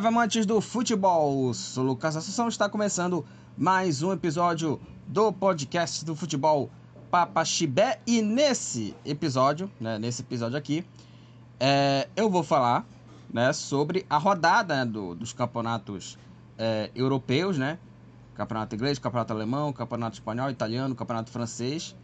salve amantes do futebol! Sou Lucas Assunção, está começando mais um episódio do podcast do futebol Papa Chibé e nesse episódio, né, nesse episódio aqui, é, eu vou falar né, sobre a rodada né, do, dos campeonatos é, europeus, né? Campeonato inglês, campeonato alemão, campeonato espanhol, italiano, campeonato francês.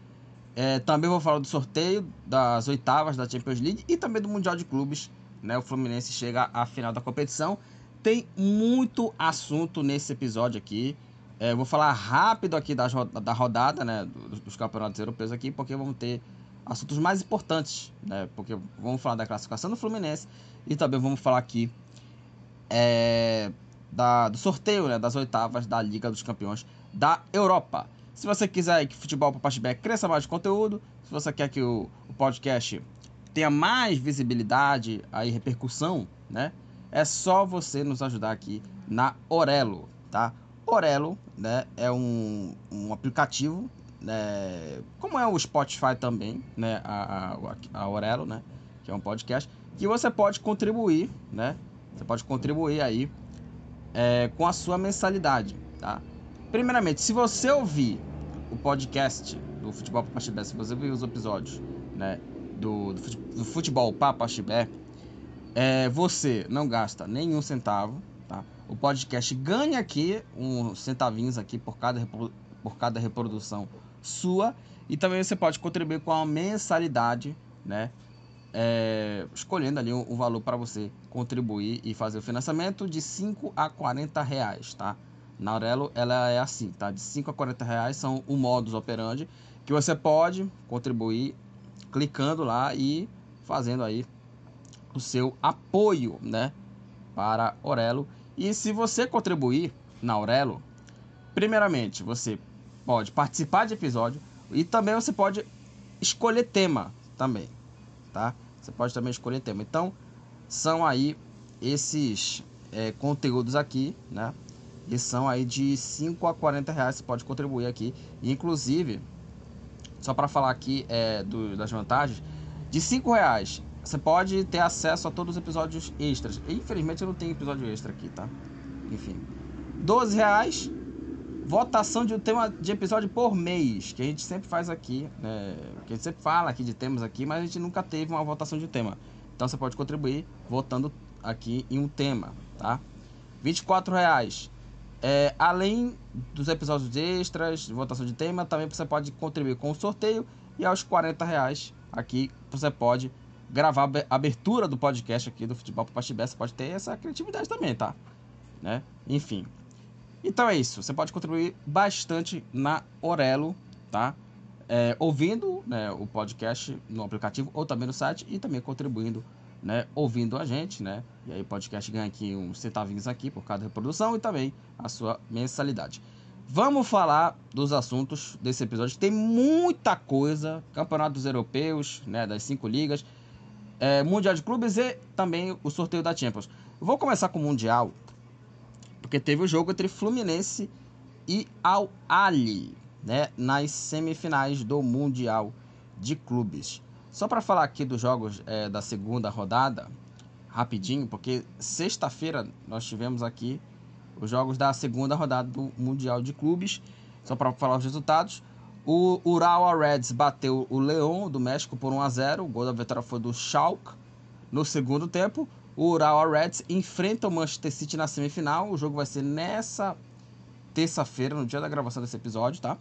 É, também vou falar do sorteio das oitavas da Champions League e também do Mundial de Clubes. Né? O Fluminense chega à final da competição. Tem muito assunto nesse episódio aqui. É, vou falar rápido aqui das, da rodada né, dos, campeonatos europeus aqui, porque vamos ter assuntos mais importantes, né? Porque vamos falar da classificação do Fluminense e também vamos falar aqui é, da, do sorteio né, das oitavas da Liga dos Campeões da Europa. Se você quiser que Futebol para Pashback cresça mais de conteúdo, se você quer que o, o podcast tenha mais visibilidade e repercussão, né? É só você nos ajudar aqui na Orelo, tá? Orelo, né, é um, um aplicativo, né, como é o Spotify também, né, a, a, a Orelo, né, que é um podcast, que você pode contribuir, né? Você pode contribuir aí é, com a sua mensalidade, tá? Primeiramente, se você ouvir o podcast do Futebol Papa Chibé, se você ouvir os episódios, né, do, do Futebol Papa Chibé, é, você não gasta nenhum centavo, tá? O podcast ganha aqui uns centavinhos aqui por cada, por cada reprodução sua e também você pode contribuir com a mensalidade, né? é, escolhendo ali um valor para você contribuir e fazer o financiamento de 5 a 40 reais, tá? Na Aurelo ela é assim, tá? De 5 a 40 reais são o modus operandi que você pode contribuir clicando lá e fazendo aí o seu apoio, né? Para Aurelo. E se você contribuir na Aurelo, primeiramente você pode participar de episódio e também você pode escolher tema também, tá? Você pode também escolher tema. Então, são aí esses é, conteúdos aqui, né? E são aí de 5 a 40 reais. Você pode contribuir aqui. Inclusive, só para falar aqui é, do, das vantagens, de 5 reais você pode ter acesso a todos os episódios extras. Infelizmente eu não tenho episódio extra aqui, tá? Enfim. 12 reais votação de um tema de episódio por mês, que a gente sempre faz aqui, né? Que a gente sempre fala aqui de temas aqui, mas a gente nunca teve uma votação de tema. Então você pode contribuir votando aqui em um tema, tá? 24 reais. É, além dos episódios extras, de votação de tema, também você pode contribuir com o sorteio. E aos 40 reais aqui você pode gravar a abertura do podcast aqui do Futebol para Pastibé. Você pode ter essa criatividade também, tá? Né? Enfim, então é isso, você pode contribuir bastante na Orelo, tá? É, ouvindo né, o podcast no aplicativo ou também no site e também contribuindo, né, ouvindo a gente, né? E aí o podcast ganha aqui uns centavinhos aqui por cada reprodução e também a sua mensalidade. Vamos falar dos assuntos desse episódio. Tem muita coisa, campeonatos europeus, né, das cinco ligas, é, mundial de clubes e também o sorteio da Champions. vou começar com o mundial, porque teve o jogo entre Fluminense e Al Ali, né, nas semifinais do Mundial de Clubes. Só para falar aqui dos jogos é, da segunda rodada, rapidinho, porque sexta-feira nós tivemos aqui os jogos da segunda rodada do Mundial de Clubes. Só para falar os resultados. O Urawa Reds bateu o Leão do México por 1 a 0. O gol da vitória foi do Schalke no segundo tempo. O Urawa Reds enfrenta o Manchester City na semifinal. O jogo vai ser nessa terça-feira, no dia da gravação desse episódio, tá?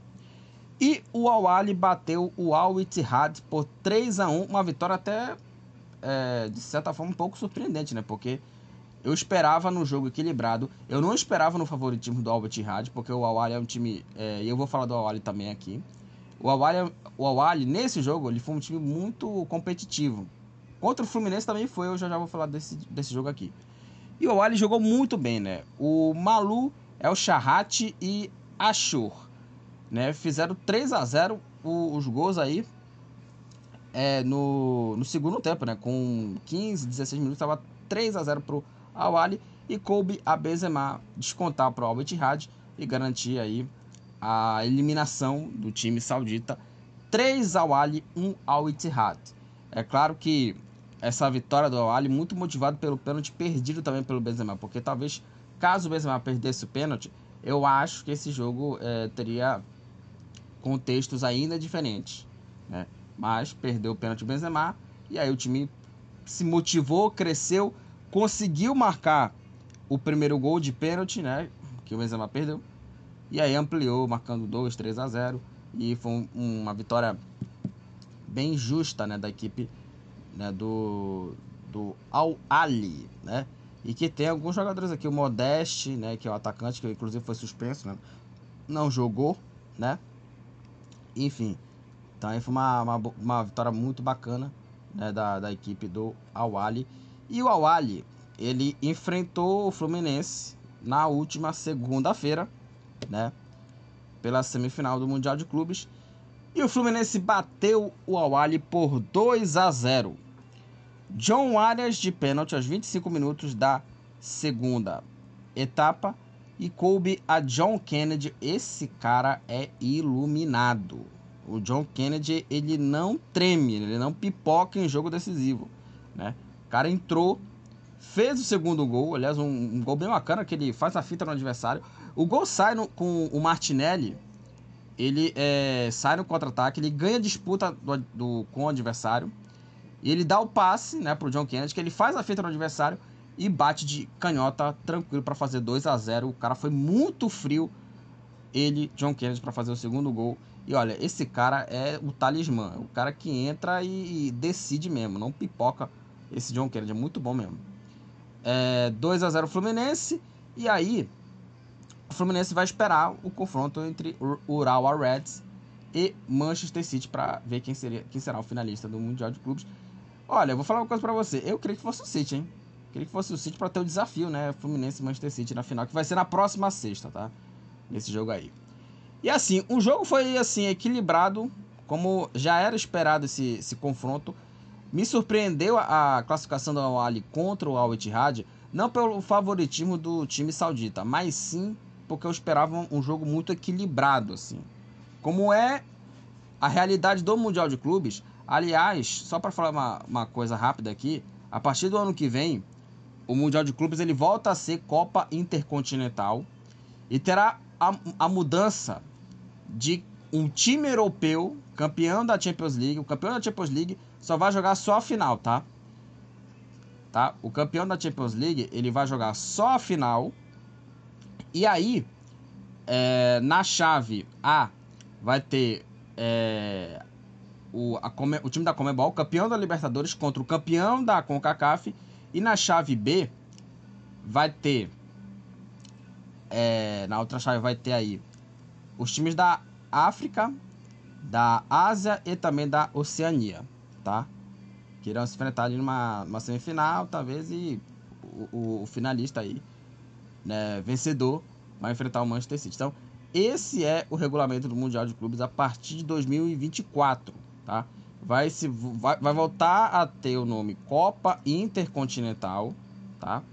E o Al bateu o Al Ittihad por 3 a 1 uma vitória até, é, de certa forma, um pouco surpreendente, né? Porque eu esperava no jogo equilibrado, eu não esperava no favoritismo do Al Ittihad, porque o Al é um time, é, e eu vou falar do Al também aqui. O Al, o Al nesse jogo, ele foi um time muito competitivo. Contra o Fluminense também foi, eu já, já vou falar desse, desse jogo aqui. E o Ali jogou muito bem, né? O Malu, é o Charrate e Ashur, né? Fizeram 3 a 0 os gols aí é, no, no segundo tempo, né? Com 15, 16 minutos, estava 3 a 0 pro Awali e coube a Benzema descontar pro Al Ittihad e garantir aí a eliminação do time saudita 3 ao Ali, 1 ao Ittihad. É claro que essa vitória do Al muito motivado pelo pênalti perdido também pelo Benzema, porque talvez caso o Benzema perdesse o pênalti, eu acho que esse jogo é, teria contextos ainda diferentes, né? Mas perdeu o pênalti Benzema e aí o time se motivou, cresceu, conseguiu marcar o primeiro gol de pênalti, né? Que o Benzema perdeu. E aí ampliou, marcando 2, 3 a 0. E foi uma vitória bem justa, né? Da equipe né, do, do Al-Ali, né? E que tem alguns jogadores aqui, o Modeste, né? Que é o atacante, que inclusive foi suspenso, né? Não jogou, né? Enfim, então aí foi uma, uma, uma vitória muito bacana né, da, da equipe do Awali. E o Awali, ele enfrentou o Fluminense na última segunda-feira, né? Pela semifinal do Mundial de Clubes. E o Fluminense bateu o Awali por 2 a 0. John Arias de pênalti aos 25 minutos da segunda etapa e coube a John Kennedy. Esse cara é iluminado. O John Kennedy, ele não treme, ele não pipoca em jogo decisivo, né? Cara entrou, fez o segundo gol, aliás, um, um gol bem bacana que ele faz a fita no adversário. O gol sai no, com o Martinelli, ele é, sai no contra-ataque, ele ganha disputa do, do, com o adversário, e ele dá o passe, né, pro John Kennedy, que ele faz a fita no adversário e bate de canhota tranquilo para fazer 2 a 0. O cara foi muito frio, ele, John Kennedy, para fazer o segundo gol. E olha, esse cara é o talismã, o cara que entra e, decide mesmo, não pipoca. Esse John Kennedy é muito bom mesmo. É, 2 a 0 Fluminense. E aí, o Fluminense vai esperar o confronto entre Urawa Reds e Manchester City para ver quem, seria, quem será o finalista do Mundial de Clubes. Olha, eu vou falar uma coisa para você. Eu queria que fosse o City, hein? Eu queria que fosse o City para ter o desafio, né? Fluminense e Manchester City na final, que vai ser na próxima sexta, tá? Nesse jogo aí. E assim, o jogo foi assim equilibrado, como já era esperado esse, esse confronto. Me surpreendeu a, classificação do Al contra o Al Ittihad, não pelo favoritismo do time saudita, mas sim porque eu esperava um jogo muito equilibrado assim. Como é a realidade do Mundial de Clubes, aliás, só para falar uma, uma coisa rápida aqui, a partir do ano que vem, o Mundial de Clubes ele volta a ser Copa Intercontinental e terá a, a mudança de um time europeu, campeão da Champions League, o campeão da Champions League só vai jogar só a final, tá? Tá? O campeão da Champions League, ele vai jogar só a final. E aí, é, na chave A, vai ter é, o, a, o time da Comebol, campeão da Libertadores, contra o campeão da CONCACAF. E na chave B, vai ter... É, na outra chave vai ter aí os times da África, da Ásia e também da Oceania, tá? Que irão se enfrentar ali numa, semifinal, talvez, e o, o, o finalista aí, né, vencedor, vai enfrentar o Manchester City. Então, esse é o regulamento do Mundial de Clubes a partir de 2024, tá? Vai, se, vai, vai voltar a ter o nome Copa Intercontinental, tá?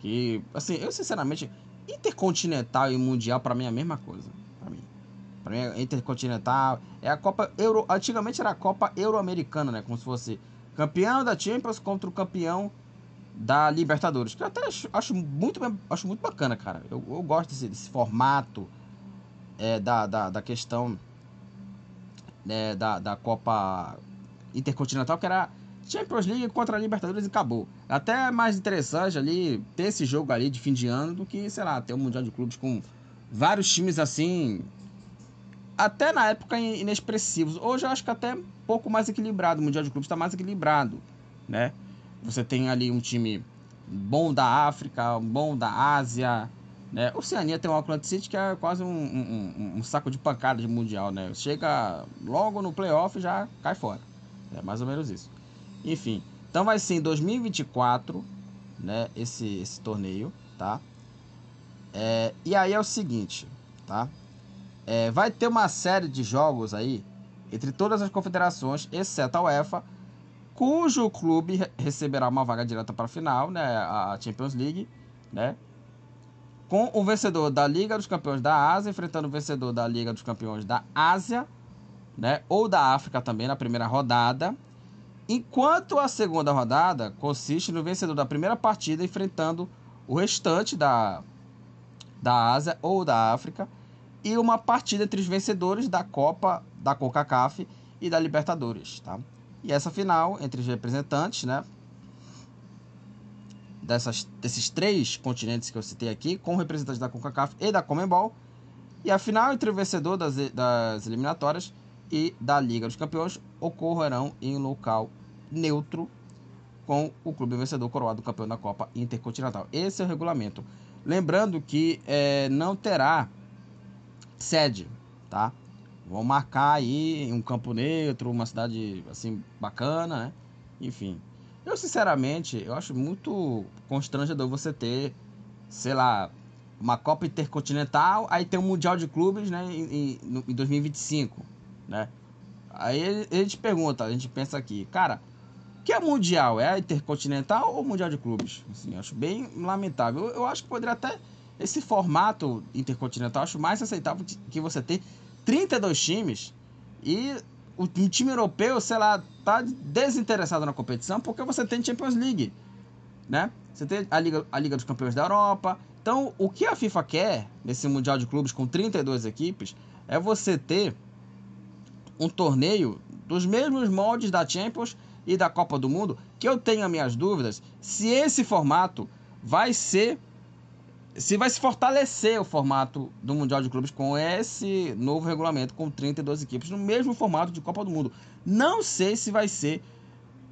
Que, assim, eu sinceramente, Intercontinental e Mundial para mim é a mesma coisa. Pra mim é intercontinental. É a Copa Euro. Antigamente era a Copa Euro-Americana, né? Como se fosse campeão da Champions contra o campeão da Libertadores. Que eu até acho, acho muito, acho muito bacana, cara. Eu, eu gosto desse, desse formato é, da, da, da questão é, da, da Copa Intercontinental, que era Champions League contra a Libertadores e acabou. Até mais interessante ali ter esse jogo ali de fim de ano do que, sei lá, ter um Mundial de Clubes com vários times assim até na época inexpressivos. Hoje eu acho que até um pouco mais equilibrado. O Mundial de Clubes está mais equilibrado, né? Você tem ali um time bom da África, bom da Ásia, né? Oceania tem o Auckland City que é quase um, um, um, saco de pancada de Mundial, né? Chega logo no playoff já cai fora. É mais ou menos isso. Enfim, então vai ser em 2024, né? Esse, esse torneio, tá? É, e aí é o seguinte, tá? É, vai ter uma série de jogos aí entre todas as confederações, exceto a UEFA, cujo clube receberá uma vaga direta para a final, né, a Champions League, né, com o vencedor da Liga dos Campeões da Ásia enfrentando o vencedor da Liga dos Campeões da Ásia, né, ou da África também na primeira rodada. Enquanto a segunda rodada consiste no vencedor da primeira partida enfrentando o restante da, da Ásia ou da África e uma partida entre os vencedores da Copa da CONCACAF e da Libertadores, tá? E essa final entre os representantes, né, dessas, desses três continentes que eu citei aqui, com representantes da CONCACAF e da Comembol, e a final entre o vencedor das, das eliminatórias e da Liga dos Campeões ocorrerão em local neutro com o clube vencedor coroado campeão da Copa Intercontinental. Esse é o regulamento. Lembrando que é, não terá sede, tá? Vão marcar aí um campo neutro, uma cidade assim bacana, né? Enfim, eu, sinceramente, eu acho muito constrangedor você ter, sei lá, uma Copa Intercontinental, aí tem um Mundial de Clubes, né, em, em, em 2025, né? Aí a gente pergunta, a gente pensa aqui, cara, que é mundial? É intercontinental ou mundial de clubes? Assim, acho bem lamentável. Eu, eu, acho que poderia até esse formato intercontinental acho mais aceitável que você ter 32 times e o, time europeu, sei lá, tá desinteressado na competição porque você tem Champions League, né? Você tem a Liga, a Liga dos Campeões da Europa. Então, o que a FIFA quer nesse Mundial de Clubes com 32 equipes é você ter um torneio dos mesmos moldes da Champions e da Copa do Mundo, que eu tenho as minhas dúvidas se esse formato vai ser se vai se fortalecer o formato do Mundial de Clubes com esse novo regulamento com 32 equipes no mesmo formato de Copa do Mundo. Não sei se vai ser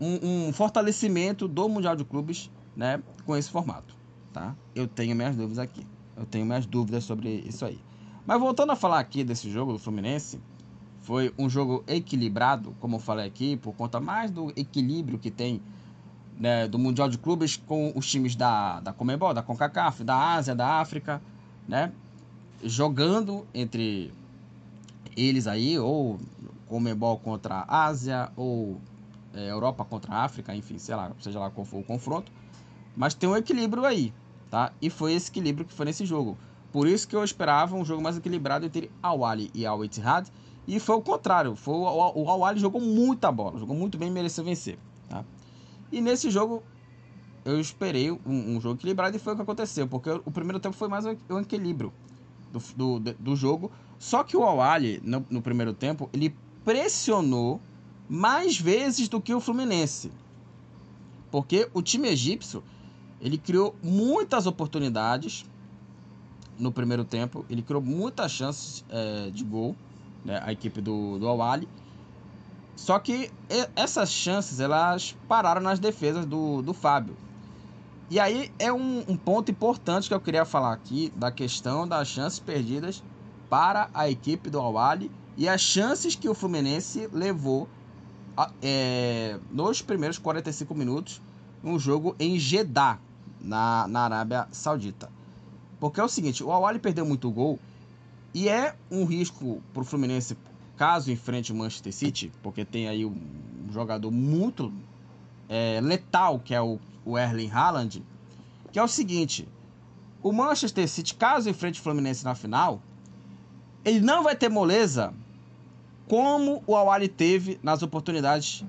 um, um fortalecimento do Mundial de Clubes, né, com esse formato, tá? Eu tenho minhas dúvidas aqui. Eu tenho minhas dúvidas sobre isso aí. Mas voltando a falar aqui desse jogo do Fluminense, foi um jogo equilibrado, como eu falei aqui, por conta mais do equilíbrio que tem né, do Mundial de Clubes com os times da, da Comebol, da CONCACAF, da Ásia, da África, né? Jogando entre eles aí, ou Comebol contra a Ásia, ou é, Europa contra a África, enfim, sei lá, seja lá qual for o confronto. Mas tem um equilíbrio aí, tá? E foi esse equilíbrio que foi nesse jogo. Por isso que eu esperava um jogo mais equilibrado entre Al-Wali e Al-Ittihad. E foi o contrário. Foi o, o jogou muita bola, jogou muito bem e mereceu vencer. E nesse jogo, eu esperei um, um, jogo equilibrado e foi o que aconteceu, porque o primeiro tempo foi mais um equilíbrio do, do, do jogo. Só que o Awali, no, no primeiro tempo, ele pressionou mais vezes do que o Fluminense. Porque o time egípcio, ele criou muitas oportunidades no primeiro tempo, ele criou muitas chances é, de gol, né, a equipe do, do Awali. Só que essas chances elas pararam nas defesas do, do Fábio. E aí é um, um ponto importante que eu queria falar aqui da questão das chances perdidas para a equipe do Awali e as chances que o Fluminense levou é, nos primeiros 45 minutos no jogo em Jeddah, na, na Arábia Saudita. Porque é o seguinte, o Awali perdeu muito gol e é um risco para o Fluminense caso enfrente o Manchester City, porque tem aí um jogador muito é, letal, que é o, o Erling Haaland, que é o seguinte, o Manchester City, caso enfrente o Fluminense na final, ele não vai ter moleza como o Awali teve nas oportunidades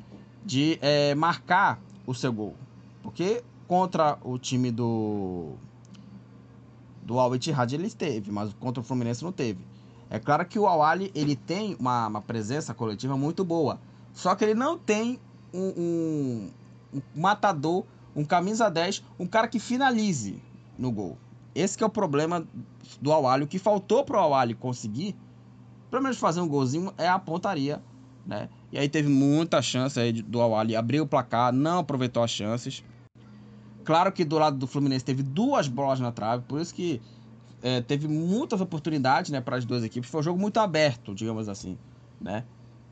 de é, marcar o seu gol. Porque contra o time do do Al ele teve, mas contra o Fluminense não teve. É claro que o Awali ele tem uma, uma presença coletiva muito boa, só que ele não tem um, um, um matador, um camisa 10, um cara que finalize no gol. Esse é o problema do Awali. O que faltou para o Awali conseguir, pelo menos fazer um golzinho, é a pontaria, né? E aí teve muita chance aí do Awali abrir o placar, não aproveitou as chances. Claro que do lado do Fluminense teve duas bolas na trave, por isso que é, teve muitas oportunidades né, para as duas equipes. Foi um jogo muito aberto, digamos assim. Né?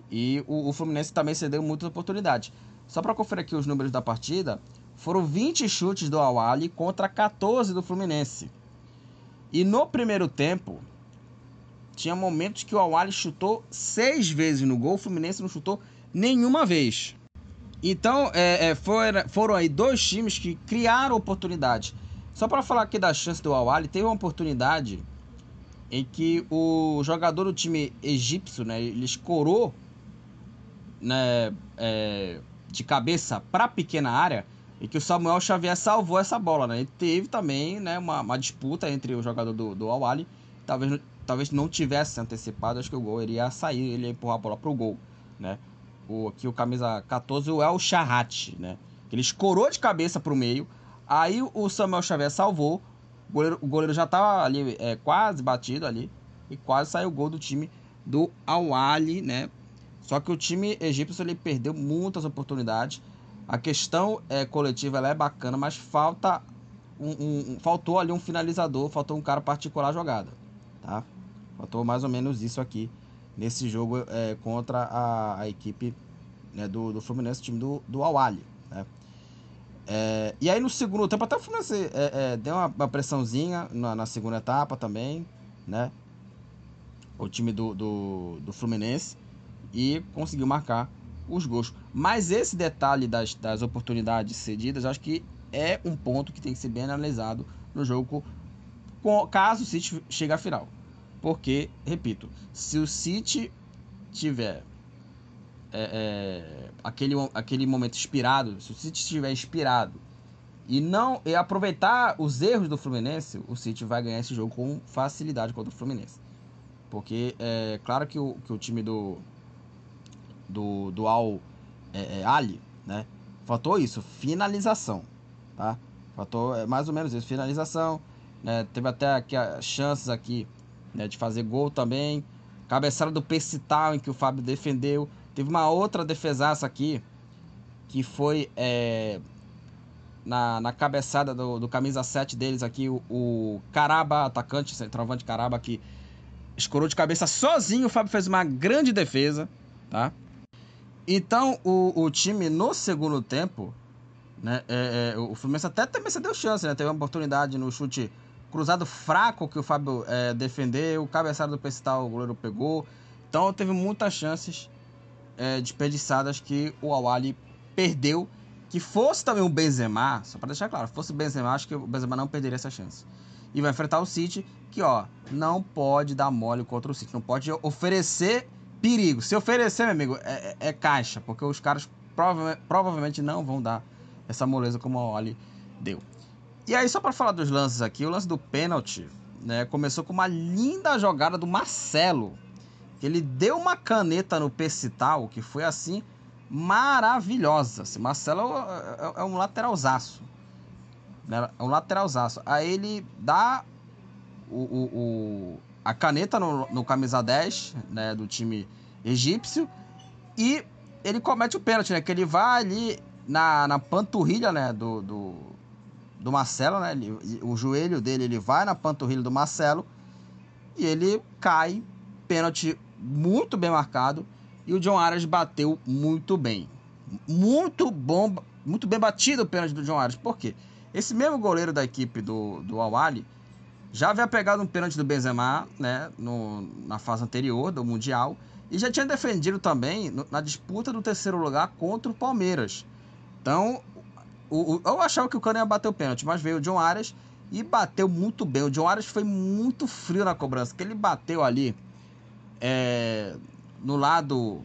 E o, o Fluminense também cedeu muitas oportunidades. Só para conferir aqui os números da partida, foram 20 chutes do Awali contra 14 do Fluminense. E no primeiro tempo, tinha momentos que o Awali chutou seis vezes no gol, o Fluminense não chutou nenhuma vez. Então, é, é, foram, foram aí dois times que criaram oportunidades. Só para falar aqui da chance do Awali, teve uma oportunidade em que o jogador do time egípcio, né, ele escorou né, é, de cabeça para a pequena área e que o Samuel Xavier salvou essa bola, né? E teve também né, uma, uma disputa entre o jogador do, do Awali, talvez, talvez não tivesse antecipado, acho que o gol iria sair, ele ia empurrar a bola pro gol, né? O, aqui o camisa 14, o El Charrat, né? Ele escorou de cabeça pro meio, aí o Samuel Xavier salvou, o goleiro, o goleiro já estava ali é, quase batido ali, e quase saiu o gol do time do Awali, né? Só que o time egípcio ele perdeu muitas oportunidades, a questão é, coletiva ela é bacana, mas falta um, um, faltou ali um finalizador, faltou um cara particular a jogada, tá? Faltou mais ou menos isso aqui nesse jogo é, contra a, a equipe né, do, do Fluminense, time do, do Awali, né? É, e aí no segundo tempo até o Fluminense é, é, deu uma, uma pressãozinha na, na, segunda etapa também, né? O time do, do, do Fluminense e conseguiu marcar os gols. Mas esse detalhe das, das oportunidades cedidas, acho que é um ponto que tem que ser bem analisado no jogo, com, caso o City chegue à final. Porque, repito, se o City tiver é, é, aquele, aquele momento inspirado, se o City estiver inspirado e não e aproveitar os erros do Fluminense, o City vai ganhar esse jogo com facilidade contra o Fluminense. Porque é claro que o, que o time do, do, do Al é, é, Ali, né? Faltou isso, finalização, tá? Faltou é, mais ou menos isso, finalização. Né? Teve até aqui chances aqui né, de fazer gol também. Cabeçada do Percital em que o Fábio defendeu. Teve uma outra defesaça aqui que foi é, na, na cabeçada do, do camisa 7 deles aqui, o, o Caraba, atacante, centroavante Caraba, que escorou de cabeça sozinho. O Fábio fez uma grande defesa, tá? Então, o, o time no segundo tempo, né, é, é, o Fluminense até também se deu chance, né? Teve uma oportunidade no chute cruzado fraco que o Fábio é, defendeu, o cabeçada do Pestal o goleiro pegou. Então, teve muitas chances é, desperdiçadas que o Awali perdeu. Que fosse também o Benzema, só para deixar claro, fosse o Benzema, acho que o Benzema não perderia essa chance. E vai enfrentar o City, que ó, não pode dar mole contra o City, não pode oferecer perigo. Se oferecer, meu amigo, é, é, é caixa, porque os caras prova provavelmente não vão dar essa moleza como a Oli deu. E aí, só para falar dos lances aqui, o lance do pênalti né, começou com uma linda jogada do Marcelo. Ele deu uma caneta no Pecital, que foi assim maravilhosa. Esse Marcelo é, é, é um lateralzaço. Né? É um lateralzaço. Aí ele dá o, o, o a caneta no, no camisa 10 né, do time egípcio e ele comete o pênalti, né? Que ele vai ali na, na panturrilha né, do, do, do Marcelo, né? Ele, o joelho dele ele vai na panturrilha do Marcelo e ele cai, pênalti muito bem marcado e o John Arias bateu muito bem. Muito bom, muito bem batido o pênalti do John Arias. Por quê? Esse mesmo goleiro da equipe do, do Awali, já havia pegado um pênalti do Benzema, né, no, na fase anterior do Mundial, e já tinha defendido também no, na disputa do terceiro lugar contra o Palmeiras. Então, o, o, eu achava que o Cano ia bater o pênalti, mas veio o John Arias e bateu muito bem. O John Arias foi muito frio na cobrança, que ele bateu ali é, no lado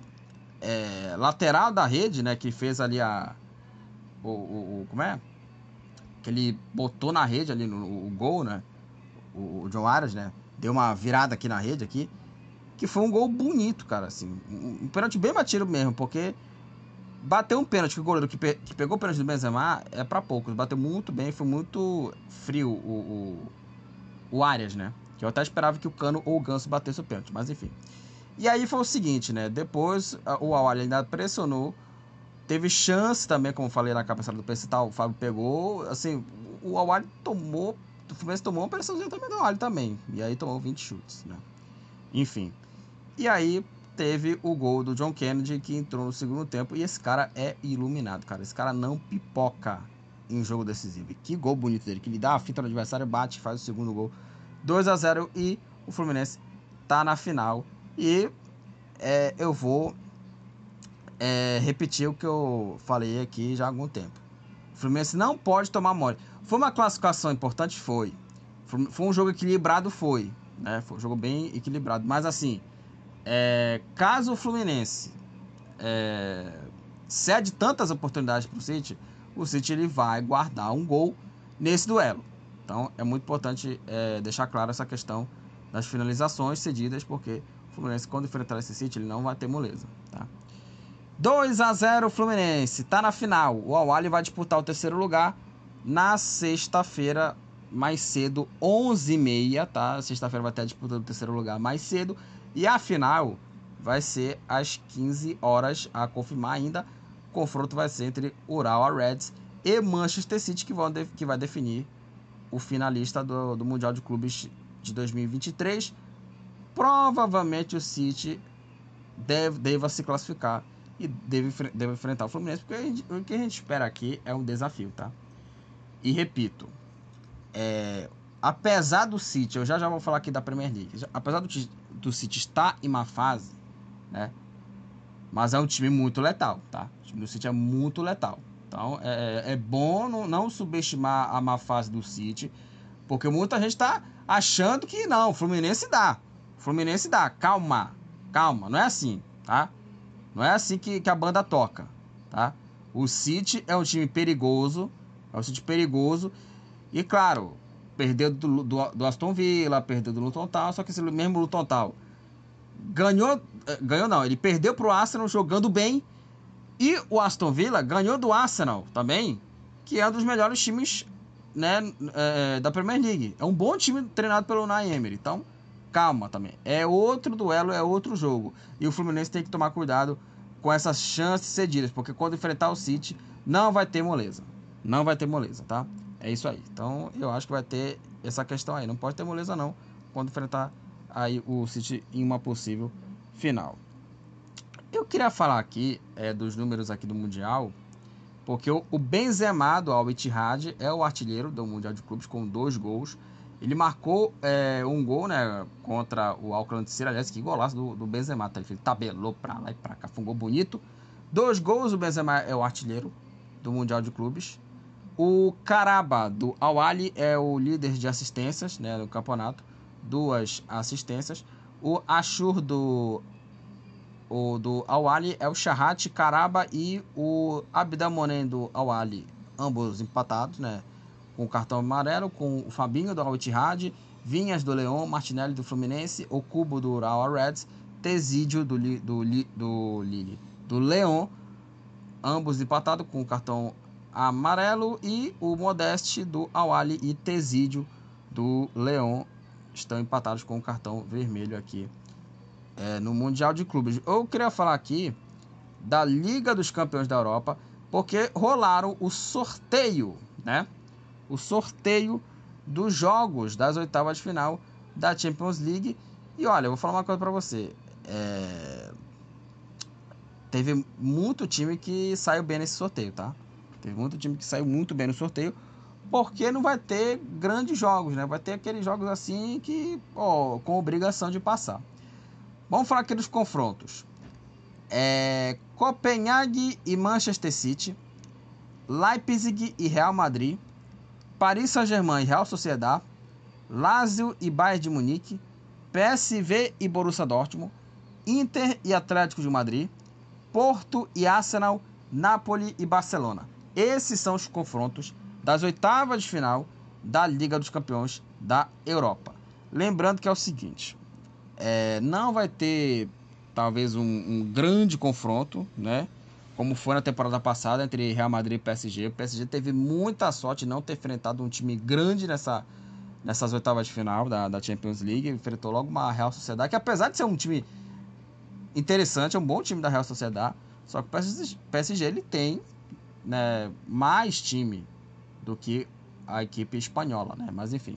é, lateral da rede, né, que fez ali a o, o, como é? Que ele botou na rede ali no o gol, né? o, o John Arias, né? Deu uma virada aqui na rede aqui. Que foi um gol bonito, cara. Assim, um, um pênalti bem batido mesmo, porque bateu um pênalti que o goleiro que, pe que pegou o pênalti do Benzema é para poucos. Bateu muito bem, foi muito frio o, o, o Arias, né? Eu até esperava que o Cano ou o Ganso batesse o pênalti, mas enfim. E aí foi o seguinte, né? Depois o Awali ainda pressionou. Teve chance também, como falei na cabeçada do Pecital, o Fábio pegou. Assim, o Awali tomou o Fluminense tomou uma pressãozinha também do Alho também. E aí tomou 20 chutes, né? Enfim. E aí teve o gol do John Kennedy que entrou no segundo tempo. E esse cara é iluminado, cara. Esse cara não pipoca em jogo decisivo. E que gol bonito dele. Que ele dá a fita no adversário, bate, faz o segundo gol. 2 a 0 e o Fluminense tá na final. E é, eu vou é, repetir o que eu falei aqui já há algum tempo. O Fluminense não pode tomar mole. Foi uma classificação importante? Foi. Foi um jogo equilibrado? Foi. Né? Foi um jogo bem equilibrado. Mas assim, é, caso o Fluminense é, cede tantas oportunidades para o City, o City ele vai guardar um gol nesse duelo. Então é muito importante é, deixar claro essa questão das finalizações cedidas, porque o Fluminense, quando enfrentar esse City, ele não vai ter moleza. Tá? 2 a 0 Fluminense, tá na final. O Awali vai disputar o terceiro lugar na sexta-feira, mais cedo, 11h30, tá? Sexta-feira vai ter a disputa do terceiro lugar mais cedo. E a final vai ser às 15 horas, a confirmar ainda. O confronto vai ser entre Ural Reds e Manchester City, que, vão que vai definir o finalista do, do Mundial de Clubes de 2023. Provavelmente o City deve, deva se classificar e deve, deve enfrentar o Fluminense, porque gente, o que a gente espera aqui é um desafio, tá? E repito, é, apesar do City, eu já já vou falar aqui da Premier League, apesar do, do City estar em má fase, né? Mas é um time muito letal, tá? O time do City é muito letal. Então é, é bom não, não subestimar a má fase do City, porque muita gente está achando que não, Fluminense dá. Fluminense dá. Calma, calma, não é assim, tá? Não é assim que, que a banda toca, tá? O City é um time perigoso, é um City perigoso. E claro, perdeu do, do, do Aston Villa, perdeu do Luton Town, só que esse mesmo Luton Town ganhou, eh, ganhou não, ele perdeu pro Arsenal jogando bem e o Aston Villa ganhou do Arsenal também, que é um dos melhores times né, é, da Premier League. É um bom time treinado pelo Unai Emery. Então, calma também. É outro duelo, é outro jogo. E o Fluminense tem que tomar cuidado com essas chances cedidas, porque quando enfrentar o City, não vai ter moleza. Não vai ter moleza, tá? É isso aí. Então, eu acho que vai ter essa questão aí. Não pode ter moleza, não, quando enfrentar aí o City em uma possível final. Eu queria falar aqui é, dos números aqui do Mundial, porque o, o Benzema do Al Ittihad é o artilheiro do Mundial de Clubes com dois gols. Ele marcou é, um gol né, contra o Auckland City, aliás, que golaço do, do Benzema, tá? ele tabelou pra lá e pra cá, foi um gol bonito. Dois gols, o Benzema é o artilheiro do Mundial de Clubes. O Caraba do Al Ali é o líder de assistências né, no campeonato, duas assistências. O Ashur do o do Awali é o Shahat Karaba e o Abdamonen do Awali, ambos empatados, né? Com o cartão amarelo, com o Fabinho do Al-Ittihad, Vinhas do Leão, Martinelli do Fluminense, o Cubo do Ural Reds, Tesídio do, do, do, Lille, do Leão, ambos empatados com o cartão amarelo e o Modeste do Awali e Tesídio do Leão estão empatados com o cartão vermelho aqui é, no Mundial de Clubes. Eu queria falar aqui da Liga dos Campeões da Europa, porque rolaram o sorteio, né? O sorteio dos jogos das oitavas de final da Champions League. E olha, eu vou falar uma coisa para você. É... Teve muito time que saiu bem nesse sorteio, tá? Teve muito time que saiu muito bem no sorteio, porque não vai ter grandes jogos, né? Vai ter aqueles jogos assim que, ó, com obrigação de passar. Vamos falar aqui dos confrontos. É, Copenhague e Manchester City, Leipzig e Real Madrid, Paris Saint-Germain e Real Sociedad, Lazio e Bayern de Munique, PSV e Borussia Dortmund, Inter e Atlético de Madrid, Porto e Arsenal, Napoli e Barcelona. Esses são os confrontos das oitavas de final da Liga dos Campeões da Europa. Lembrando que é o seguinte: é, não vai ter talvez um, um, grande confronto, né? Como foi na temporada passada entre Real Madrid e PSG. O PSG teve muita sorte de não ter enfrentado um time grande nessa, nessas oitavas de final da, da Champions League. Enfrentou logo uma Real Sociedade, que apesar de ser um time interessante, é um bom time da Real Sociedade. Só que o PSG, PSG ele tem né, mais time do que a equipe espanhola, né? Mas enfim.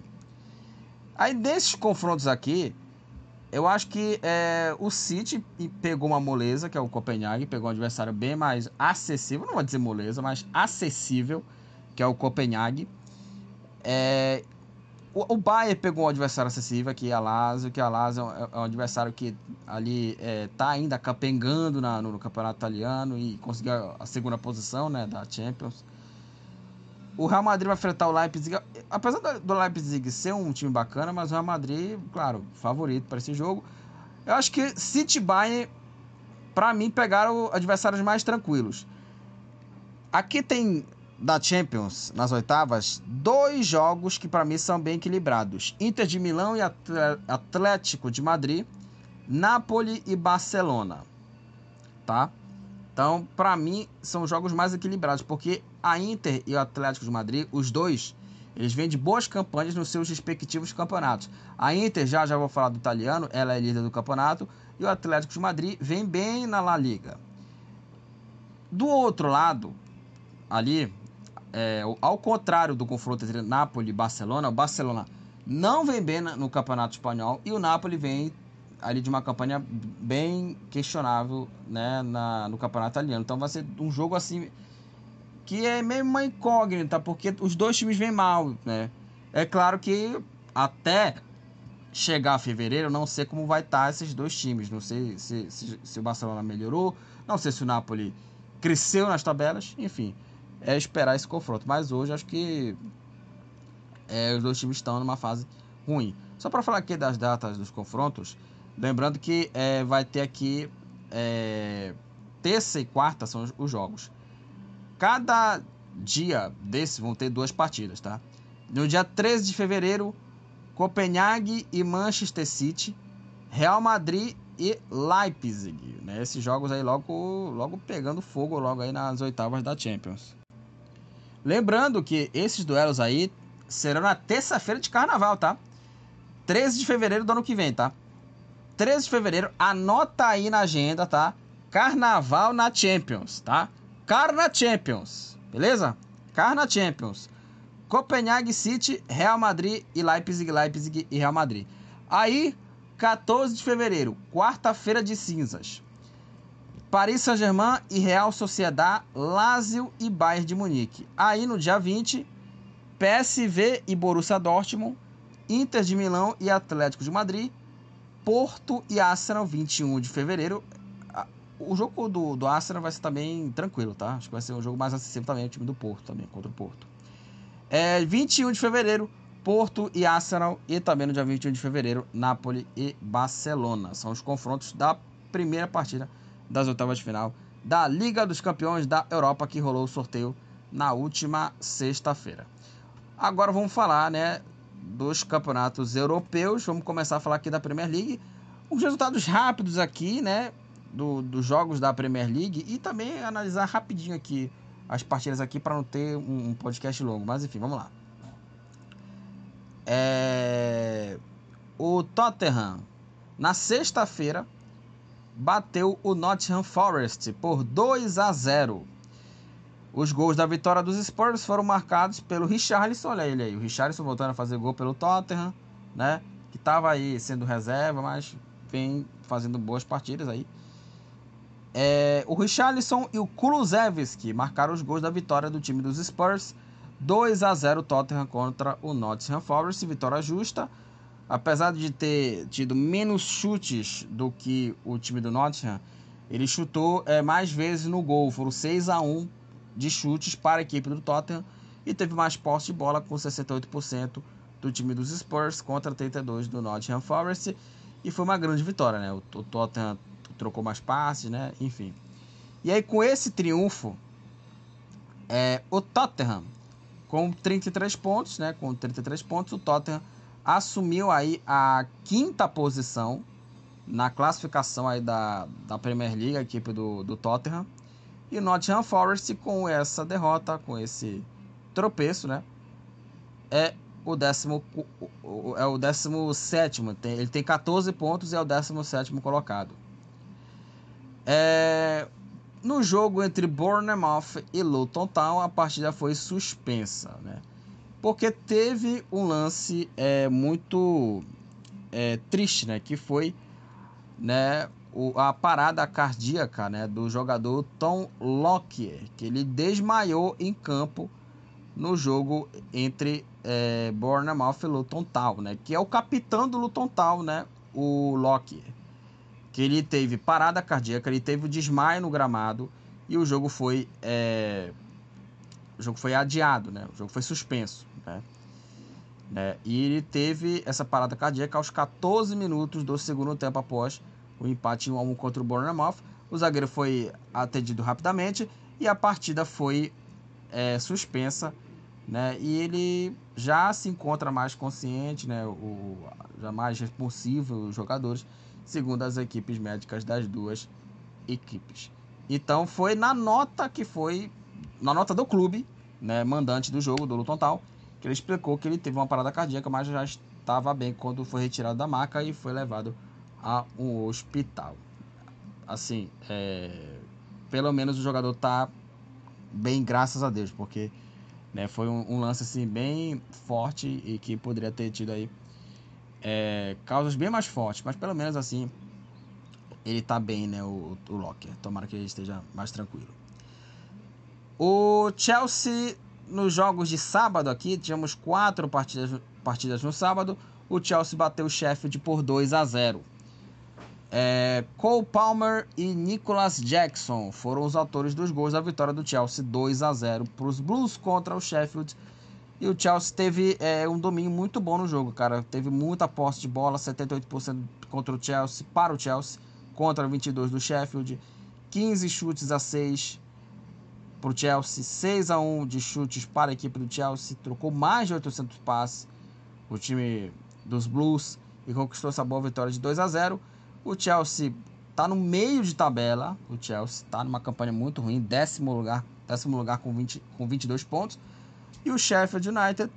Aí desses confrontos aqui, eu acho que é, o City pegou uma moleza, que é o Copenhague, pegou um adversário bem mais acessível, não vou dizer moleza, mas acessível, que é o Copenhague. É, o, o Bayern pegou um adversário acessível, que é a Lazio, que a Lazio é, é um adversário que ali está é, ainda capengando na, no, no, campeonato italiano e conseguiu a segunda posição né, da Champions. O Real Madrid vai enfrentar o Leipzig. Apesar do Leipzig ser um time bacana, mas o Real Madrid, claro, favorito para esse jogo. Eu acho que City Bayern, para mim, pegaram adversários mais tranquilos. Aqui tem da Champions, nas oitavas, dois jogos que para mim são bem equilibrados: Inter de Milão e Atlético de Madrid, Napoli e Barcelona. Tá? Então, para mim, são jogos mais equilibrados, porque a Inter e o Atlético de Madrid, os dois, eles vêm de boas campanhas nos seus respectivos campeonatos. A Inter, já já vou falar do italiano, ela é líder do campeonato, e o Atlético de Madrid vem bem na La Liga. Do outro lado, ali, é, ao contrário do confronto entre Napoli e Barcelona, o Barcelona não vem bem no Campeonato Espanhol e o Napoli vem ali de uma campanha bem questionável né, na, no Campeonato Italiano. Então vai ser um jogo assim que é meio uma incógnita, porque os dois times vêm mal, né? É claro que até chegar a fevereiro, não sei como vai estar tá esses dois times. Não sei se, se, se o Barcelona melhorou, não sei se o Napoli cresceu nas tabelas, enfim é esperar esse confronto. Mas hoje acho que é, os dois times estão numa fase ruim. Só para falar aqui das datas dos confrontos, lembrando que é, vai ter aqui é, terça e quarta são os, os, jogos. Cada dia desse vão ter duas partidas, tá? No dia 13 de fevereiro, Copenhague e Manchester City, Real Madrid e Leipzig, né? Esses jogos aí logo, logo pegando fogo logo aí nas oitavas da Champions. Lembrando que esses duelos aí serão na terça-feira de carnaval, tá? 13 de fevereiro do ano que vem, tá? 13 de fevereiro, anota aí na agenda, tá? Carnaval na Champions, tá? Carna Champions, beleza? Carna Champions. Copenhague City, Real Madrid e Leipzig, Leipzig e Real Madrid. Aí, 14 de fevereiro, quarta-feira de cinzas. Paris Saint-Germain e Real Sociedad, Lazio e Bayern de Munique. Aí no dia 20, PSV e Borussia Dortmund, Inter de Milão e Atlético de Madrid, Porto e Arsenal, 21 de fevereiro. O jogo do, do Arsenal vai ser também tranquilo, tá? Acho que vai ser um jogo mais acessível também, o time do Porto também, contra o Porto. É, 21 de fevereiro, Porto e Arsenal. E também no dia 21 de fevereiro, Napoli e Barcelona. São os confrontos da primeira partida das oitavas de final da Liga dos Campeões da Europa que rolou o sorteio na última sexta-feira. Agora vamos falar, né, dos campeonatos europeus. Vamos começar a falar aqui da Premier League. Os resultados rápidos aqui, né, do, dos jogos da Premier League e também analisar rapidinho aqui as partidas aqui para não ter um, um, podcast longo. Mas enfim, vamos lá. É... O Tottenham na sexta-feira bateu o Nottingham Forest por 2 a 0. Os gols da vitória dos Spurs foram marcados pelo Richarlison, olha ele aí, o Richarlison voltando a fazer gol pelo Tottenham, né? Que estava aí sendo reserva, mas vem fazendo boas partidas aí. É, o Richarlison e o Kulusevski marcaram os gols da vitória do time dos Spurs. 2 a 0 Tottenham contra o Nottingham Forest, vitória justa apesar de ter tido menos chutes do que o time do Nottingham, ele chutou é, mais vezes no gol. Foram 6 a 1 de chutes para a equipe do Tottenham e teve mais posse de bola com 68% do time dos Spurs contra 32 do Nottingham Forest e foi uma grande vitória, né? O, Tottenham trocou mais passes, né? Enfim. E aí com esse triunfo, é, o Tottenham com 33 pontos, né? Com 33 pontos, o Tottenham assumiu aí a quinta posição na classificação aí da, da Premier League, a equipe do, do Tottenham. E o Nottingham Forest, com essa derrota, com esse tropeço, né? É o décimo, é o décimo sétimo. Tem, ele tem 14 pontos e é o décimo sétimo colocado. É, no jogo entre Bournemouth e Luton Town, a partida foi suspensa, né? porque teve um lance é, muito é, triste, né? Que foi né, o, a parada cardíaca né, do jogador Tom Lockyer, que ele desmaiou em campo no jogo entre é, Bournemouth e Luton Town, né? Que é o capitão do Luton Town, né? O Lockyer. Que ele teve parada cardíaca, ele teve o desmaio no gramado e o jogo foi... É, o jogo foi adiado, né? O jogo foi suspenso. Né? né? E ele teve essa parada cardíaca aos 14 minutos do segundo tempo após o empate 1 a 1 contra o Bournemouth. O zagueiro foi atendido rapidamente e a partida foi é, suspensa, né? E ele já se encontra mais consciente, né? O, já mais responsivo os jogadores, segundo as equipes médicas das duas equipes. Então foi na nota que foi na nota do clube, né, mandante do jogo do Luton Town, que ele explicou que ele teve uma parada cardíaca, mas já estava bem quando foi retirado da maca e foi levado a um hospital. Assim, é, pelo menos o jogador tá bem, graças a Deus, porque né, foi um, um, lance assim bem forte e que poderia ter tido aí é, causas bem mais fortes, mas pelo menos assim ele tá bem, né, o, o Locker. Tomara que ele esteja mais tranquilo. O Chelsea nos jogos de sábado aqui, tivemos quatro partidas, partidas no sábado. O Chelsea bateu o Sheffield por 2 a 0. É, Cole Palmer e Nicholas Jackson foram os autores dos gols da vitória do Chelsea 2 a 0 para os Blues contra o Sheffield. E o Chelsea teve é, um domínio muito bom no jogo, cara. Teve muita posse de bola, 78% contra o Chelsea, para o Chelsea, contra 22 do Sheffield. 15 chutes a 6 para o Chelsea, 6 a 1 de chutes para a equipe do Chelsea, trocou mais de 800 passes o time dos Blues e conquistou essa boa vitória de 2 a 0. O Chelsea está no meio de tabela, o Chelsea está numa campanha muito ruim, décimo lugar, décimo lugar com, 20, com 22 pontos. E o Sheffield United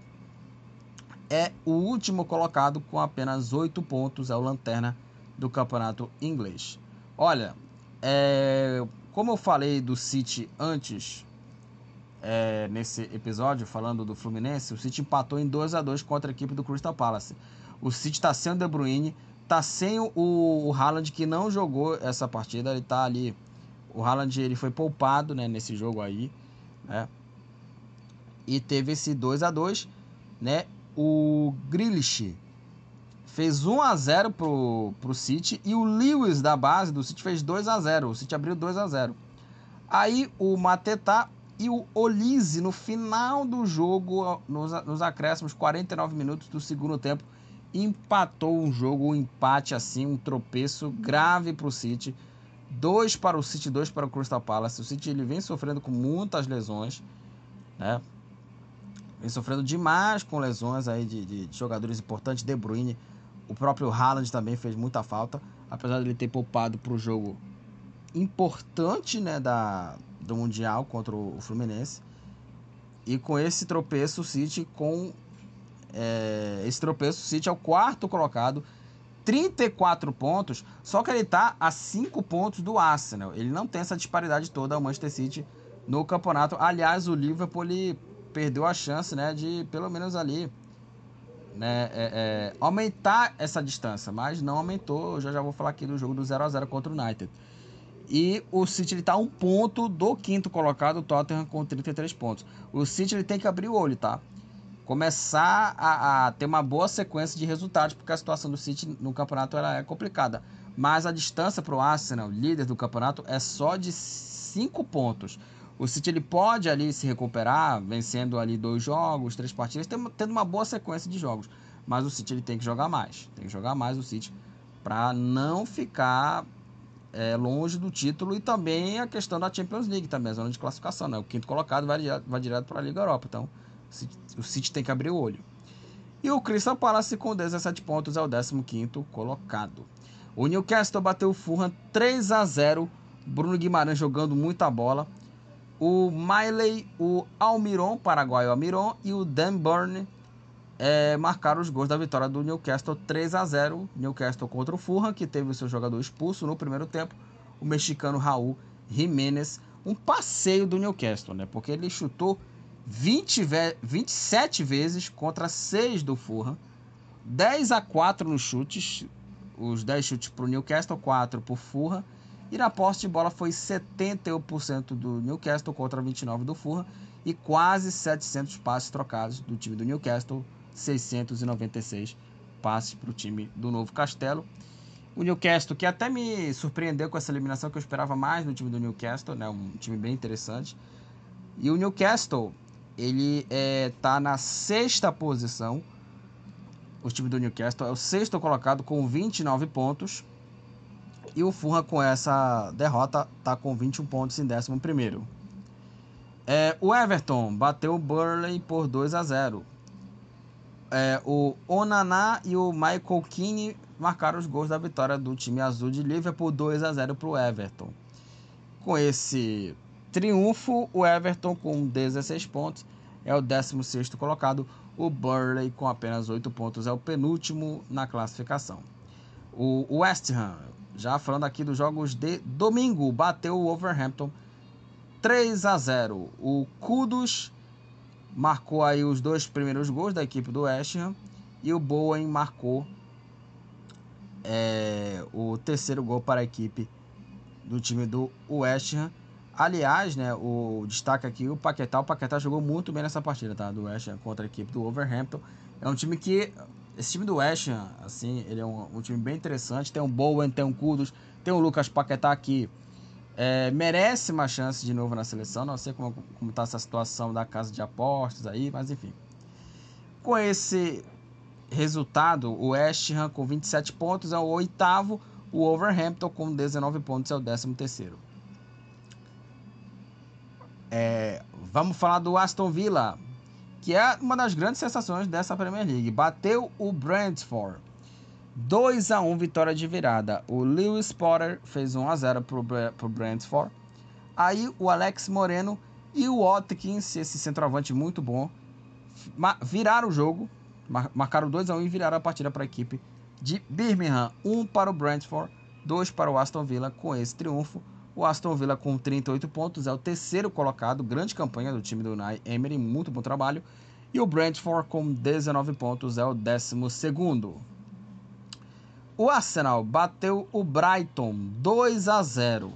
é o último colocado com apenas 8 pontos, é o lanterna do campeonato inglês. Olha, é, como eu falei do City antes, é, nesse episódio, falando do Fluminense, o City empatou em 2 a 2 contra a equipe do Crystal Palace. O City está sem o De Bruyne, está sem o, o Haaland, que não jogou essa partida, ele está ali. O Haaland ele foi poupado né, nesse jogo aí, né? E teve esse 2 a 2 né? O Grealish fez 1 a 0 pro, pro City e o Lewis da base do City fez 2 a 0. O City abriu 2 a 0. Aí o Matetá e o Olise no final do jogo, nos, nos acréscimos 49 minutos do segundo tempo, empatou um jogo, um empate assim, um tropeço grave para o City. Dois para o City, dois para o Crystal Palace. O City ele vem sofrendo com muitas lesões, né? Vem sofrendo demais com lesões aí de, de, de jogadores importantes. De Bruyne o próprio Haaland também fez muita falta, apesar de ele ter poupado para o jogo importante né, da, do Mundial contra o Fluminense. E com esse tropeço, o City com é, esse tropeço, o City é o quarto colocado, 34 pontos, só que ele está a 5 pontos do Arsenal. Ele não tem essa disparidade toda, o Manchester City, no campeonato. Aliás, o Liverpool ele perdeu a chance né, de pelo menos ali né, é, é, aumentar essa distância, mas não aumentou. Eu já, já vou falar aqui do jogo do 0 a 0 contra o United. E o City está um ponto do quinto colocado, o Tottenham com 33 pontos. O City ele tem que abrir o olho, tá? Começar a, a ter uma boa sequência de resultados, porque a situação do City no campeonato ela é complicada. Mas a distância para o Arsenal, líder do campeonato, é só de 5 pontos. O City ele pode ali se recuperar, vencendo ali dois jogos, três partidas, tendo uma boa sequência de jogos. Mas o City ele tem que jogar mais. Tem que jogar mais o City para não ficar é, longe do título e também a questão da Champions League, também, a zona de classificação. Né? O quinto colocado vai, vai direto para a Liga Europa. Então o City tem que abrir o olho. E o Crystal Palace com 17 pontos é o 15 colocado. O Newcastle bateu o Fulham 3 a 0. Bruno Guimarães jogando muita bola o Miley, o Almiron, paraguaio Almiron, e o Dan Burn é, marcaram os gols da vitória do Newcastle 3 a 0 Newcastle contra o Fulham, que teve o seu jogador expulso no primeiro tempo, o mexicano Raul Jiménez. Um passeio do Newcastle, né? Porque ele chutou 20 ve 27 vezes contra 6 do Fulham, 10 a 4 nos chutes, os 10 chutes para o Newcastle, 4 para o Fulham e na posse de bola foi 71% do Newcastle contra 29% do Fulham e quase 700 passes trocados do time do Newcastle, 696 passes para o time do Novo Castelo. O Newcastle, que até me surpreendeu com essa eliminação, que eu esperava mais no time do Newcastle, né? um time bem interessante. E o Newcastle, ele está é, na sexta posição. O time do Newcastle é o sexto colocado com 29 pontos. E o Fulham com essa derrota está com 21 pontos em 11 primeiro. É, o Everton bateu o Burley por 2 a 0. É, o Onaná e o Michael Keane marcaram os gols da vitória do time azul de Liverpool 2 a 0 para o Everton. Com esse triunfo, o Everton com 16 pontos é o 16 colocado. O Burley com apenas 8 pontos é o penúltimo na classificação. O West Ham, já falando aqui dos jogos de domingo, bateu o Wolverhampton 3 a 0. O Kudus marcou aí os dois primeiros gols da equipe do West Ham e o Bowen marcou é, o terceiro gol para a equipe do time do West Ham. Aliás, né, o destaque aqui o Paquetá. O Paquetá jogou muito bem nessa partida, tá? Do West Ham contra a equipe do Wolverhampton. É um time que esse time do West Ham, assim, ele é um, um time bem interessante. Tem um Bowen, tem um Kudos, tem o Lucas Paquetá aqui é, merece uma chance de novo na seleção. Não sei como está essa situação da casa de apostas aí, mas enfim. Com esse resultado, o West Ham com 27 pontos é o oitavo, o Wolverhampton com 19 pontos é o décimo terceiro. É, vamos falar do Aston Villa, que é uma das grandes sensações dessa Premier League. Bateu o Brentford 2 a 1 vitória de virada. O Lewis Potter fez 1 a 0 pro, pro Brentford. Aí o Alex Moreno e o Watkins, esse centroavante muito bom, viraram o jogo, marcaram 2 a 1 e viraram a partida para a equipe de Birmingham. 1 para o Brentford, 2 para o Aston Villa com esse triunfo. O Aston Villa com 38 pontos é o terceiro colocado, grande campanha do time do Unai Emery, muito bom trabalho. E o Brentford com 19 pontos é o décimo segundo. O Arsenal bateu o Brighton 2 a 0.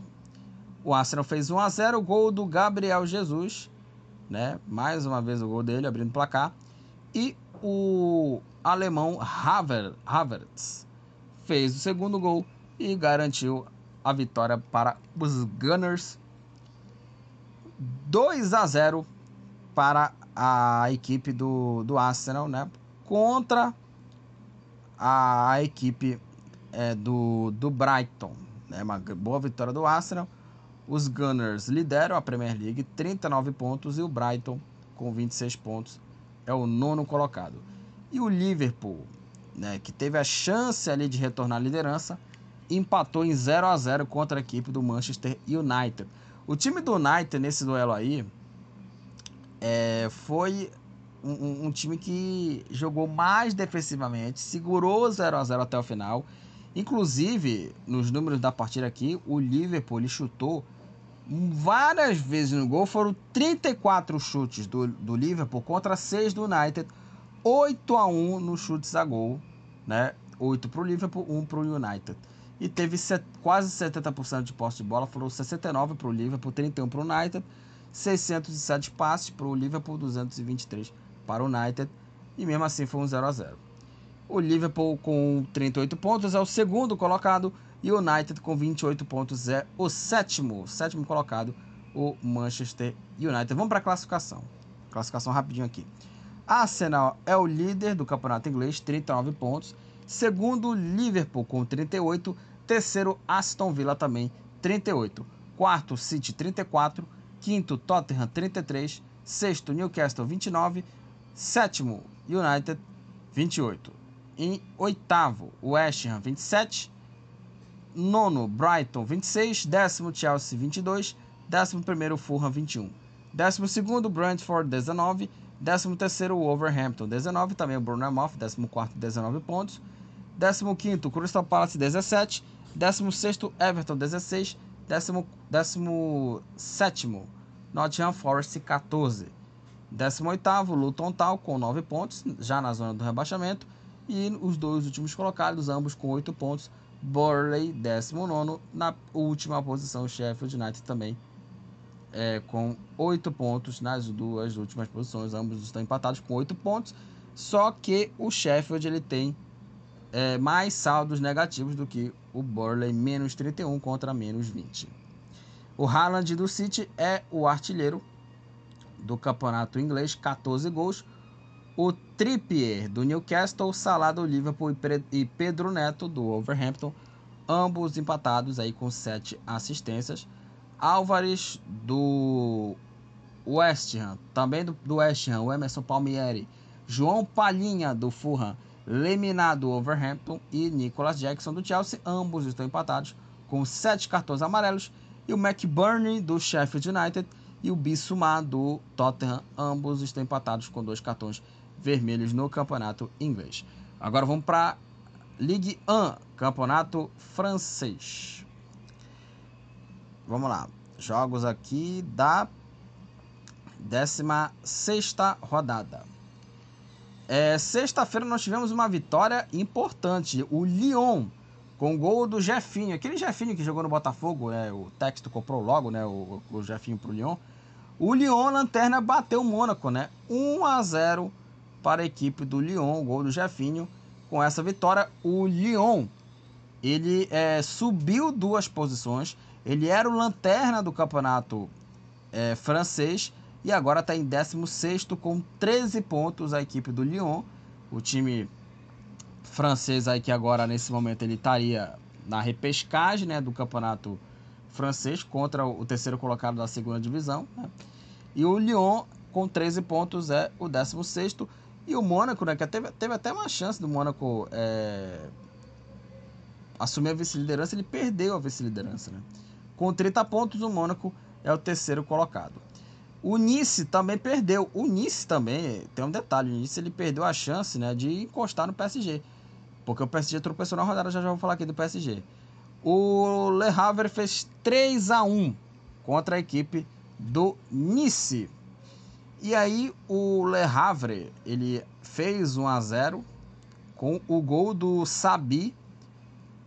O Arsenal fez 1 a 0, gol do Gabriel Jesus, né? Mais uma vez o gol dele abrindo o placar. E o alemão Haver, Havertz fez o segundo gol e garantiu a vitória para os Gunners. 2 a 0 para a equipe do, do Arsenal, né? Contra a equipe é, do, do Brighton. Né? Uma boa vitória do Arsenal. Os Gunners lideram a Premier League, 39 pontos, e o Brighton, com 26 pontos, é o nono colocado. E o Liverpool, né, que teve a chance ali de retornar à liderança, empatou em 0 a 0 contra a equipe do Manchester United. O time do United nesse duelo aí é, foi um, um, time que jogou mais defensivamente, segurou 0 a 0 até o final Inclusive, nos números da partida aqui, o Liverpool chutou várias vezes no gol. Foram 34 chutes do, do Liverpool contra 6 do United. 8 a 1 nos chutes a gol. Né? 8 para o Liverpool, 1 para o United. E teve set, quase 70% de posse de bola. Foram 69 para o Liverpool, 31 para o United. 607 passes para o Liverpool, 223 para o United. E mesmo assim foi um 0 a 0 o Liverpool com 38 pontos é o segundo colocado e o United com 28 pontos é o sétimo, sétimo colocado, o Manchester United. Vamos para a classificação. Classificação rapidinho aqui. Arsenal é o líder do campeonato inglês, 39 pontos. Segundo, Liverpool com 38. Terceiro, Aston Villa também, 38. Quarto, City, 34. Quinto, Tottenham, 33. Sexto, Newcastle, 29. Sétimo, United, 28. Em oitavo, West Ham 27. Nono, Brighton 26. Décimo, Chelsea 22. Décimo primeiro, Fulham 21. Décimo segundo, Brentford 19. Décimo terceiro, Wolverhampton 19. Também o Bournemouth, décimo quarto, 19 pontos. Décimo quinto, Crystal Palace 17. Décimo sexto, Everton 16. Décimo, décimo sétimo, Nottingham Forest 14. Décimo oitavo, Luton Town com 9 pontos, já na zona do rebaixamento. E os dois últimos colocados, ambos com 8 pontos. Burley, 19 na última posição. Sheffield United também é, com 8 pontos nas duas últimas posições. Ambos estão empatados com 8 pontos. Só que o Sheffield ele tem é, mais saldos negativos do que o Burley, menos 31 contra menos 20. O Haaland do City é o artilheiro do campeonato inglês, 14 gols. O Trippier do Newcastle, Salah do Liverpool e Pedro Neto do Wolverhampton, ambos empatados aí com sete assistências. Álvares do West Ham, também do, do West Ham, o Emerson Palmieri, João Palhinha do Fulham, Lemina do Overhampton e Nicholas Jackson do Chelsea, ambos estão empatados com sete cartões amarelos, e o McBurney do Sheffield United e o Bissouma do Tottenham, ambos estão empatados com dois cartões vermelhos no campeonato inglês. Agora vamos para Ligue 1, campeonato francês. Vamos lá, jogos aqui da 16 rodada. É, Sexta-feira nós tivemos uma vitória importante. O Lyon, com gol do Jefinho. Aquele Jefinho que jogou no Botafogo, né? O texto comprou logo, né? O, o Jefinho pro Lyon. O Lyon, lanterna, bateu o Mônaco, né? 1 a 0 para a equipe do Lyon, o gol do Jefinho. Com essa vitória, o Lyon ele é, subiu duas posições. Ele era o lanterna do campeonato é, francês e agora está em 16 com 13 pontos a equipe do Lyon. O time francês aí que agora nesse momento ele estaria na repescagem né, do campeonato francês contra o terceiro colocado da segunda divisão. Né? E o Lyon com 13 pontos é o 16 e o Mônaco, né, que teve, teve até uma chance do Mônaco é, assumir a vice-liderança, ele perdeu a vice-liderança. Né? Com 30 pontos, o Mônaco é o terceiro colocado. O Nice também perdeu. O Nice também, tem um detalhe, o Nice ele perdeu a chance né, de encostar no PSG. Porque o PSG tropeçou na rodada, já já vou falar aqui do PSG. O Le Havre fez 3 a 1 contra a equipe do Nice. E aí o Le Havre, ele fez 1 a 0 com o gol do Sabi,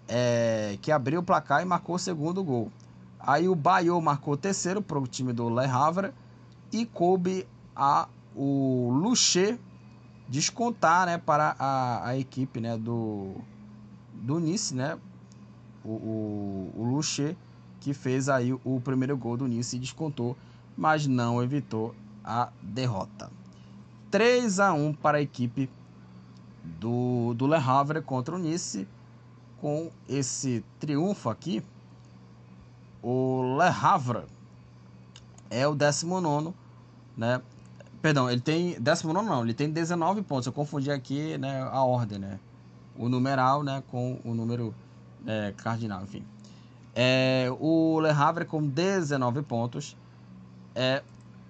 é, que abriu o placar e marcou o segundo gol. Aí o Bayou marcou o terceiro para o time do Le Havre e coube a o Luché descontar né, para a, a equipe né, do, do Nice, né, o, o, o que fez aí o primeiro gol do Nice e descontou, mas não evitou a derrota. 3 a 1 para a equipe do, do Le Havre contra o Nice. Com esse triunfo aqui, o Le Havre é o 19, né? Perdão, ele tem 19 não, ele tem 19 pontos. Eu confundi aqui, né, a ordem, né? O numeral, né, com o número é, cardinal, enfim. É, o Le Havre com 19 pontos é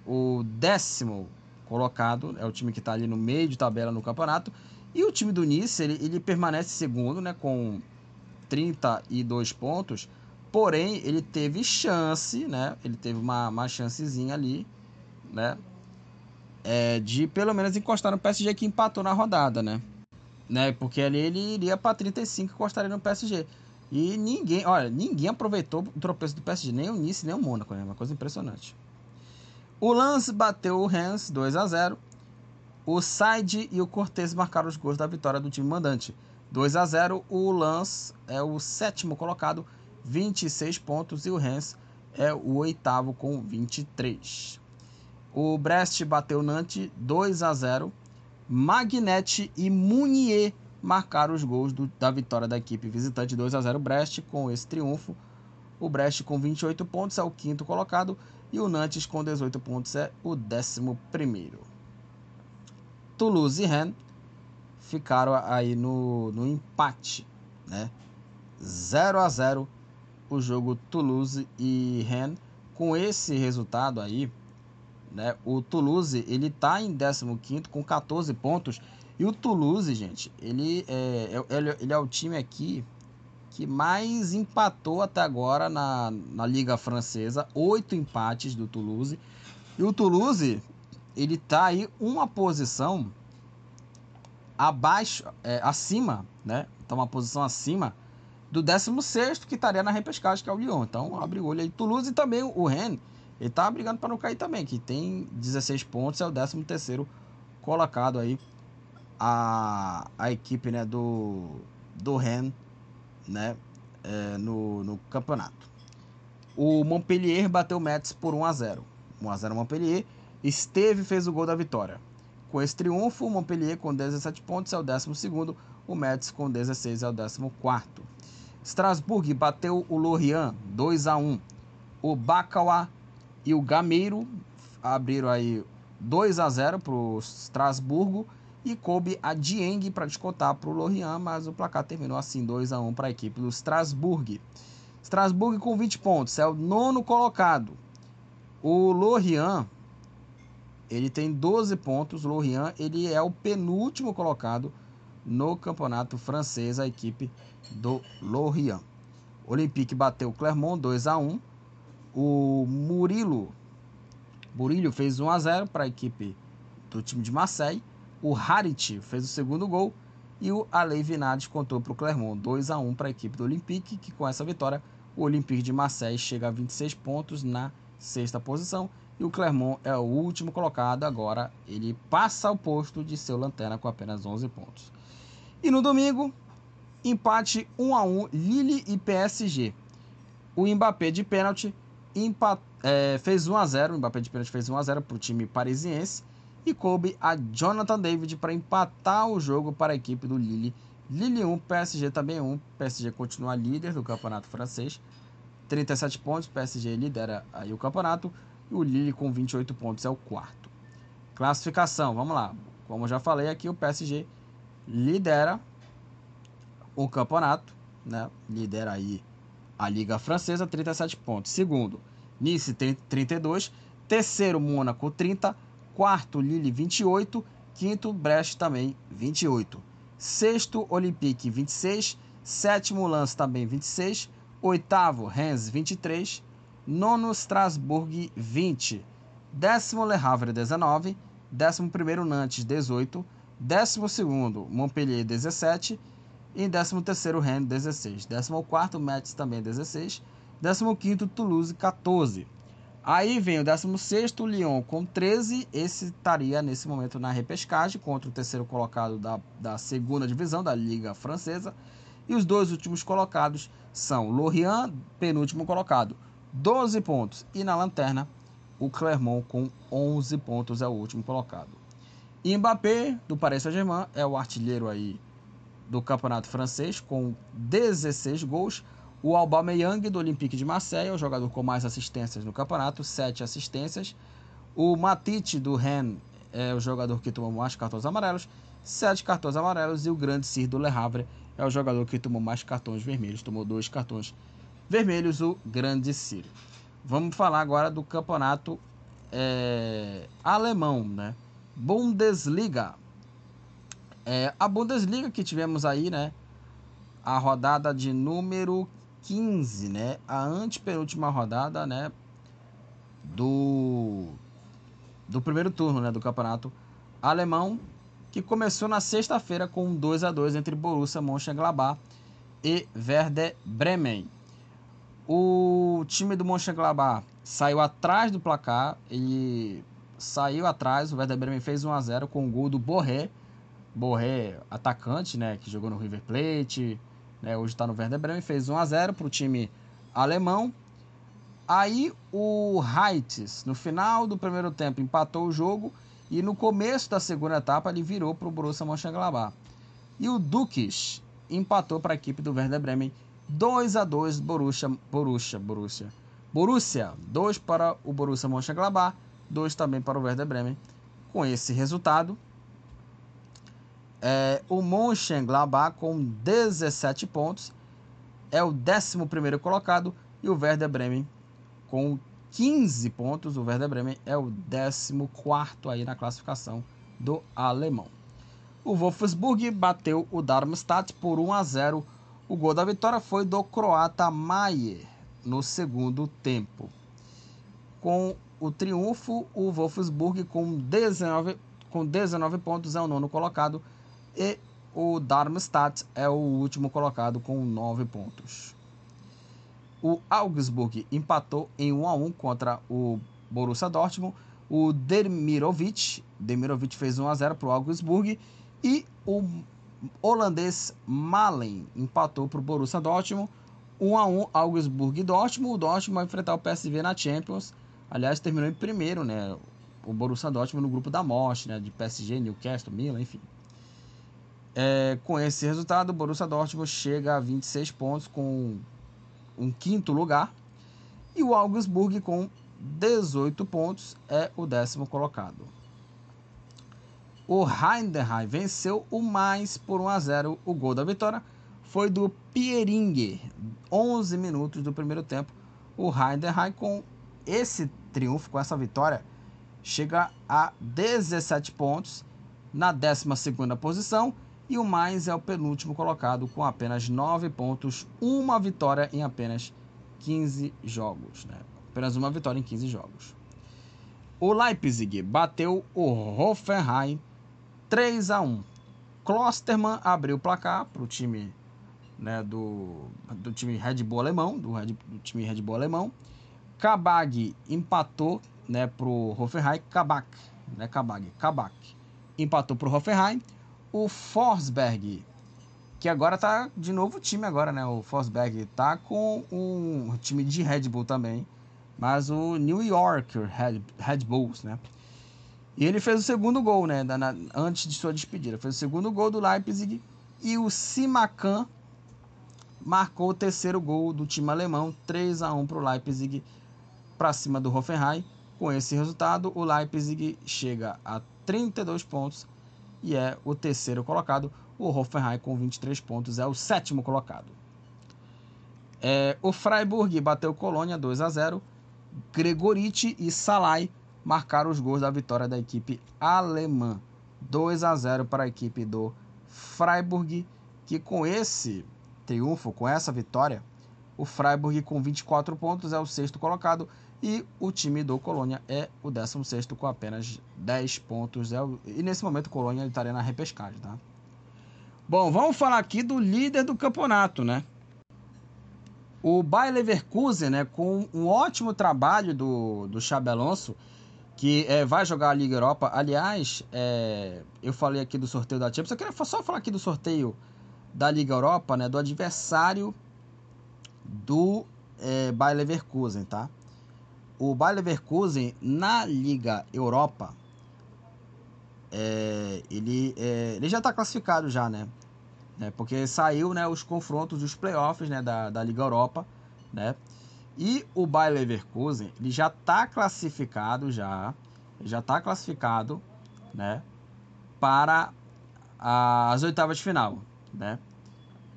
o décimo colocado, é o time que está ali no meio de tabela no campeonato. E o time do Nice, ele, ele permanece segundo, né, com 32 pontos. Porém, ele teve chance, né? Ele teve uma, uma chancezinha ali, né? É, de pelo menos encostar no PSG que empatou na rodada, né? né? Porque ali ele iria para 35 e encostaria no PSG. E ninguém, olha, ninguém aproveitou o tropeço do PSG, nem o Nice, nem o Mônaco, né? Uma coisa impressionante. O Lance bateu o Rennes 2 a 0. O Said e o Cortez marcaram os gols da vitória do time mandante. 2 a 0. O Lance é o sétimo colocado 26 pontos e o Rennes é o oitavo com 23. O Brest bateu Nantes 2 a 0. Magnete e Munier marcaram os gols do, da vitória da equipe visitante 2 a 0 Brest com esse triunfo. O Brest com 28 pontos é o quinto colocado e o Nantes com 18 pontos é o décimo primeiro. Toulouse e Rennes ficaram aí no, no empate, né? 0 a 0 o jogo Toulouse e Rennes. Com esse resultado aí, né, o Toulouse ele tá em 15 com 14 pontos. E o Toulouse, gente, ele é, é ele, ele é o time aqui que mais empatou até agora na, na Liga Francesa. Oito empates do Toulouse. E o Toulouse, ele tá aí uma posição abaixo, é, acima, né? Tá uma posição acima do 16 que estaria na repescagem, que é o Lyon. Então, abre o olho aí. Toulouse e também o Rennes, ele tá brigando para não cair também, que tem 16 pontos, é o 13 colocado aí a, a equipe né, do, do Rennes né, é, no, no campeonato. O Montpellier bateu o Metz por 1 a 0 1 a 0 Montpellier. Esteve fez o gol da vitória. Com esse triunfo, o Montpellier com 17 pontos é o 12 o Metz com 16 é o 14 Strasbourg bateu o Lorient 2 a 1. O Bacauá e o Gameiro abriram aí 2 a 0 para o Strasburgo e coube a Dieng para descontar para o Lorient, mas o placar terminou assim 2 a 1 para a equipe do Strasbourg. Strasbourg com 20 pontos, é o nono colocado. O Lorient ele tem 12 pontos. O Lorient ele é o penúltimo colocado no campeonato francês, a equipe do Lorient. Olympique bateu o Clermont 2 a 1. O Murilo Murillo fez 1 a 0 para a equipe do time de Marseille. O Harit fez o segundo gol e o Alei Vinades contou para o Clermont 2 a 1 para a equipe do Olympique, que com essa vitória o Olympique de Marseille chega a 26 pontos na sexta posição e o Clermont é o último colocado. Agora ele passa o posto de seu lanterna com apenas 11 pontos. E no domingo, empate 1 a 1 Lille e PSG. O Mbappé de pênalti é, fez 1 a 0 O Mbappé de pênalti fez 1 a 0 para o time parisiense. E coube a Jonathan David para empatar o jogo para a equipe do Lille. Lille 1, PSG também 1. PSG continua líder do campeonato francês. 37 pontos, PSG lidera aí o campeonato. E o Lille com 28 pontos é o quarto. Classificação, vamos lá. Como já falei aqui, o PSG lidera o campeonato, né? Lidera aí a Liga Francesa, 37 pontos. Segundo, Nice 32, terceiro Mônaco 30, quarto Lille 28, quinto Brest também 28. Sexto Olympique 26, sétimo Lance também 26, oitavo Rennes 23, nono Strasbourg 20, décimo Le Havre 19, décimo primeiro Nantes 18, décimo segundo Montpellier 17 e décimo terceiro Rennes 16, décimo quarto Metz também 16, décimo quinto Toulouse 14. Aí vem o 16 Lyon com 13. Esse estaria nesse momento na repescagem contra o terceiro colocado da, da segunda divisão da Liga Francesa. E os dois últimos colocados são Lorient, penúltimo colocado, 12 pontos. E na lanterna, o Clermont com 11 pontos é o último colocado. E Mbappé, do Paris Saint-Germain, é o artilheiro aí do campeonato francês com 16 gols. O Aubameyang, do Olympique de Marseille, é o jogador com mais assistências no campeonato, 7 assistências. O Matite, do Rennes, é o jogador que tomou mais cartões amarelos, 7 cartões amarelos. E o Grande Sir, do Le Havre, é o jogador que tomou mais cartões vermelhos, tomou dois cartões vermelhos, o grande Ciro. Vamos falar agora do campeonato é, alemão, né? Bundesliga. É, a Bundesliga que tivemos aí, né? A rodada de número 15, né? A antepenúltima rodada, né? Do, do primeiro turno, né? Do campeonato alemão, que começou na sexta-feira com 2 a 2 entre Borussia Mönchengladbach e Werder Bremen. O time do Mönchengladbach saiu atrás do placar, ele saiu atrás, o Werder Bremen fez 1 a 0 com o gol do Borré, Borré, atacante, né, que jogou no River Plate, né, hoje está no Werder Bremen, fez 1 a 0 para o time alemão. Aí o Heitz, no final do primeiro tempo, empatou o jogo e no começo da segunda etapa ele virou para o Borussia Mönchengladbach. E o Dukes empatou para a equipe do Werder Bremen 2 a 2 Borussia, Borussia, Borussia. Borussia, 2 para o Borussia Mönchengladbach, 2 também para o Werder Bremen. Com esse resultado, é, o Mönchengladbach com 17 pontos é o 11 colocado e o Werder Bremen com 15 pontos. O Werder Bremen é o 14 aí na classificação do alemão. O Wolfsburg bateu o Darmstadt por 1 a 0 o gol da vitória foi do croata Maier no segundo tempo. Com o triunfo, o Wolfsburg com 19, com 19 pontos é o nono colocado e o Darmstadt é o último colocado com 9 pontos. O Augsburg empatou em 1 a 1 contra o Borussia Dortmund. O Demirovic, Demirovic fez 1 a 0 para o Augsburg e o holandês Malen empatou para o Borussia Dortmund. 1 a 1 Augsburg e Dortmund. O Dortmund vai enfrentar o PSV na Champions. Aliás, terminou em primeiro, né? O Borussia Dortmund no grupo da morte, né? De PSG, Newcastle, Milan, enfim. É, com esse resultado, o Borussia Dortmund chega a 26 pontos com um quinto lugar. E o Augsburg com 18 pontos, é o décimo colocado. O Heidenheim venceu o mais por 1 a 0. O gol da vitória foi do Pieringer, 11 minutos do primeiro tempo. O Heidenheim com esse triunfo, com essa vitória, chega a 17 pontos na 12 posição e o mais é o penúltimo colocado com apenas 9 pontos, uma vitória em apenas 15 jogos, né? Apenas uma vitória em 15 jogos. O Leipzig bateu o Hoffenheim 3 a 1. Klosterman abriu o placar para o time né, do, do time Red Bull alemão, do, Red, do time Red Bull alemão. Kabag empatou né, para o Hoffenheim. Kabak, né, Kabag, Kabak empatou para o Hoffenheim. O Forsberg, que agora tá de novo time agora, né? O Forsberg tá com um time de Red Bull também, mas o New York Red, Red Bulls, né? E ele fez o segundo gol, né? Na, antes de sua despedida. Fez o segundo gol do Leipzig. E o Simacan marcou o terceiro gol do time alemão. 3 a 1 para o Leipzig para cima do Hoffenheim. Com esse resultado, o Leipzig chega a 32 pontos e é o terceiro colocado. O Hoffenheim com 23 pontos é o sétimo colocado. É, o Freiburg bateu Colônia 2 a 0. Gregoriti e Salai marcaram os gols da vitória da equipe alemã. 2 a 0 para a equipe do Freiburg, que com esse triunfo, com essa vitória, o Freiburg com 24 pontos é o sexto colocado e o time do Colônia é o 16 com apenas 10 pontos. É. E nesse momento o Colônia estaria na repescagem, tá? Bom, vamos falar aqui do líder do campeonato, né? O Bayer Leverkusen, né, com um ótimo trabalho do, do Xabi Alonso, que é, vai jogar a Liga Europa. Aliás, é, eu falei aqui do sorteio da Champions, eu queria só falar aqui do sorteio da Liga Europa, né, do adversário do é, Bayer Leverkusen, tá? O Bayer Leverkusen na Liga Europa, é, ele, é, ele já está classificado já, né? né? Porque saiu, né, os confrontos dos playoffs, né, da, da Liga Europa, né? E o Bayer Leverkusen, ele já está classificado já, já está classificado, né, para as oitavas de final, né?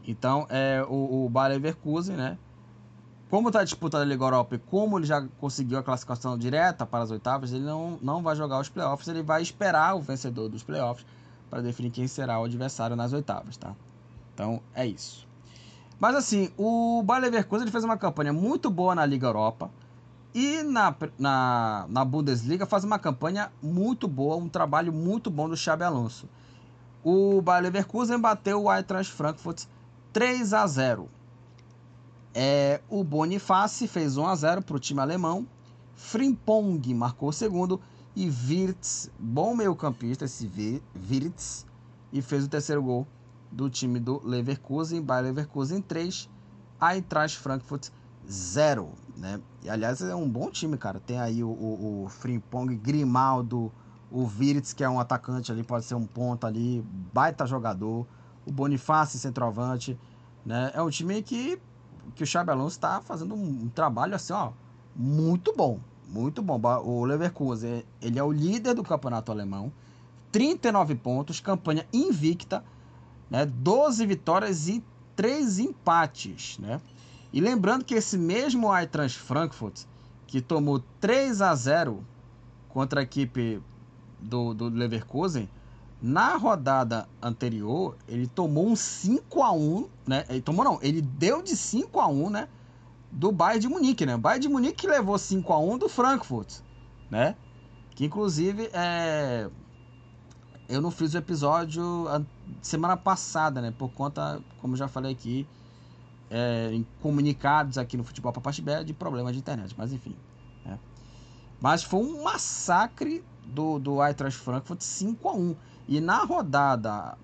Então, é o, o Bayer Leverkusen, né, como está disputando a Liga Europa e como ele já conseguiu a classificação direta para as oitavas, ele não, não vai jogar os playoffs, ele vai esperar o vencedor dos playoffs para definir quem será o adversário nas oitavas, tá? Então, é isso. Mas assim, o Bayer Leverkusen ele fez uma campanha muito boa na Liga Europa e na, na, na Bundesliga faz uma campanha muito boa, um trabalho muito bom do Xabi Alonso. O Bayer Leverkusen bateu o Eintracht Frankfurt 3 a 0. É, o Boniface fez 1 a 0 para o time alemão. Frimpong marcou o segundo e Wirtz, bom meio-campista esse Wirtz, e fez o terceiro gol do time do Leverkusen, Bayer Leverkusen 3, Eintracht Frankfurt 0, né? E, aliás, é um bom time, cara. Tem aí o, o, o Frimpong, Grimaldo, o Virits, que é um atacante ali, pode ser um ponto ali, baita jogador, o Bonifácio, centroavante, né? É um time que, que o Xabi Alonso está fazendo um, um trabalho assim, ó, muito bom, muito bom. O Leverkusen, ele é o líder do campeonato alemão, 39 pontos, campanha invicta, né? 12 vitórias e 3 empates, né? E lembrando que esse mesmo Eintracht Frankfurt, que tomou 3 a 0 contra a equipe do, do Leverkusen, na rodada anterior, ele tomou um 5 a 1 né? Ele tomou não, ele deu de 5 a 1 né? Do Bayern de Munique, né? O Bayern de Munique levou 5 a 1 do Frankfurt, né? Que inclusive é, eu não fiz o episódio semana passada, né? Por conta, como já falei aqui, é, em comunicados aqui no Futebol Papachibé de problemas de internet, mas enfim. Né? Mas foi um massacre do, do Eintracht Frankfurt 5 a 1 E na rodada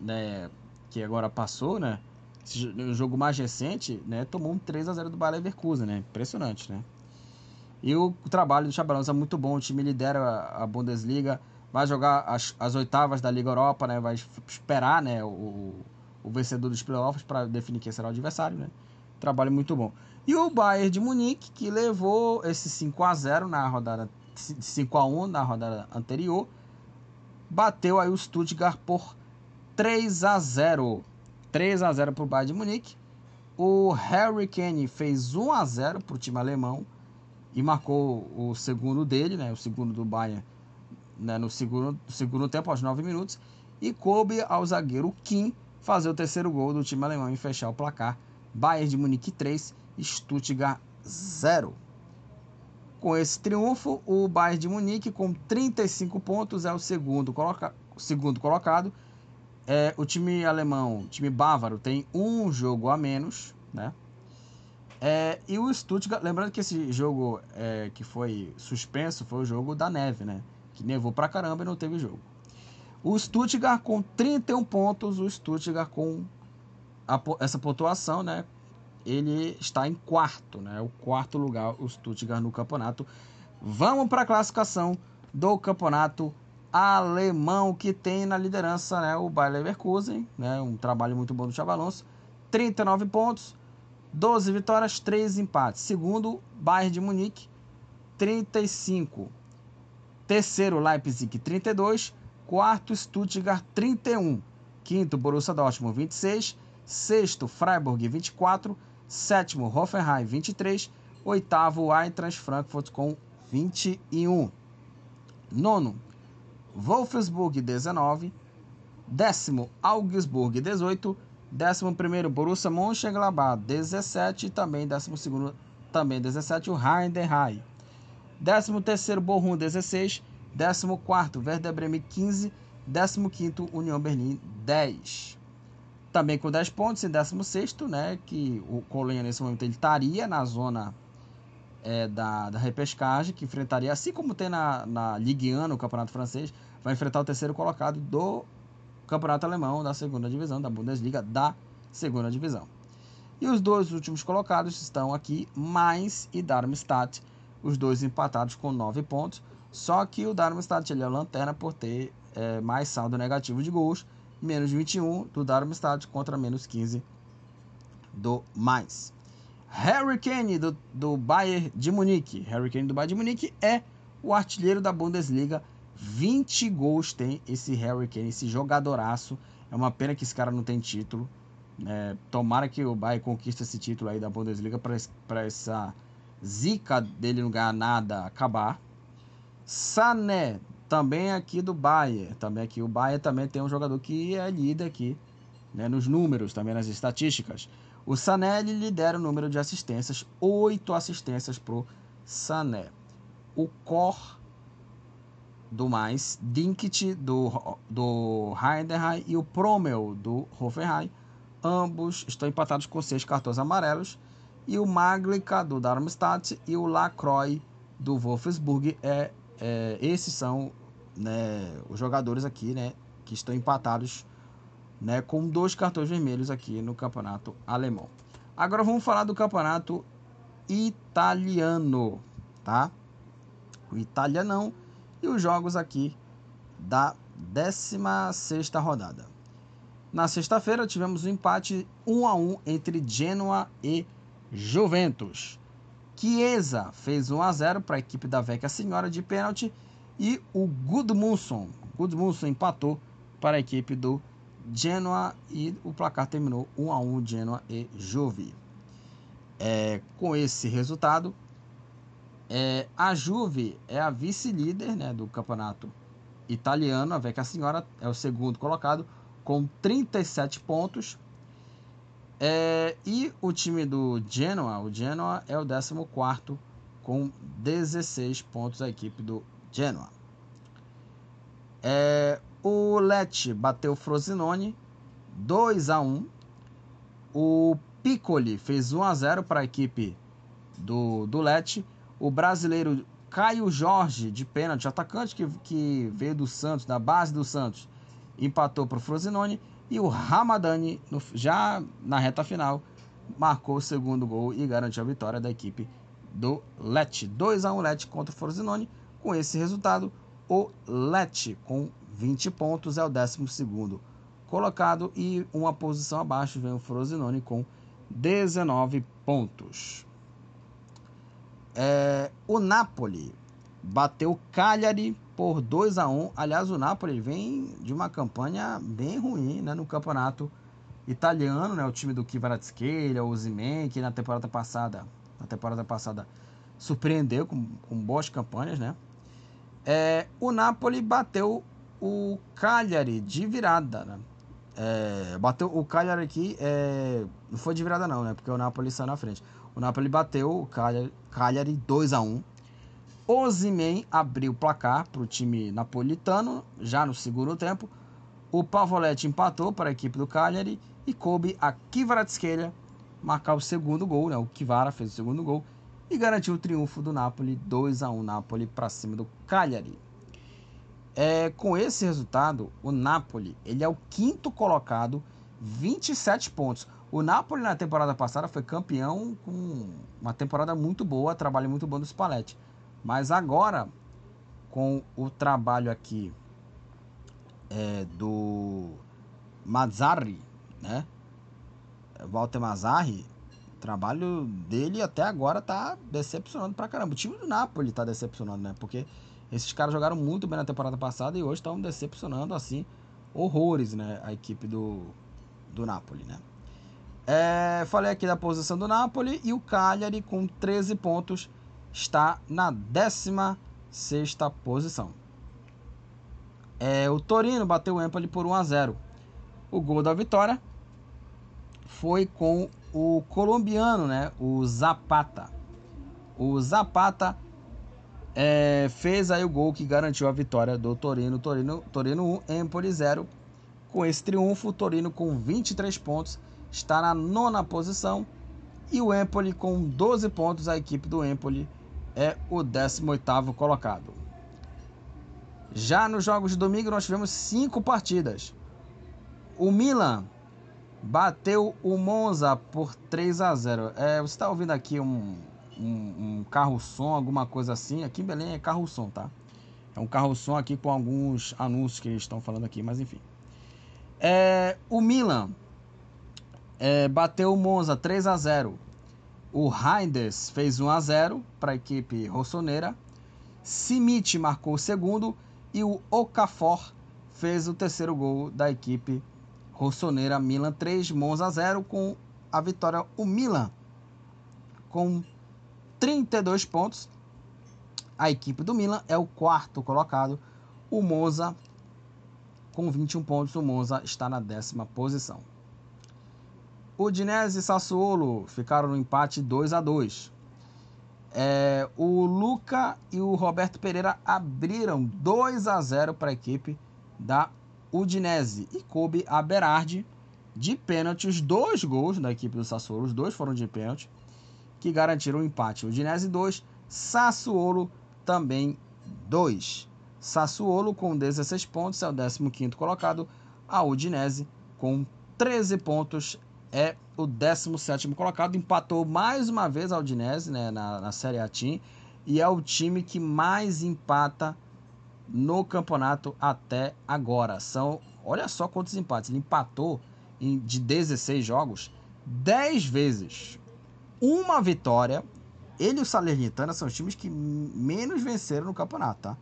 né, que agora passou, né? O jogo mais recente, né? Tomou um 3 a 0 do Bayer Leverkusen, né? Impressionante, né? E o, trabalho do Chabalão é muito bom. O time lidera a Bundesliga vai jogar as, as oitavas da Liga Europa, né? Vai esperar, né, o, o vencedor dos playoffs para definir quem será o adversário, né? Trabalho muito bom. E o Bayern de Munique, que levou esse 5 a 0 na rodada 5 a 1 na rodada anterior, bateu aí o Stuttgart por 3 a 0. 3 a 0 para o Bayern de Munique. O Harry Kane fez 1 a 0 para o time alemão e marcou o segundo dele, né, o segundo do Bayern, né, no segundo, segundo tempo, aos 9 minutos. E coube ao zagueiro Kim fazer o terceiro gol do time alemão e fechar o placar. Bayern de Munique 3, Stuttgart 0. Com esse triunfo, o Bayern de Munique, com 35 pontos, é o segundo, coloca, segundo colocado. É, o time alemão, o time bávaro, tem um jogo a menos, né? É, e o Stuttgart, lembrando que esse jogo é, que foi suspenso foi o jogo da neve, né? Que nevou pra caramba e não teve jogo. O Stuttgart com 31 pontos, o Stuttgart com a, essa pontuação, né? Ele está em quarto, né? O quarto lugar, o Stuttgart no campeonato. Vamos para a classificação do campeonato alemão que tem na liderança, né? O Bayer Leverkusen, né? Um trabalho muito bom do Chavalonso. 39 pontos, 12 vitórias, 3 empates. Segundo, Bayern de Munique, 35. Terceiro, Leipzig, 32. Quarto, Stuttgart, 31. Quinto, Borussia Dortmund, 26. Sexto, Freiburg, 24. Sétimo, Hoffenheim, 23. Oitavo, Eintracht Frankfurt, com 21. Nono, Wolfsburg, 19. Décimo, Augsburg, 18. Décimo primeiro, Borussia Mönchengladbach, 17. E também décimo segundo, também 17, o Heidenheim. Décimo terceiro, Bochum, 16. 14 Werder Bremen 15, 15 União Berlim 10. Também com 10 pontos em 16 né, que o Colônia nesse momento ele estaria na zona é, da, da repescagem, que enfrentaria, assim como tem na, na Ligue 1, no Campeonato Francês, vai enfrentar o terceiro colocado do Campeonato Alemão da segunda divisão, da Bundesliga da segunda divisão. E os dois últimos colocados estão aqui, Mainz e Darmstadt, os dois empatados com 9 pontos. Só que o Darmstadt ele é a lanterna por ter é, mais saldo negativo de gols, menos 21 do Darmstadt contra menos 15 do mais. Harry Kane do, do Bayern de Munique. Harry Kane do Bayern de Munique é o artilheiro da Bundesliga. 20 gols tem esse Harry Kane, esse jogadoraço. É uma pena que esse cara não tem título. É, tomara que o Bayern conquiste esse título aí da Bundesliga para essa zica dele não ganhar nada acabar. Sané, também aqui do Bayern. Também aqui o Bayern também tem um jogador que é líder aqui, né, nos números, também nas estatísticas. O Sané lidera o número de assistências, oito assistências pro Sané. O Cor do mais, Dinkt do, do Heidenheim e o Promel do Hoffenheim. Ambos estão empatados com seis cartões amarelos. E o Maglica do Darmstadt e o Lacroix do Wolfsburg é é, esses são né, os jogadores aqui, né, que estão empatados, né, com dois cartões vermelhos aqui no campeonato alemão. Agora vamos falar do campeonato italiano, tá? O italianão e os jogos aqui da 16 rodada. Na sexta-feira tivemos um empate 1 a 1 entre Genoa e Juventus. Chiesa fez 1 a 0 para a equipe da Vecchia Senhora de pênalti e o Gudmundsson, Gudmundsson empatou para a equipe do Genoa e o placar terminou 1 a 1 Genoa e Juve. É, com esse resultado, é, a Juve é a vice-líder né, do campeonato italiano, a Vecchia Senhora é o segundo colocado com 37 pontos. É, e o time do Genoa, o Genoa é o 14 com 16 pontos. A equipe do Genoa. É, o Lecce bateu o Frosinone 2 a 1. O Piccoli fez 1 a 0 para a equipe do, do Lecce. O brasileiro Caio Jorge, de pênalti, atacante que, que veio do Santos, da base do Santos, empatou para o Frosinone. E o Ramadani, no, já na reta final, marcou o segundo gol e garantiu a vitória da equipe do Lecce. 2 a 1 Lecce contra o Frosinone. Com esse resultado, o Lecce com 20 pontos é o 12 colocado e uma posição abaixo vem o Frosinone com 19 pontos. É, o Napoli bateu Cagliari por 2 a 1 Aliás, o Napoli vem de uma campanha bem ruim né, no campeonato italiano, né, o time do Kvaratskhelia, o Zimen, que na temporada passada, na temporada passada surpreendeu com, com boas campanhas, né? É, o Napoli bateu o Cagliari de virada, né? É, bateu o Cagliari aqui, é, não foi de virada não, né? Porque o Napoli saiu na frente. O Napoli bateu o Cagliari, Cagliari 2 a 1 Ozyman abriu o placar para o time napolitano, já no segundo tempo. O Pavoletti empatou para a equipe do Cagliari e coube a Kvaratskhelia marcar o segundo gol, né? O Kivara fez o segundo gol e garantiu o triunfo do Napoli 2 a 1 Napoli para cima do Cagliari. É, com esse resultado, o Napoli ele é o quinto colocado, 27 pontos. O Napoli na temporada passada foi campeão com uma temporada muito boa, trabalho muito bom do Spalletti. Mas agora, com o trabalho aqui é, do Mazzarri, né? Walter Mazzarri, trabalho dele até agora tá decepcionando pra caramba. O time do Napoli tá decepcionando, né? Porque esses caras jogaram muito bem na temporada passada e hoje estão decepcionando, assim, horrores, né? A equipe do, do Napoli, né? É, falei aqui da posição do Napoli e o Cagliari com 13 pontos está na 16 posição. É, o Torino bateu o Empoli por 1 a 0. O gol da vitória foi com o colombiano, né? O Zapata. O Zapata é, fez aí o gol que garantiu a vitória do Torino. Torino, Torino 1, Empoli 0. Com esse triunfo, o Torino com 23 pontos está na nona posição. E o Empoli com 12 pontos, a equipe do Empoli é o 18º colocado. Já nos jogos de domingo nós tivemos cinco partidas. O Milan bateu o Monza por 3 a 0. É, você está ouvindo aqui um, um, um carro-som, alguma coisa assim. Aqui em Belém é carro-som, tá? É um carro-som aqui com alguns anúncios que eles estão falando aqui, mas enfim. É, o Milan é, bateu o Monza 3 a 0. O Reinders fez 1 a 0 para a equipe rossoneira. Simit marcou o segundo e o Okafor fez o terceiro gol da equipe Rossoneira Milan 3, Monza 0 com a vitória o Milan com 32 pontos. A equipe do Milan é o quarto colocado. O Monza com 21 pontos. O Monza está na décima posição. O Dinese e Sassuolo ficaram no empate 2 a 2. É, o Luca e o Roberto Pereira abriram 2 a 0 para a equipe da Udinese e coube a Berardi de pênalti os dois gols da equipe do Sassuolo, os dois foram de pênalti, que garantiram o empate. Udinese 2, Sassuolo também 2. Sassuolo com 16 pontos é o 15º colocado, a Udinese com 13 pontos é o 17º colocado, empatou mais uma vez a Udinese né, na, na Série A Team, e é o time que mais empata no campeonato até agora. São, olha só quantos empates. Ele empatou em, de 16 jogos 10 vezes. Uma vitória. Ele e o Salernitana são os times que menos venceram no campeonato, tá?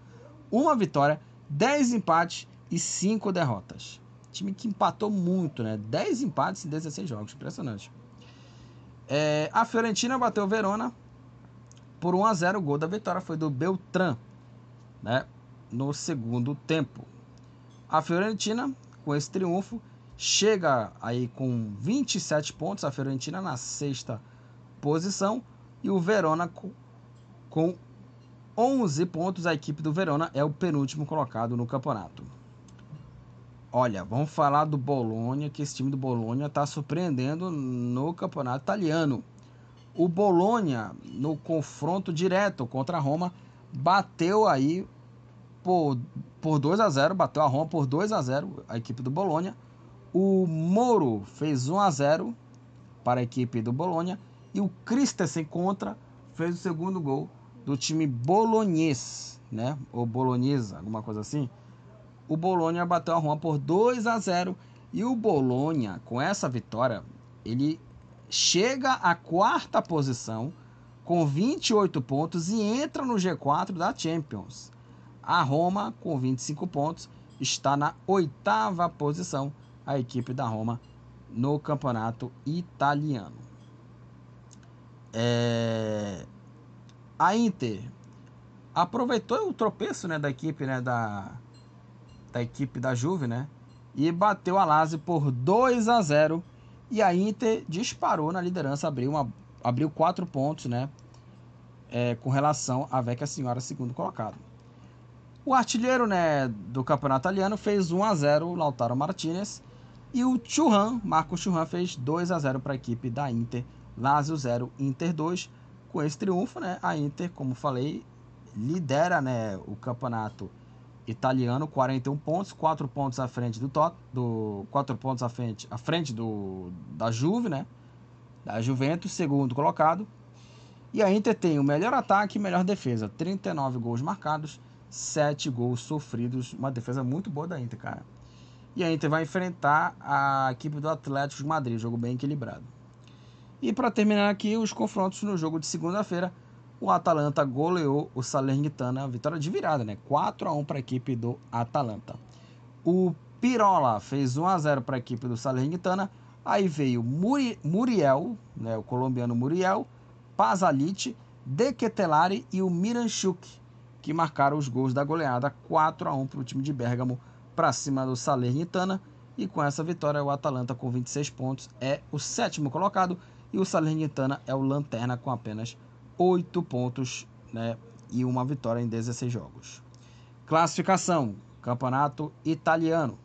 Uma vitória, 10 empates e 5 derrotas. Time que empatou muito, né? 10 empates em 16 jogos. Impressionante. É, a Fiorentina bateu o Verona por 1 a 0 O gol da vitória foi do Beltran, né? No segundo tempo. A Fiorentina, com esse triunfo, chega aí com 27 pontos, a Fiorentina na sexta posição e o Verona com 11 pontos. A equipe do Verona é o penúltimo colocado no campeonato. Olha, vamos falar do Bolonha, que esse time do Bolonha está surpreendendo no campeonato italiano. O Bolonha, no confronto direto contra a Roma, bateu aí por, por 2 a 0 bateu a Roma por 2 a 0 a equipe do Bolonha. O Moro fez 1 a 0 para a equipe do Bolonha. E o Christensen contra fez o segundo gol do time bolonês, né? Ou bolonesa, alguma coisa assim. O Bolonha bateu a Roma por 2 a 0 e o Bolonha, com essa vitória, ele chega à quarta posição com 28 pontos e entra no G4 da Champions. A Roma, com 25 pontos, está na oitava posição, a equipe da Roma no campeonato italiano. É... A Inter aproveitou o tropeço né, da equipe né, da, da equipe da Juve, né? E bateu a Lazio por 2 a 0 e a Inter disparou na liderança, abriu, uma, abriu quatro pontos, né? É, com relação à Vecchia Senhora, segundo colocado. O artilheiro né, do campeonato italiano fez 1 a 0 Lautaro Martinez. E o Churran, Marco Churran, fez 2 a 0 para a equipe da Inter. Lazio 0, Inter 2. Com esse triunfo, né, a Inter, como falei, lidera né, o campeonato italiano, 41 pontos, 4 pontos à frente do Tot, do 4 pontos à frente, à frente do da Juve, né? Da Juventus, segundo colocado. E a Inter tem o melhor ataque e melhor defesa, 39 gols marcados, 7 gols sofridos, uma defesa muito boa da Inter, cara. E a Inter vai enfrentar a equipe do Atlético de Madrid, jogo bem equilibrado. E para terminar aqui os confrontos no jogo de segunda-feira, o Atalanta goleou o Salernitana, vitória de virada, né? 4 a 1 para a equipe do Atalanta. O Pirola fez 1 a 0 para a equipe do Salernitana. Aí veio Muri, Muriel, né, o colombiano Muriel, Pazalit, Dequetelari e o Miranchuk, que marcaram os gols da goleada 4 a 1 para o time de Bergamo para cima do Salernitana. E com essa vitória, o Atalanta com 26 pontos é o sétimo colocado e o Salernitana é o lanterna com apenas 8 pontos né, e uma vitória em 16 jogos. Classificação: Campeonato Italiano.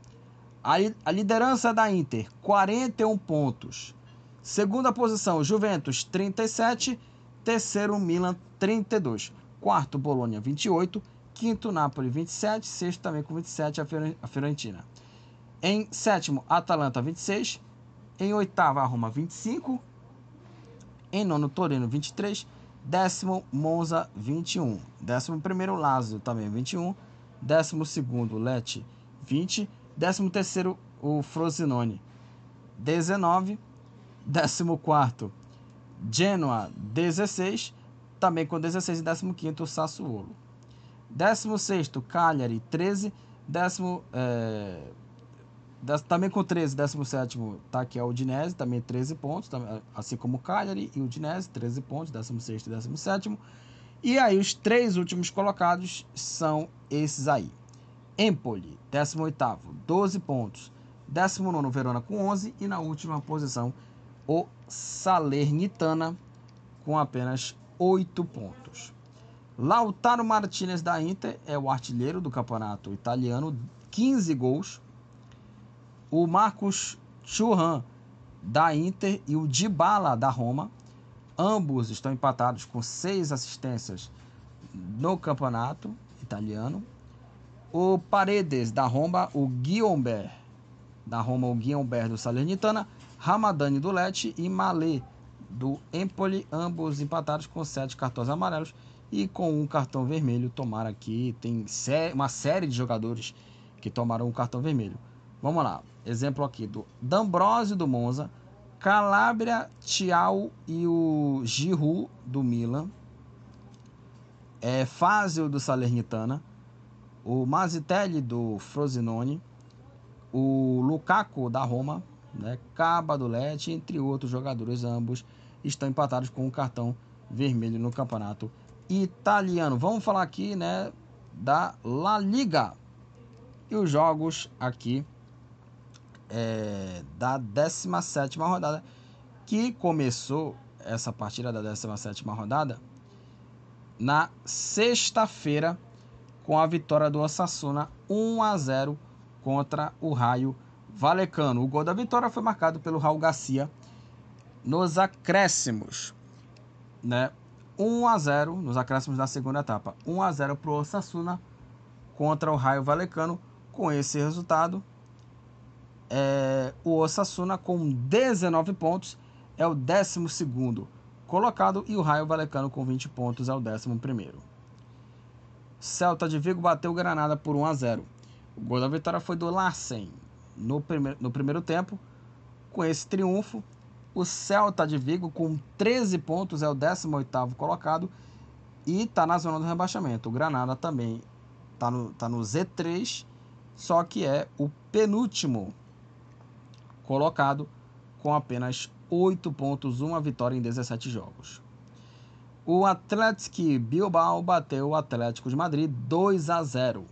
A, liderança da Inter, 41 pontos. Segunda posição, Juventus, 37. Terceiro, Milan, 32. Quarto, Bolonha, 28. Quinto, Napoli, 27. Sexto, também com 27, a Fiorentina. Em sétimo, Atalanta, 26. Em oitavo, a Roma, 25. Em nono, Torino, 23. Décimo, Monza, 21. Décimo primeiro, Lazio, também 21. Décimo segundo, Lecce, 20. Décimo terceiro, o Frosinone, 19. Décimo quarto, Genoa, 16. Também com 16 e décimo quinto, o Sassuolo. Décimo sexto, Cagliari, 13. Décimo... É também com 13, 17 tá aqui a Udinese, também 13 pontos, assim como o Cagliari e o Udinese, 13 pontos, 16 e 17. E aí os três últimos colocados são esses aí. Empoli, 18º, 12 pontos. 19º, Verona com 11 e na última posição o Salernitana com apenas 8 pontos. Lautaro Martinez da Inter é o artilheiro do campeonato italiano, 15 gols, o Marcos Churran da Inter e o Dybala da Roma. Ambos estão empatados com seis assistências no campeonato italiano. O Paredes da Roma, o Guilherme da Roma, o Guilherme do Salernitana, Ramadani do Lecce e Malé do Empoli, ambos empatados com sete cartões amarelos e com um cartão vermelho. Tomar aqui, tem uma série de jogadores que tomaram um cartão vermelho. Vamos lá. Exemplo aqui do D'Ambrosio do Monza, Calabria, Tial e o Giroud do Milan, é, Fázio do Salernitana, o Mazitelli do Frosinone, o Lukaku da Roma, né, Caba do Lete, entre outros jogadores, ambos estão empatados com um cartão vermelho no campeonato italiano. Vamos falar aqui, né, da La Liga. E os jogos aqui é, da 17 rodada, que começou essa partida da 17 rodada na sexta-feira com a vitória do Osasuna 1 a 0 contra o Raio Valecano. O gol da vitória foi marcado pelo Raul Garcia nos acréscimos, né? 1 a 0 nos acréscimos da segunda etapa. 1 a 0 para o Osasuna contra o Raio Valecano. Com esse resultado, é, o Osasuna com 19 pontos é o 12 colocado e o Raio Valecano com 20 pontos é o 11. Celta de Vigo bateu Granada por 1 a 0. O gol da vitória foi do Larsen no, prime no primeiro tempo. Com esse triunfo, O Celta de Vigo, com 13 pontos, é o 18º colocado e está na zona do rebaixamento. O Granada também está no, tá no Z3, só que é o penúltimo colocado com apenas 8 pontos, uma vitória em 17 jogos. O Atlético Bilbao bateu o Atlético de Madrid 2 a 0.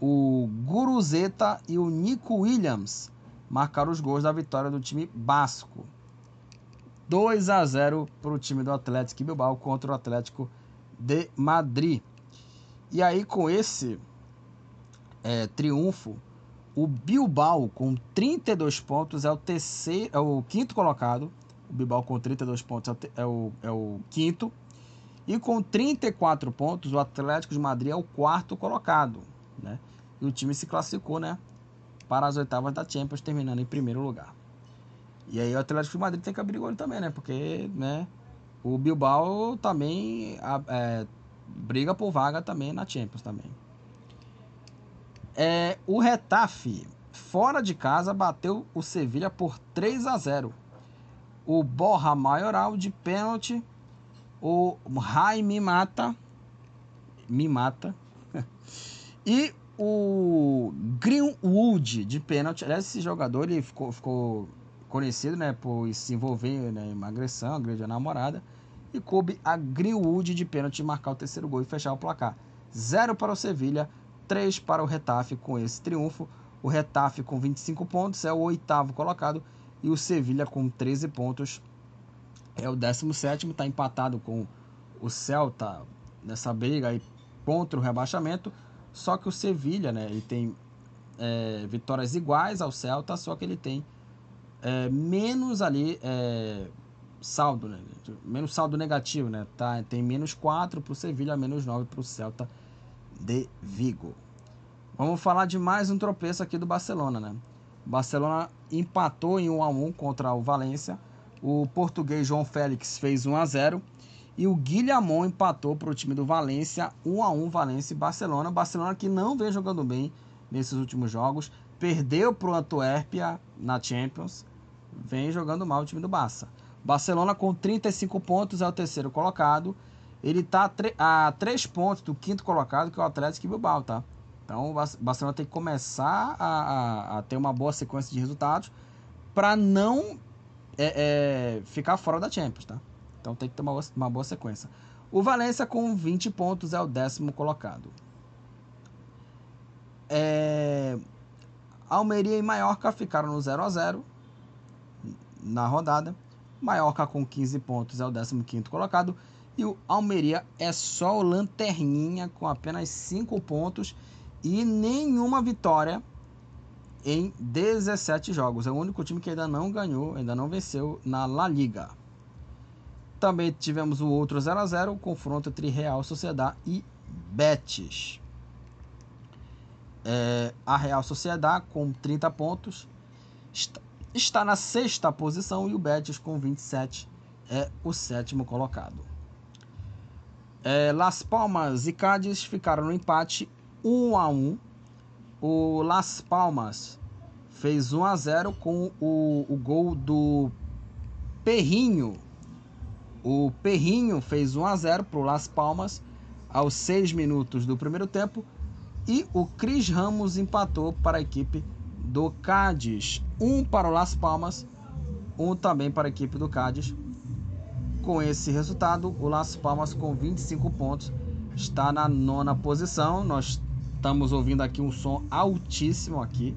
O Guruzeta e o Nico Williams marcaram os gols da vitória do time basco. 2 a 0 para o time do Atlético Bilbao contra o Atlético de Madrid. E aí, com esse é, triunfo, o Bilbao, com 32 pontos, é o terceiro, é o quinto colocado. O Bilbao com 32 pontos é o, é o quinto. E com 34 pontos, o Atlético de Madrid é o quarto colocado. Né? E o time se classificou né, para as oitavas da Champions, terminando em primeiro lugar. E aí o Atlético de Madrid tem que abrir o olho também, né? Porque né, o Bilbao também é, briga por vaga também na Champions também. É, o Retafe, fora de casa, bateu o Sevilha por 3 a 0. O Borra Maioral de pênalti. O Jaime Mata. Me mata. e o Greenwood de pênalti. Aliás, esse jogador ele ficou, ficou conhecido né, por se envolver né, em uma agressão, agrediu a namorada. E coube a Greenwood de pênalti marcar o terceiro gol e fechar o placar. Zero para o Sevilha 3 para o Retafe com esse triunfo. O Retafe com 25 pontos é o oitavo colocado e o Sevilha com 13 pontos é o 17 está empatado com o Celta nessa briga aí contra o rebaixamento. Só que o Sevilha, né, ele tem é, vitórias iguais ao Celta, só que ele tem é, menos ali é, saldo, né, menos saldo negativo, né, tá, tem menos 4 para o Sevilha, menos 9 para o Celta de Vigo. Vamos falar de mais um tropeço aqui do Barcelona, né? O Barcelona empatou em 1 a 1 contra o Valência. O português João Félix fez 1 a 0 e o Guilhermon empatou para o time do Valência 1 a 1 Valência e Barcelona. Barcelona que não vem jogando bem nesses últimos jogos, perdeu para o Antuérpia na Champions, vem jogando mal o time do Barça. Barcelona com 35 pontos é o terceiro colocado ele está a 3 pontos do quinto colocado, que é o Atlético Bilbao, tá? Então o Barcelona tem que começar a, a, a ter uma boa sequência de resultados para não é, é, ficar fora da Champions, tá? Então tem que ter uma, uma boa sequência. O Valência com 20 pontos é o décimo colocado. É... Almeria e Mallorca ficaram no 0 a 0 na rodada. Mallorca com 15 pontos é o 15 colocado. E o Almeria é só o lanterninha com apenas 5 pontos e nenhuma vitória em 17 jogos. É o único time que ainda não ganhou, ainda não venceu na La Liga. Também tivemos o outro 0 a 0 o confronto entre Real Sociedade e Betis. É, a Real Sociedade com 30 pontos está, na sexta posição e o Betis com 27 é o sétimo colocado. É, Las Palmas e Cádiz ficaram no empate 1 a 1. O Las Palmas fez 1 a 0 com o, o gol do Perrinho. O Perrinho fez 1 a 0 para o Las Palmas aos 6 minutos do primeiro tempo e o Cris Ramos empatou para a equipe do Cádiz. Um para o Las Palmas, um também para a equipe do Cádiz. Com esse resultado, o Las Palmas com 25 pontos está na nona posição. Nós estamos ouvindo aqui um som altíssimo aqui,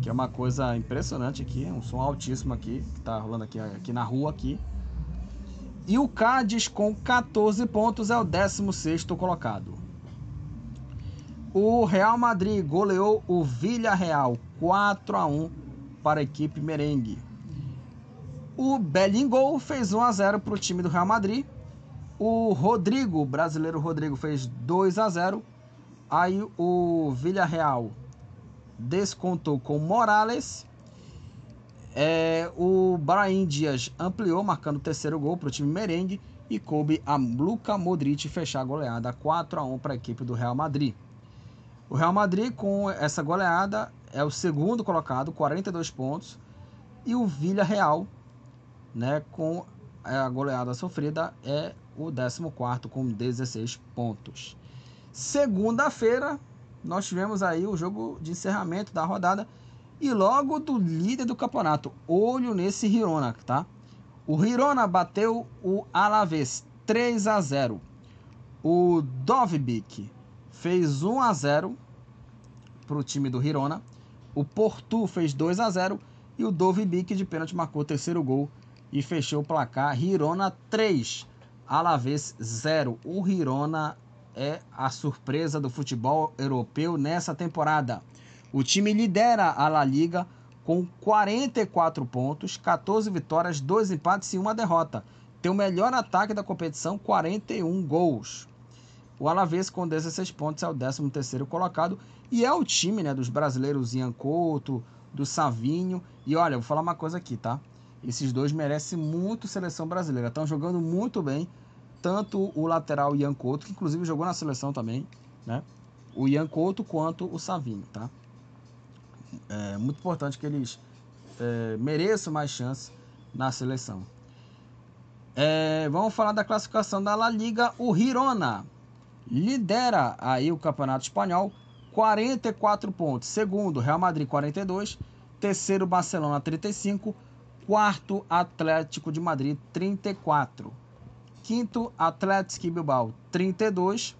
que é uma coisa impressionante aqui, um som altíssimo aqui que está rolando aqui, aqui na rua aqui. E o Cádiz com 14 pontos é o 16 colocado. O Real Madrid goleou o Villarreal 4 a 1 para a equipe merengue. O Bellingham fez 1 a 0 para o time do Real Madrid. O Rodrigo, o brasileiro Rodrigo, fez 2 a 0. Aí o Villarreal descontou com Morales. É, o Brahim Dias ampliou, marcando o terceiro gol para o time merengue. E coube a Luka Modric fechar a goleada 4 a 1 para a equipe do Real Madrid. O Real Madrid, com essa goleada, é o segundo colocado, 42 pontos. E o Villarreal né, com a goleada sofrida é o 14 com 16 pontos. Segunda-feira, nós tivemos aí o jogo de encerramento da rodada e logo do líder do campeonato. Olho nesse Hirona, tá? O Hirona bateu o Alavés 3 a 0. O Dovbik fez 1 a 0 para o time do Hirona. O Portu fez 2 a 0 e o Dovbik de pênalti marcou o terceiro gol e fechou o placar. Hirona 3, Alavés 0. O Hirona é a surpresa do futebol europeu nessa temporada. O time lidera a La Liga com 44 pontos, 14 vitórias, 2 empates e uma derrota. Tem o melhor ataque da competição, 41 gols. O Alavés com 16 pontos é o 13º colocado e é o time né, dos brasileiros Ian Couto, do Savinho. E olha, vou falar uma coisa aqui, tá? Esses dois merecem muito seleção brasileira. Estão jogando muito bem. Tanto o lateral Ian Couto, que inclusive jogou na seleção também, né? O Ian Couto quanto o Savinho, tá? É muito importante que eles é, mereçam mais chance na seleção. É, vamos falar da classificação da La Liga. O Girona lidera aí o Campeonato Espanhol, 44 pontos. Segundo, Real Madrid, 42. Terceiro, Barcelona, 35. Quarto, Atlético de Madrid, 34. Quinto, Atlético Bilbao, 32.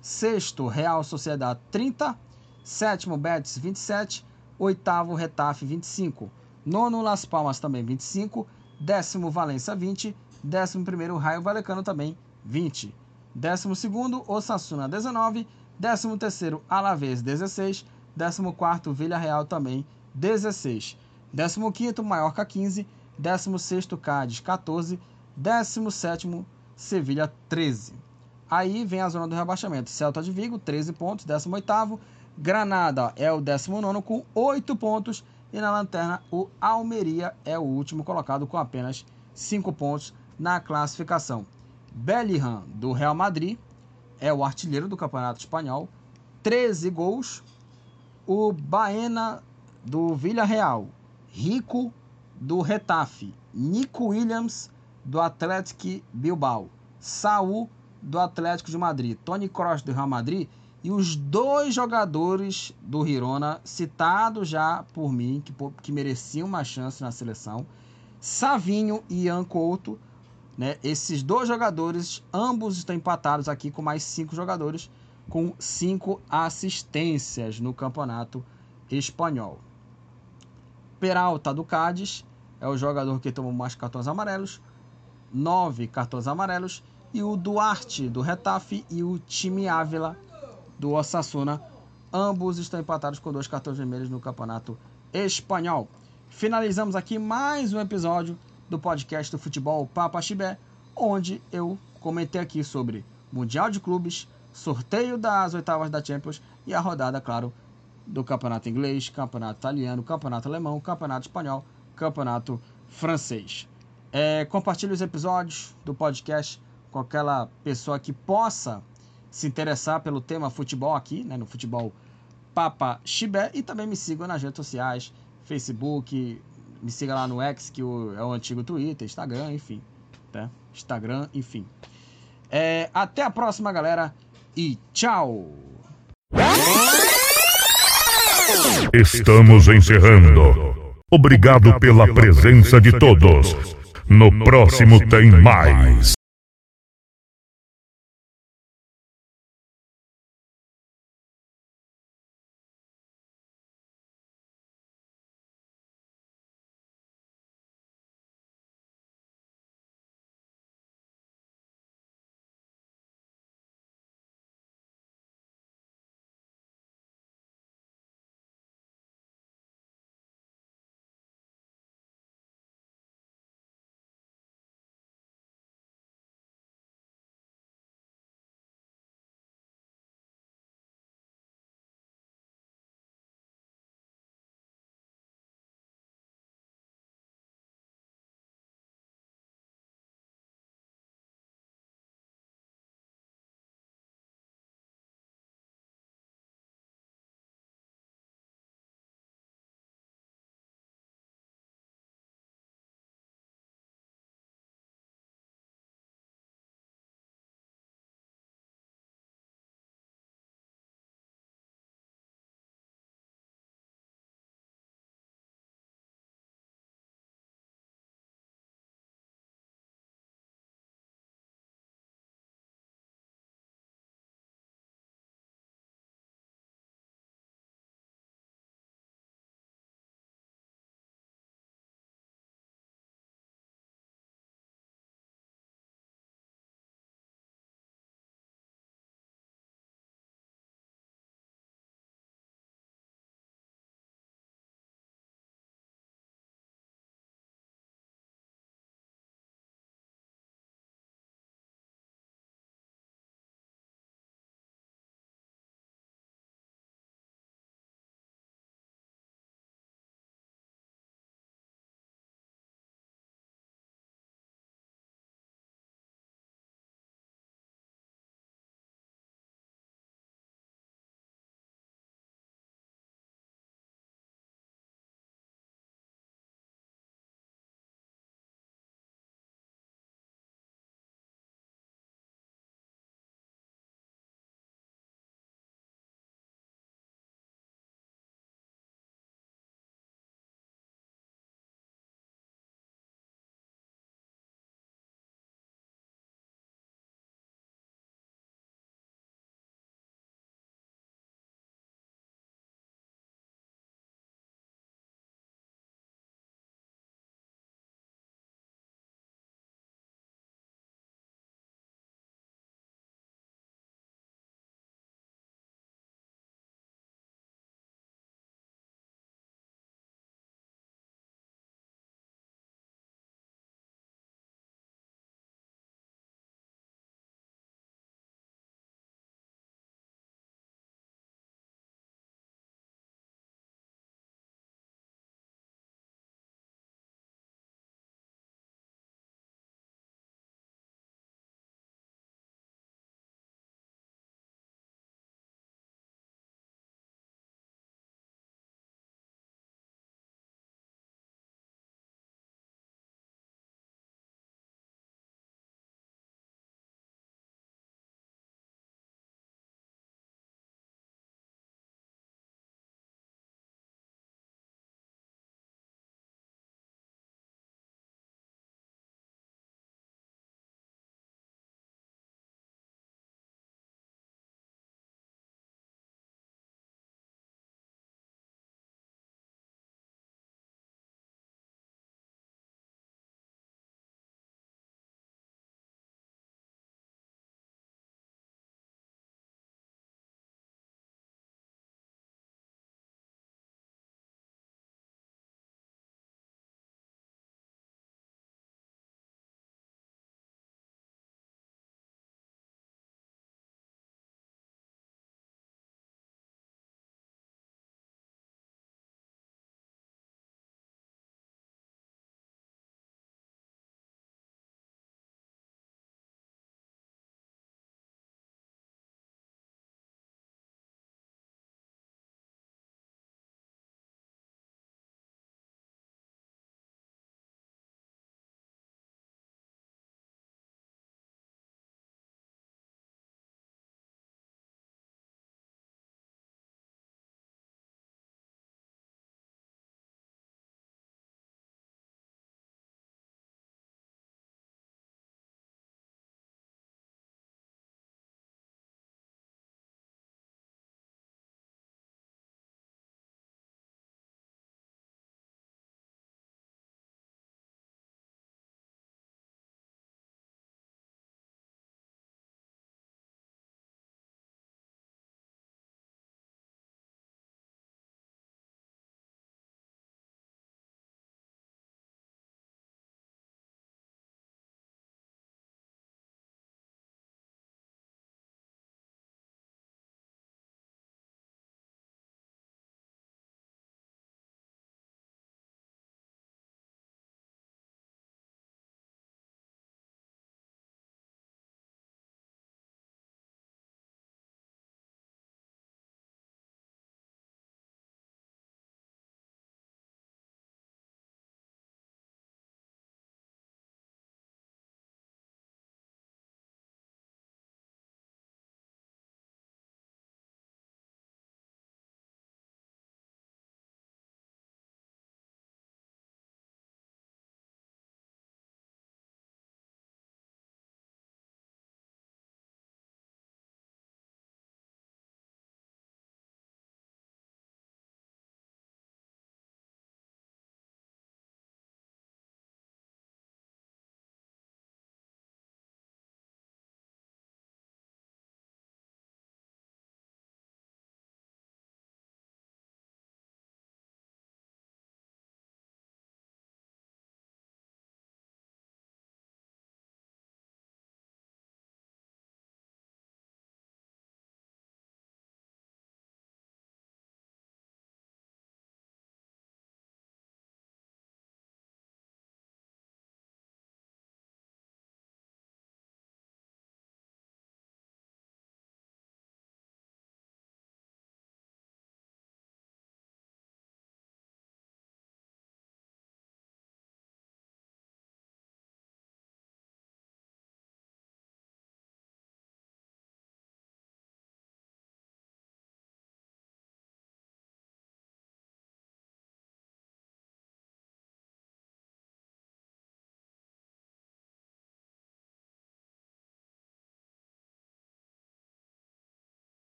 Sexto, Real Sociedade, 30. Sétimo, Betis, 27. Oitavo, Retafe, 25. Nono, Las Palmas, também 25. Décimo, Valência, 20. Décimo primeiro, Raio Valecano, também 20. Décimo segundo, Osasuna, 19. Décimo terceiro, Alavés, 16. Décimo quarto, Vila Real, também 16. 15º, Maiorca 15, 16º, Cádiz 14, 17º, Sevilha 13. Aí vem a zona do rebaixamento. Celta de Vigo, 13 pontos, 18º. Granada é o 19 com 8 pontos. E na lanterna, o Almeria é o último colocado com apenas 5 pontos na classificação. Bellingham, do Real Madrid, é o artilheiro do Campeonato Espanhol, 13 gols. O Baena, do Villarreal, Rico do Retafe, Nico Williams do Atlético Bilbao, Saul do Atlético de Madrid, Tony Kroos do Real Madrid. E os dois jogadores do Girona citados já por mim que, que mereciam uma chance na seleção, Savinho e Ian Couto, né? Esses dois jogadores, ambos estão empatados aqui com mais cinco jogadores, com cinco assistências no campeonato espanhol. Peralta do Cádiz é o jogador que tomou mais cartões amarelos, nove cartões amarelos, e o Duarte do Retafe e o time Ávila do Osasuna, ambos estão empatados com dois cartões vermelhos no campeonato espanhol. Finalizamos aqui mais um episódio do podcast do futebol Papa Chibé, onde eu comentei aqui sobre Mundial de Clubes, sorteio das oitavas da Champions e a rodada, claro, do campeonato inglês, campeonato italiano, campeonato alemão, campeonato espanhol, campeonato francês. É, compartilhe os episódios do podcast com aquela pessoa que possa se interessar pelo tema futebol aqui, né, no futebol Papa Chibé, e também me siga nas redes sociais, Facebook, me siga lá no X, que é o antigo Twitter, Instagram, enfim. Tá? Instagram, enfim. É, até a próxima, galera, e tchau! Estamos encerrando. Obrigado pela presença de todos. No próximo tem mais.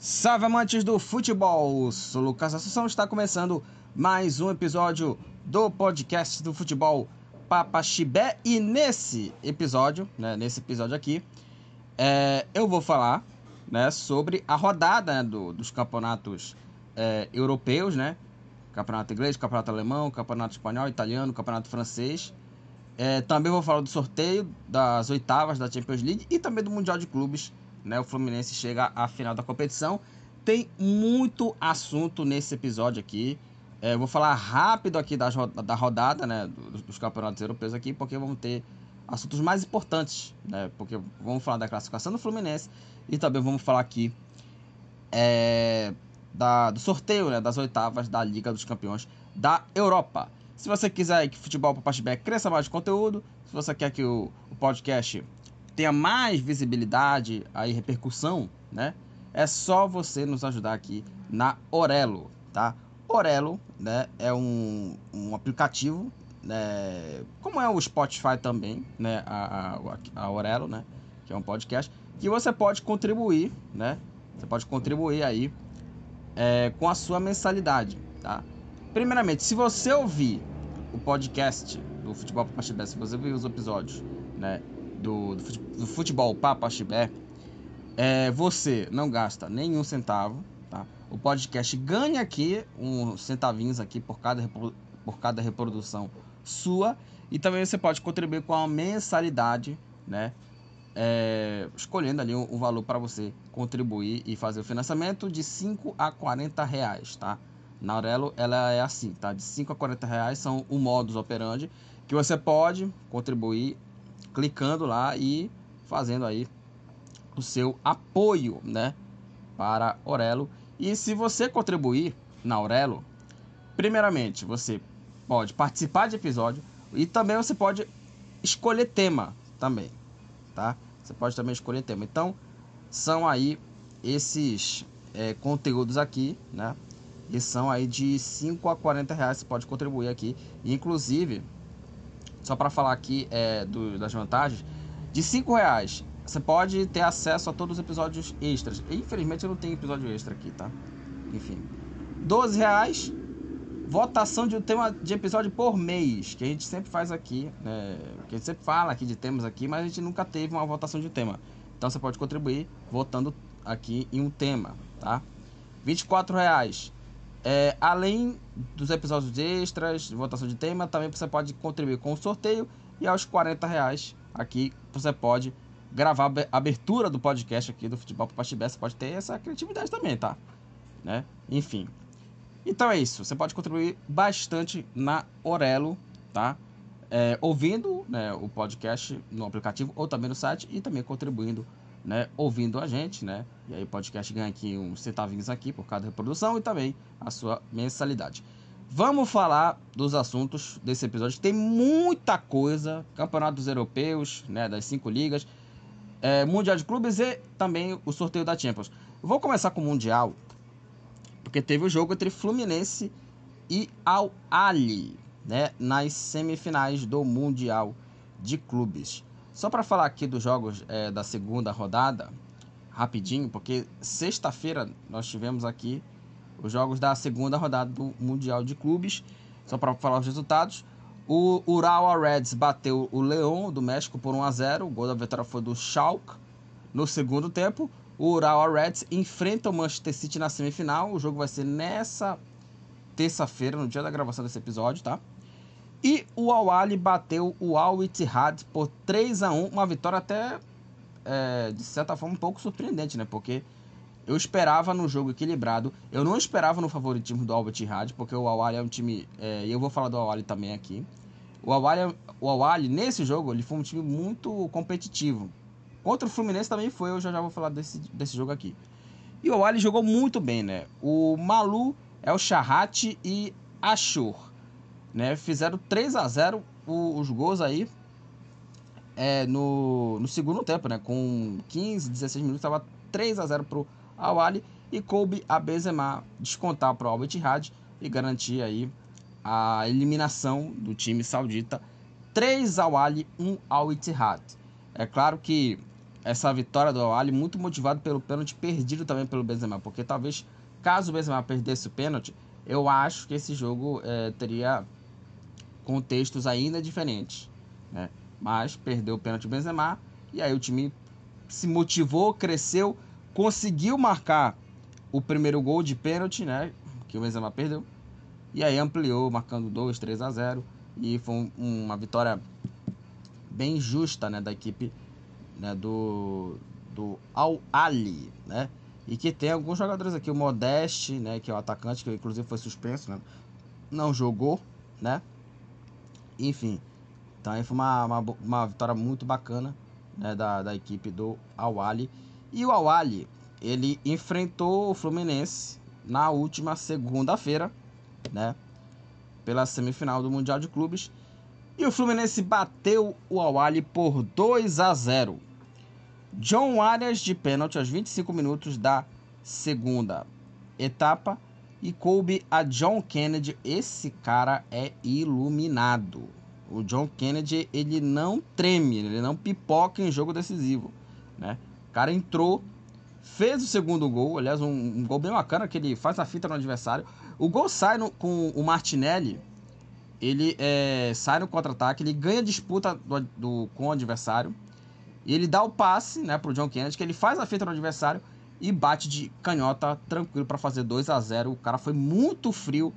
Salve amantes do futebol! Sou Lucas Assunção, está começando mais um episódio do podcast do futebol Papa Chibé e nesse episódio, né, nesse episódio aqui, é, eu vou falar né, sobre a rodada né, do, dos campeonatos é, europeus, né? Campeonato inglês, campeonato alemão, campeonato espanhol, italiano, campeonato francês. É, também vou falar do sorteio das oitavas da Champions League e também do Mundial de Clubes né? O Fluminense chega à final da competição. Tem muito assunto nesse episódio aqui. É, vou falar rápido aqui das, da rodada, né? Dos, dos, campeonatos europeus aqui, porque vamos ter assuntos mais importantes, né? Porque vamos falar da classificação do Fluminense e também vamos falar aqui é, da, do sorteio, né? Das oitavas da Liga dos Campeões da Europa. Se você quiser que Futebol para Pashback cresça mais de conteúdo, se você quer que o, o podcast tenha mais visibilidade aí, repercussão, né? É só você nos ajudar aqui na Orelo, tá? Orelo, né, é um, um aplicativo, né, como é o Spotify também, né, a, a, a Orelo, né, que é um podcast, que você pode contribuir, né, você pode contribuir aí é, com a sua mensalidade, tá? Primeiramente, se você ouvir o podcast do Futebol para se você ouvir os episódios, né, do, do futebol Papa Chibé, é, você não gasta nenhum centavo, tá? O podcast ganha aqui uns centavinhos aqui por cada, por cada reprodução sua e também você pode contribuir com a mensalidade, né? É, escolhendo ali um, um valor para você contribuir e fazer o financiamento de 5 a 40 reais, tá? Na Aurelo ela é assim, tá? De 5 a 40 reais são o modus operandi que você pode contribuir clicando lá e fazendo aí o seu apoio, né, para Orelo. E se você contribuir na Aurelo, primeiramente você pode participar de episódio e também você pode escolher tema também, tá? Você pode também escolher tema. Então, são aí esses é, conteúdos aqui, né? E são aí de 5 a 40 reais. Você pode contribuir aqui. inclusive, só para falar aqui é, do, das vantagens, de 5 reais você pode ter acesso a todos os episódios extras. Infelizmente eu não tenho episódio extra aqui, tá? Enfim. 12 reais, votação de um tema de episódio por mês, que a gente sempre faz aqui, né? Que a gente sempre fala aqui de temas aqui, mas a gente nunca teve uma votação de tema. Então você pode contribuir votando aqui em um tema, tá? 24 reais é, além dos episódios extras, votação de tema, também você pode contribuir com o sorteio. E aos 40 reais aqui você pode gravar a abertura do podcast aqui do Futebol para Pastibé. Você pode ter essa criatividade também, tá? Né? Enfim. Então é isso. Você pode contribuir bastante na Orelo, tá? É, ouvindo né, o podcast no aplicativo ou também no site e também contribuindo né, ouvindo a gente, né? E aí o podcast ganha aqui uns centavinhos aqui por cada reprodução e também a sua mensalidade. Vamos falar dos assuntos desse episódio. Tem muita coisa, campeonatos europeus, né, das cinco ligas, é, mundial de clubes e também o sorteio da Champions. vou começar com o mundial, porque teve o jogo entre Fluminense e Al Ali, né, nas semifinais do mundial de clubes. Só para falar aqui dos jogos é, da segunda rodada, rapidinho, porque sexta-feira nós tivemos aqui os jogos da segunda rodada do Mundial de Clubes. Só para falar os resultados. O Urawa Reds bateu o Leão do México por 1 a 0. O gol da vitória foi do Schalke no segundo tempo. O Urawa Reds enfrenta o Manchester City na semifinal. O jogo vai ser nessa terça-feira, no dia da gravação desse episódio, tá? E o Awali bateu o Al Ittihad por 3 a 1 uma vitória até, é, de certa forma, um pouco surpreendente, né? Porque eu esperava no jogo equilibrado, eu não esperava no favoritismo do Al Ittihad, porque o Awali é um time, é, e eu vou falar do Awali também aqui. O Awali, o Awali, nesse jogo, ele foi um time muito competitivo. Contra o Fluminense também foi, eu já, já vou falar desse, desse jogo aqui. E o Awali jogou muito bem, né? O Malu, é o Charrate e Ashur né? Fizeram 3 a 0 os gols aí é, no, no segundo tempo, né? Com 15, 16 minutos, estava 3 a 0 pro Awali e coube a Benzema descontar para o Al Ittihad e garantir aí a eliminação do time saudita 3 ao Ali, 1 ao Ittihad. É claro que essa vitória do Al muito motivado pelo pênalti perdido também pelo Benzema, porque talvez caso o Benzema perdesse o pênalti, eu acho que esse jogo é, teria contextos ainda diferentes, né? Mas perdeu o pênalti Benzema e aí o time se motivou, cresceu, conseguiu marcar o primeiro gol de pênalti, né? Que o Benzema perdeu. E aí ampliou, marcando 2, 3 a 0. E foi uma vitória bem justa, né? Da equipe né, do, do Al Ali, né? E que tem alguns jogadores aqui, o Modeste, né? Que é o atacante, que inclusive foi suspenso, né? Não jogou, né? Enfim. Então aí foi uma, uma, uma vitória muito bacana né, da, da equipe do Awali. E o Awali, ele enfrentou o Fluminense na última segunda-feira, né? Pela semifinal do Mundial de Clubes. E o Fluminense bateu o Awali por 2 a 0. John Arias de pênalti aos 25 minutos da segunda etapa e coube a John Kennedy. Esse cara é iluminado. O John Kennedy, ele não treme, ele não pipoca em jogo decisivo, né? O cara entrou, fez o segundo gol, aliás, um, um gol bem bacana que ele faz a fita no adversário. O gol sai no, com o Martinelli, ele é, sai no contra-ataque, ele ganha disputa do, do, com o adversário, e ele dá o passe, né, pro John Kennedy, que ele faz a fita no adversário e bate de canhota tranquilo para fazer 2 a 0. O cara foi muito frio,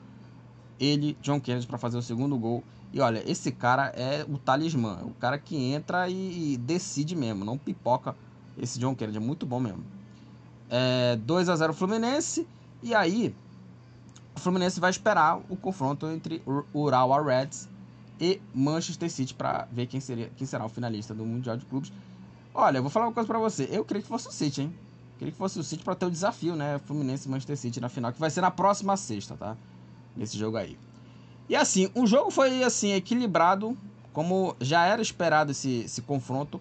ele, John Kennedy, para fazer o segundo gol. E olha, esse cara é o talismã, o cara que entra e, decide mesmo, não pipoca. Esse John Kennedy é muito bom mesmo. É, 2 a 0 Fluminense. E aí, o Fluminense vai esperar o confronto entre Urawa Reds e Manchester City para ver quem, seria, quem será o finalista do Mundial de Clubes. Olha, eu vou falar uma coisa para você. Eu queria que fosse o City, hein? Queria que fosse o City para ter o desafio, né? Fluminense e Manchester City na final, que vai ser na próxima sexta, tá? Nesse jogo aí. E assim, o jogo foi assim equilibrado, como já era esperado esse, esse confronto.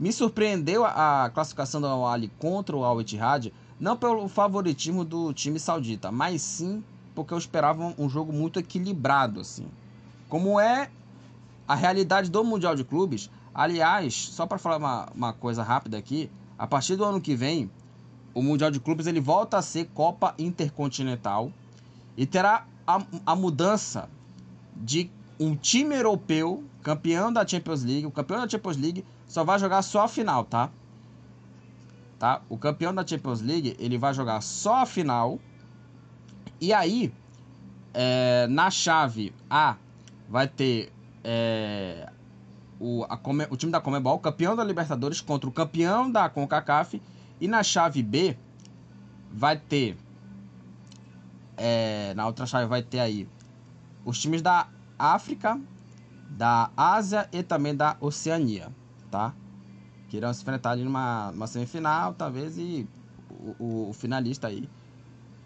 Me surpreendeu a, classificação do Al contra o Al Ittihad, não pelo favoritismo do time saudita, mas sim porque eu esperava um jogo muito equilibrado assim. Como é a realidade do Mundial de Clubes, aliás, só para falar uma, uma coisa rápida aqui, a partir do ano que vem, o Mundial de Clubes ele volta a ser Copa Intercontinental e terá a, a mudança de um time europeu, campeão da Champions League, o campeão da Champions League só vai jogar só a final, tá? Tá? O campeão da Champions League, ele vai jogar só a final. E aí, é, na chave A, vai ter é, o, a, o time da Comebol, campeão da Libertadores, contra o campeão da CONCACAF. E na chave B, vai ter... É, na outra chave vai ter aí os times da África, da Ásia e também da Oceania, tá? Que irão se enfrentar ali numa, numa semifinal, talvez, e o, o, o finalista aí,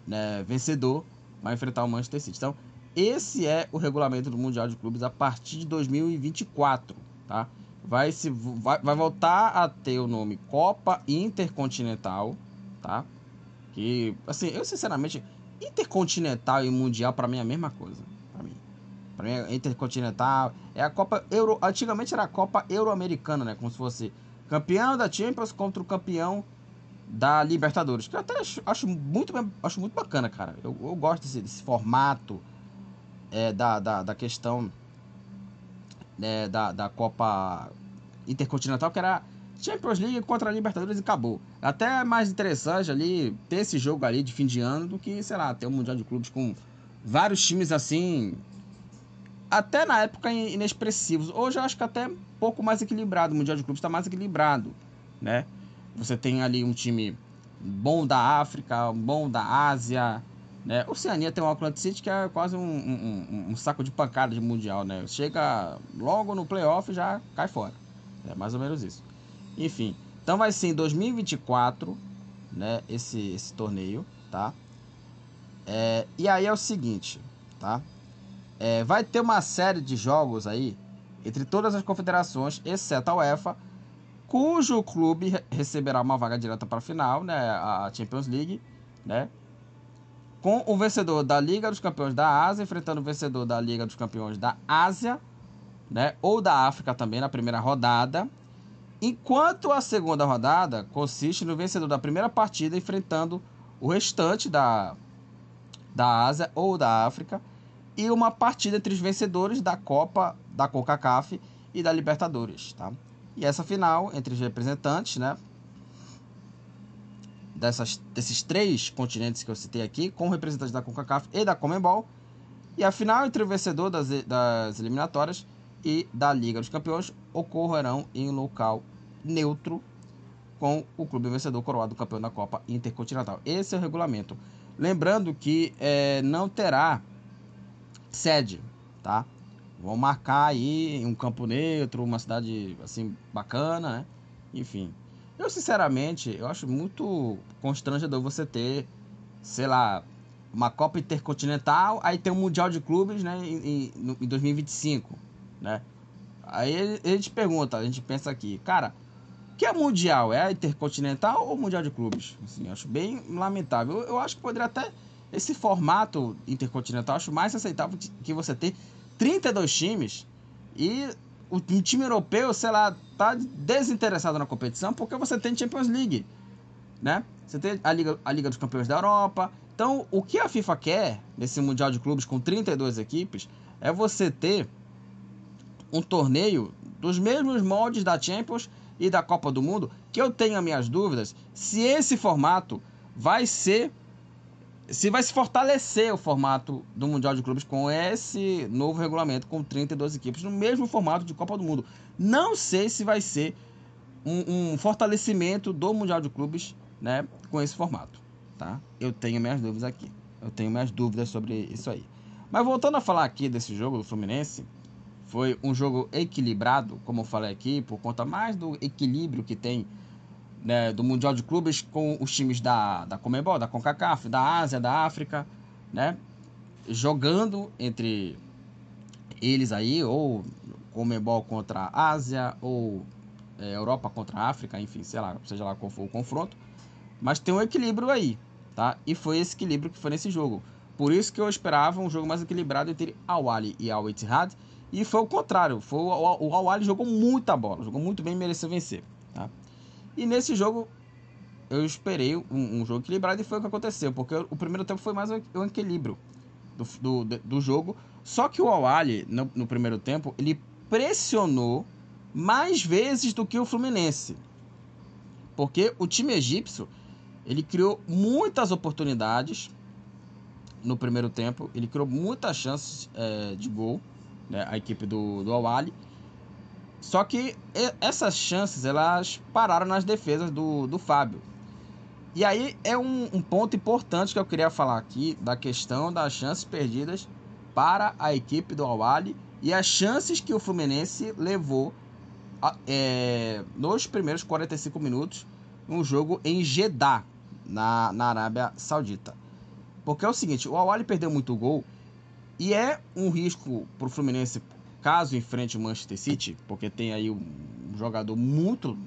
né, vencedor, vai enfrentar o Manchester City. Então, esse é o regulamento do Mundial de Clubes a partir de 2024, tá? Vai, se, vai, vai voltar a ter o nome Copa Intercontinental, tá? Que, assim, eu sinceramente, Intercontinental e Mundial para mim é a mesma coisa. Pra mim é intercontinental. É a Copa Euro. Antigamente era a Copa Euro-Americana, né? Como se fosse campeão da Champions contra o campeão da Libertadores. Que eu até acho, acho muito, acho muito bacana, cara. Eu, eu gosto desse, desse formato é, da, da, da questão é, da, da Copa Intercontinental, que era Champions League contra a Libertadores e acabou. Até mais interessante ali ter esse jogo ali de fim de ano do que, sei lá, ter um Mundial de Clubes com vários times assim até na época inexpressivos. Hoje eu acho que até um pouco mais equilibrado. O Mundial de Clubes está mais equilibrado, né? Você tem ali um time bom da África, bom da Ásia, né? Oceania tem o Auckland City que é quase um, um, um, saco de pancada de Mundial, né? Chega logo no playoff já cai fora. É mais ou menos isso. Enfim, então vai ser em 2024, né? Esse, esse torneio, tá? É, e aí é o seguinte, tá? É, vai ter uma série de jogos aí entre todas as confederações, exceto a UEFA, cujo clube receberá uma vaga direta para a final, né, a Champions League, né, com o vencedor da Liga dos Campeões da Ásia enfrentando o vencedor da Liga dos Campeões da Ásia, né, ou da África também na primeira rodada. Enquanto a segunda rodada consiste no vencedor da primeira partida enfrentando o restante da, da Ásia ou da África e uma partida entre os vencedores da Copa da CONCACAF e da Libertadores, tá? E essa final entre os representantes, né, dessas, desses três continentes que eu citei aqui, com representantes da CONCACAF e da Comembol, e a final entre o vencedor das, das eliminatórias e da Liga dos Campeões ocorrerão em local neutro com o clube vencedor coroado campeão da Copa Intercontinental. Esse é o regulamento. Lembrando que é, não terá sede, tá? Vão marcar aí um campo neutro, uma cidade assim bacana, né? Enfim. Eu sinceramente, eu acho muito constrangedor você ter, sei lá, uma Copa Intercontinental, aí tem um Mundial de Clubes, né, em, em, em 2025, né? Aí a gente pergunta, a gente pensa aqui, cara, que é mundial? É intercontinental ou mundial de clubes? Assim, acho bem lamentável. Eu, eu, acho que poderia até esse formato intercontinental acho mais aceitável que você ter 32 times e o, um time europeu, sei lá, tá desinteressado na competição porque você tem Champions League, né? Você tem a Liga, a Liga dos Campeões da Europa. Então, o que a FIFA quer nesse Mundial de Clubes com 32 equipes é você ter um torneio dos mesmos moldes da Champions e da Copa do Mundo, que eu tenho as minhas dúvidas se esse formato vai ser se vai se fortalecer o formato do Mundial de Clubes com esse novo regulamento com 32 equipes no mesmo formato de Copa do Mundo. Não sei se vai ser um, um fortalecimento do Mundial de Clubes, né, com esse formato, tá? Eu tenho minhas dúvidas aqui. Eu tenho minhas dúvidas sobre isso aí. Mas voltando a falar aqui desse jogo do Fluminense, foi um jogo equilibrado, como eu falei aqui, por conta mais do equilíbrio que tem né, do Mundial de Clubes com os times da, da Comebol, da CONCACAF, da Ásia, da África, né? Jogando entre eles aí, ou Comebol contra a Ásia, ou é, Europa contra a África, enfim, sei lá, seja lá qual for o confronto. Mas tem um equilíbrio aí, tá? E foi esse equilíbrio que foi nesse jogo. Por isso que eu esperava um jogo mais equilibrado entre Al-Wali e Al-Ittihad, e foi o contrário. Foi, o, o Al jogou muita bola, jogou muito bem e mereceu vencer. E nesse jogo eu esperei um, um, jogo equilibrado e foi o que aconteceu. Porque o primeiro tempo foi mais um equilíbrio do, do, do jogo. Só que o Al no, no primeiro tempo, ele pressionou mais vezes do que o Fluminense. Porque o time egípcio, ele criou muitas oportunidades no primeiro tempo. Ele criou muitas chances é, de gol né, a equipe do, do Awali. Só que essas chances elas pararam nas defesas do, do Fábio. E aí é um, um ponto importante que eu queria falar aqui da questão das chances perdidas para a equipe do Awali e as chances que o Fluminense levou é, nos primeiros 45 minutos no jogo em Jeddah, na, na Arábia Saudita. Porque é o seguinte, o Awali perdeu muito gol e é um risco para o Fluminense caso enfrente o Manchester City, porque tem aí um jogador muito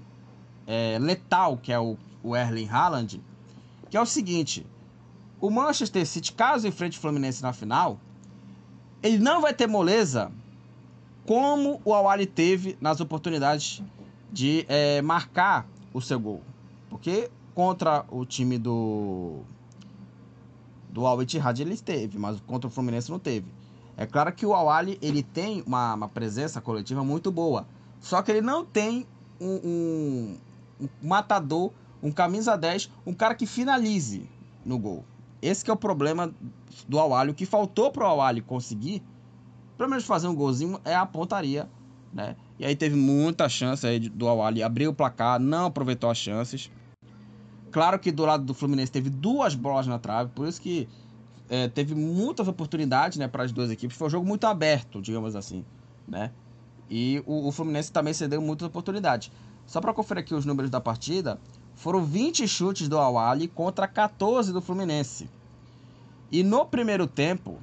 é, letal, que é o, o Erling Haaland, que é o seguinte, o Manchester City, caso enfrente o Fluminense na final, ele não vai ter moleza como o Awali teve nas oportunidades de é, marcar o seu gol. Porque contra o time do do Al ele teve, mas contra o Fluminense não teve. É claro que o Al ele tem uma, uma presença coletiva muito boa, só que ele não tem um, um, um matador, um camisa 10, um cara que finalize no gol. Esse é o problema do Al O que faltou pro Al conseguir, pelo menos fazer um golzinho, é a pontaria, né? E aí teve muita chance aí do Al abrir o placar, não aproveitou as chances. Claro que do lado do Fluminense teve duas bolas na trave, por isso que é, teve muitas oportunidades né, para as duas equipes. Foi um jogo muito aberto, digamos assim. Né? E o, o Fluminense também cedeu muitas oportunidades. Só para conferir aqui os números da partida, foram 20 chutes do Awali contra 14 do Fluminense. E no primeiro tempo,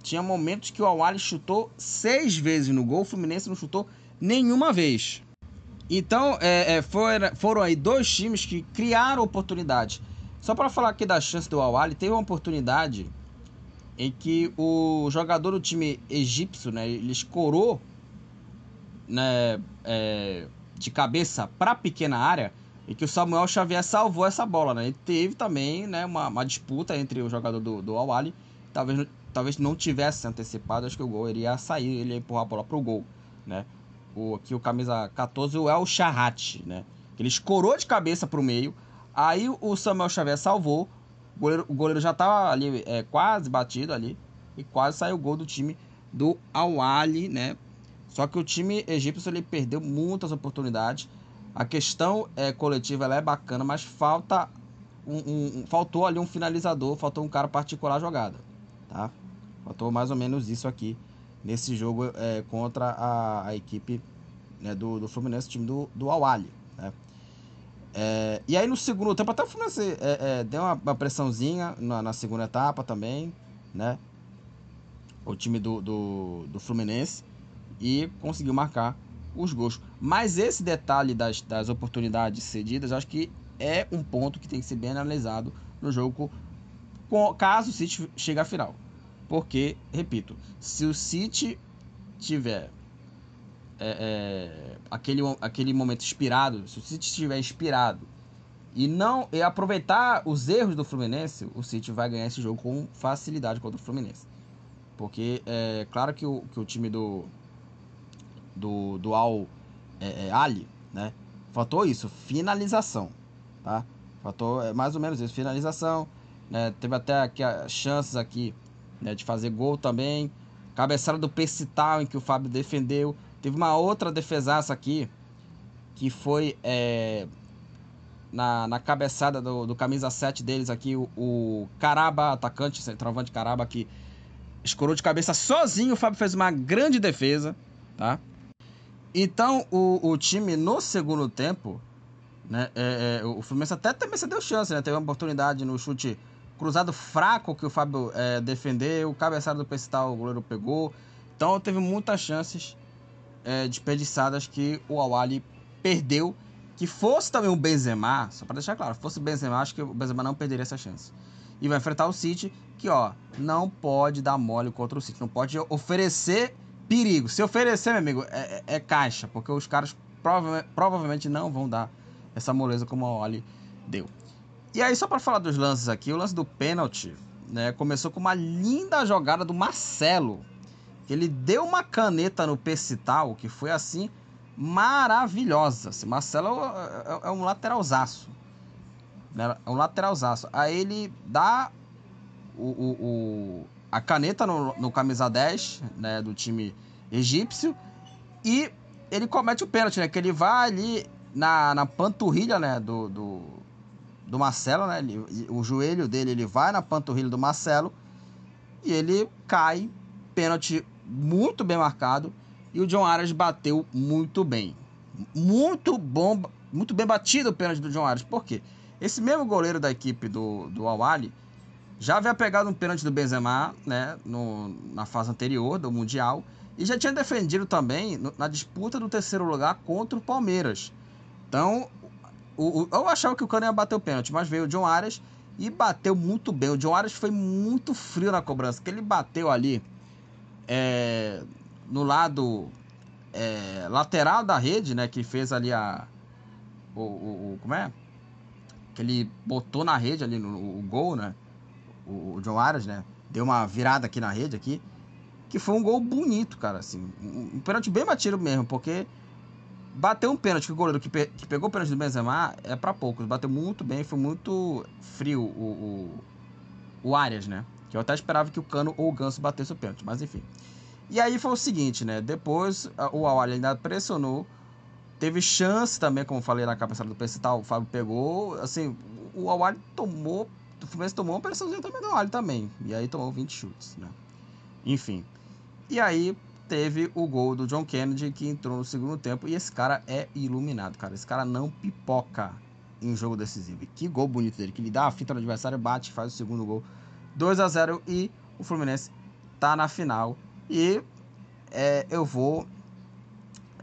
tinha momentos que o Awali chutou seis vezes no gol, o Fluminense não chutou nenhuma vez. Então, é, é, foram, foram aí dois times que criaram oportunidades. Só para falar aqui da chance do Awali, teve uma oportunidade em que o jogador do time egípcio, né, ele escorou né, é, de cabeça para a pequena área e que o Samuel Xavier salvou essa bola, né? E teve também né, uma, uma disputa entre o jogador do, do Awali, talvez, talvez não tivesse antecipado, acho que o gol iria sair, ele ia empurrar a bola pro gol, né? O, aqui o camisa 14, o El Charrat, né? Ele escorou de cabeça pro meio, aí o Samuel Xavier salvou, o goleiro, o goleiro já tava ali é, quase batido ali, e quase saiu o gol do time do Awali, né? Só que o time egípcio ele perdeu muitas oportunidades, a questão é, coletiva ela é bacana, mas falta um, um, faltou ali um finalizador, faltou um cara particular a jogada, tá? Faltou mais ou menos isso aqui nesse jogo é, contra a, a equipe né, do, do Fluminense, time do, do Awali, né? É, e aí no segundo tempo até o Fluminense é, é, deu uma, uma pressãozinha na, na, segunda etapa também, né? O time do, do, do Fluminense e conseguiu marcar os gols. Mas esse detalhe das, das oportunidades cedidas, acho que é um ponto que tem que ser bem analisado no jogo, com, caso o City chegue à final. Porque, repito, se o City tiver é, é, aquele, aquele momento inspirado, se o City estiver inspirado e não e aproveitar os erros do Fluminense, o City vai ganhar esse jogo com facilidade contra o Fluminense. Porque é claro que o, que o time do, do, do Al é, é, Ali, né? Faltou isso, finalização, tá? Faltou é, mais ou menos isso, finalização. Né? Teve até aqui chances aqui né, de fazer gol também. Cabeçada do Pecital em que o Fábio defendeu. Teve uma outra defesaça aqui que foi é, na, na cabeçada do, do camisa 7 deles aqui, o, o Caraba, atacante, centroavante Caraba, que escorou de cabeça sozinho. O Fábio fez uma grande defesa, tá? Então, o, o time no segundo tempo, né, é, é, o Fluminense até também se deu chance, né? Teve uma oportunidade no chute cruzado fraco que o Fábio é, defendeu, o cabeçado do Pestal o goleiro pegou. Então, teve muitas chances é, desperdiçadas que o Awali perdeu. Que fosse também o Benzema, só para deixar claro, fosse o Benzema, acho que o Benzema não perderia essa chance. E vai enfrentar o City, que ó, não pode dar mole contra o City, não pode oferecer perigo. Se oferecer, meu amigo, é, é, é caixa, porque os caras prova provavelmente não vão dar essa moleza como a Oli deu. E aí, só para falar dos lances aqui, o lance do pênalti né, começou com uma linda jogada do Marcelo. Ele deu uma caneta no Pecital, que foi assim maravilhosa. Esse Marcelo é, é, é um lateralzaço. Né? É um lateralzaço. Aí ele dá o, o, o a caneta no, no camisa 10 né, do time egípcio e ele comete o pênalti, né? Que ele vai ali na, na panturrilha né, do, do, do Marcelo, né? Ele, o joelho dele ele vai na panturrilha do Marcelo e ele cai, pênalti muito bem marcado e o John Arias bateu muito bem. Muito bom, muito bem batido o pênalti do John Arias. Por quê? Esse mesmo goleiro da equipe do, do Awali, já havia pegado um pênalti do Benzema, né, no, na fase anterior do Mundial, e já tinha defendido também no, na disputa do terceiro lugar contra o Palmeiras. Então, o, o, eu achava que o Cano ia bater o pênalti, mas veio o John Arias e bateu muito bem. O John Arias foi muito frio na cobrança, que ele bateu ali é, no lado é, lateral da rede, né, que fez ali a o, o, como é? Que ele botou na rede ali no o gol, né? o, o John Arias, né? Deu uma virada aqui na rede aqui. Que foi um gol bonito, cara. Assim, um, um pênalti bem batido mesmo, porque bateu um pênalti que o goleiro que, pe que pegou o pênalti do Benzema é para poucos. Bateu muito bem, foi muito frio o, o, o Arias, né? Que eu até esperava que o Cano ou o Ganso batesse o pênalti, mas enfim. E aí foi o seguinte, né? Depois o Awali ainda pressionou. Teve chance também, como falei na cabeçada do Pecital, o Fábio pegou. Assim, o Awali tomou o Fluminense tomou uma pressãozinha também do Alho também. E aí tomou 20 chutes, né? Enfim. E aí teve o gol do John Kennedy que entrou no segundo tempo. E esse cara é iluminado, cara. Esse cara não pipoca em jogo decisivo. E que gol bonito dele. Que ele dá a fita no adversário, bate, faz o segundo gol. 2 a 0 e o Fluminense tá na final. E é, eu vou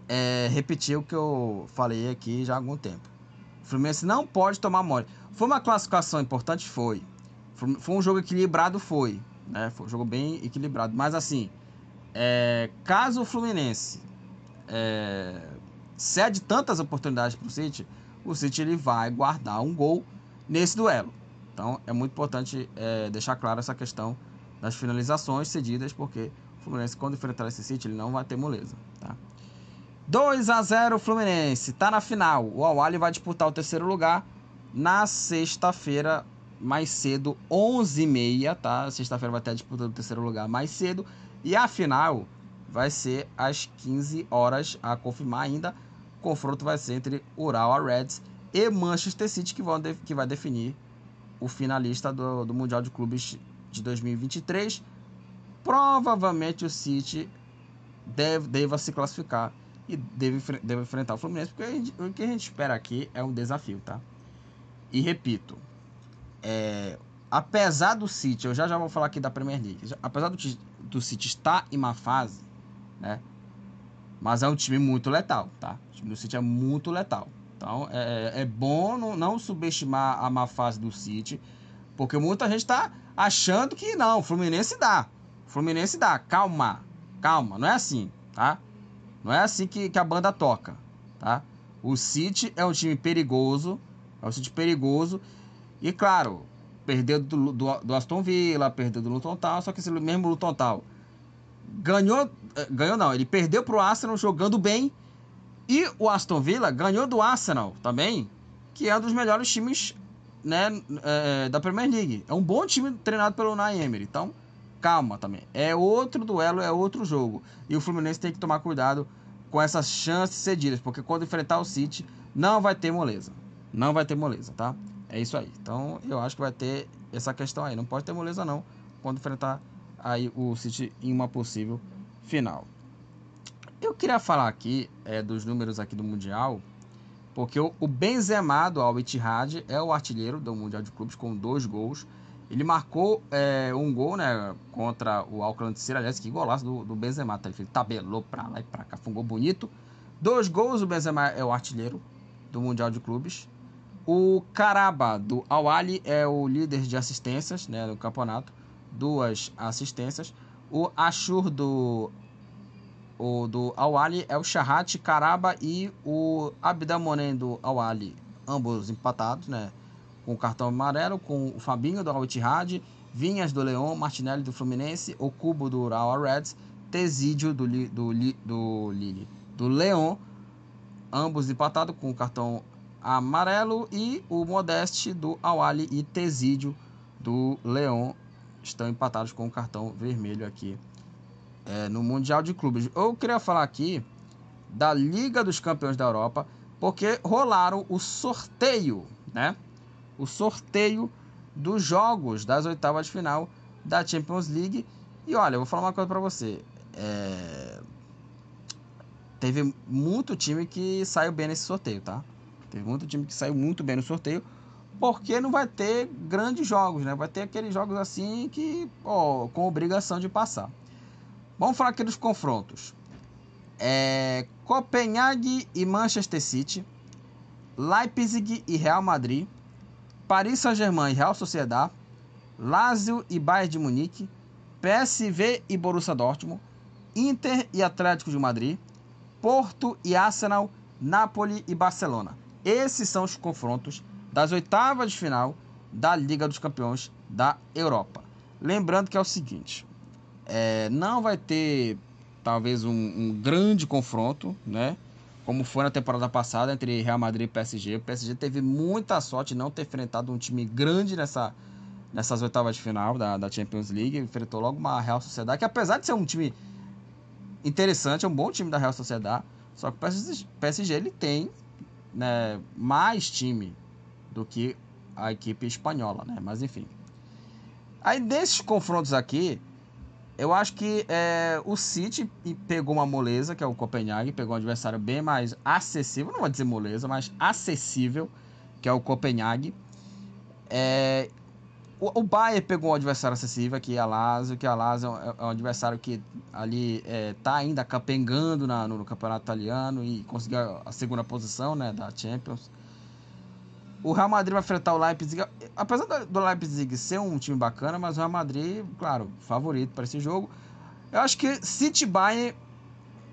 é, repetir o que eu falei aqui já há algum tempo. O Fluminense não pode tomar mole. Foi uma classificação importante? Foi. Foi um jogo equilibrado? Foi. Né? Foi um jogo bem equilibrado. Mas assim, é, caso o Fluminense é, cede tantas oportunidades para o City, o City ele vai guardar um gol nesse duelo. Então é muito importante é, deixar claro essa questão das finalizações cedidas, porque o Fluminense, quando enfrentar esse City, ele não vai ter moleza. Tá? 2 a 0 Fluminense, tá na final. O Awali vai disputar o terceiro lugar na sexta-feira, mais cedo, 11h30, tá? Sexta-feira vai ter a disputa do terceiro lugar mais cedo. E a final vai ser às 15 horas, a confirmar ainda. O confronto vai ser entre Ural Reds e Manchester City, que, vão que vai definir o finalista do, do Mundial de Clubes de 2023. Provavelmente o City deve, deva se classificar e deve, deve enfrentar o Fluminense, porque gente, o que a gente espera aqui é um desafio, tá? E repito, é, apesar do City, eu já já vou falar aqui da Premier League, apesar do, do City estar em uma fase, né? Mas é um time muito letal, tá? O time do City é muito letal. Então é, é bom não, não subestimar a má fase do City, porque muita gente está achando que não, Fluminense dá. Fluminense dá. Calma, calma, não é assim, tá? Não é assim que, que a banda toca, tá? O City é um time perigoso, é um City perigoso. E claro, perdeu do, do, do Aston Villa, perdeu do Luton Town, só que esse mesmo Luton Town ganhou, eh, ganhou não, ele perdeu pro Arsenal jogando bem e o Aston Villa ganhou do Arsenal também, que é um dos melhores times né, é, da Premier League. É um bom time treinado pelo Unai Emery. Então, calma também. É outro duelo, é outro jogo. E o Fluminense tem que tomar cuidado com essas chances cedidas, porque quando enfrentar o City, não vai ter moleza. Não vai ter moleza, tá? É isso aí. Então, eu acho que vai ter essa questão aí. Não pode ter moleza, não, quando enfrentar aí o City em uma possível final. Eu queria falar aqui é, dos números aqui do Mundial, porque o, o Benzema do Al Ittihad é o artilheiro do Mundial de Clubes com dois gols. Ele marcou é, um gol né, contra o Auckland City, aliás, que golaço do, do Benzema, tá? ele tabelou pra lá e pra cá, foi um gol bonito. Dois gols, o Benzema é o artilheiro do Mundial de Clubes. O Caraba do Al Ali é o líder de assistências né, no campeonato, duas assistências. O Ashur do o do Awali é o Shahat Karaba e o Abdamonen do Awali, ambos empatados, né? Com o cartão amarelo, com o Fabinho do Al-Ittihad, Vinhas do Leão, Martinelli do Fluminense, o Cubo do Ural Reds, Tesídio do, do, do, Lille, do Leão, ambos empatados com o cartão amarelo e o Modeste do Awali e Tesídio do Leão estão empatados com o cartão vermelho aqui é, no Mundial de Clubes. Eu queria falar aqui da Liga dos Campeões da Europa, porque rolaram o sorteio, né? O sorteio dos jogos das oitavas de final da Champions League. E olha, eu vou falar uma coisa para você. É... Teve muito time que saiu bem nesse sorteio, tá? Teve muito time que saiu muito bem no sorteio, porque não vai ter grandes jogos, né? Vai ter aqueles jogos assim que, ó, com obrigação de passar. Vamos falar aqui dos confrontos. É, Copenhague e Manchester City, Leipzig e Real Madrid, Paris Saint-Germain e Real Sociedad, Lazio e Bayern de Munique, PSV e Borussia Dortmund, Inter e Atlético de Madrid, Porto e Arsenal, Napoli e Barcelona. Esses são os confrontos das oitavas de final da Liga dos Campeões da Europa. Lembrando que é o seguinte: é, não vai ter talvez um, um, grande confronto, né? Como foi na temporada passada entre Real Madrid e PSG. O PSG teve muita sorte não ter enfrentado um time grande nessa, nessas oitavas de final da, da Champions League. Enfrentou logo uma Real Sociedade, que apesar de ser um time interessante, é um bom time da Real Sociedade. Só que o PSG, PSG ele tem né, mais time do que a equipe espanhola, né? Mas enfim. Aí desses confrontos aqui, eu acho que é, o City pegou uma moleza, que é o Copenhague, pegou um adversário bem mais acessível, não vou dizer moleza, mas acessível, que é o Copenhague. É, o, o Bayern pegou um adversário acessível, que é a Lazio, que a Lazio é, é um adversário que ali está é, ainda capengando na, no, no, campeonato italiano e conseguiu a segunda posição né, da Champions. O Real Madrid vai enfrentar o Leipzig. Apesar do Leipzig ser um time bacana, mas o Real Madrid, claro, favorito para esse jogo. Eu acho que City Bayern,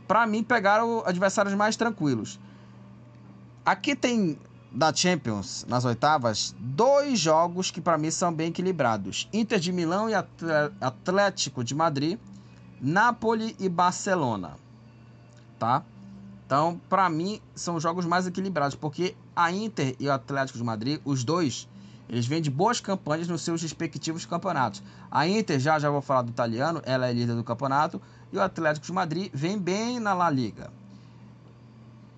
para mim, pegaram adversários mais tranquilos. Aqui tem da Champions, nas oitavas, dois jogos que para mim são bem equilibrados: Inter de Milão e Atlético de Madrid, Napoli e Barcelona. Tá? Então, para mim, são jogos mais equilibrados, porque a Inter e o Atlético de Madrid, os dois, eles vêm de boas campanhas nos seus respectivos campeonatos. A Inter, já já vou falar do italiano, ela é líder do campeonato, e o Atlético de Madrid vem bem na La Liga.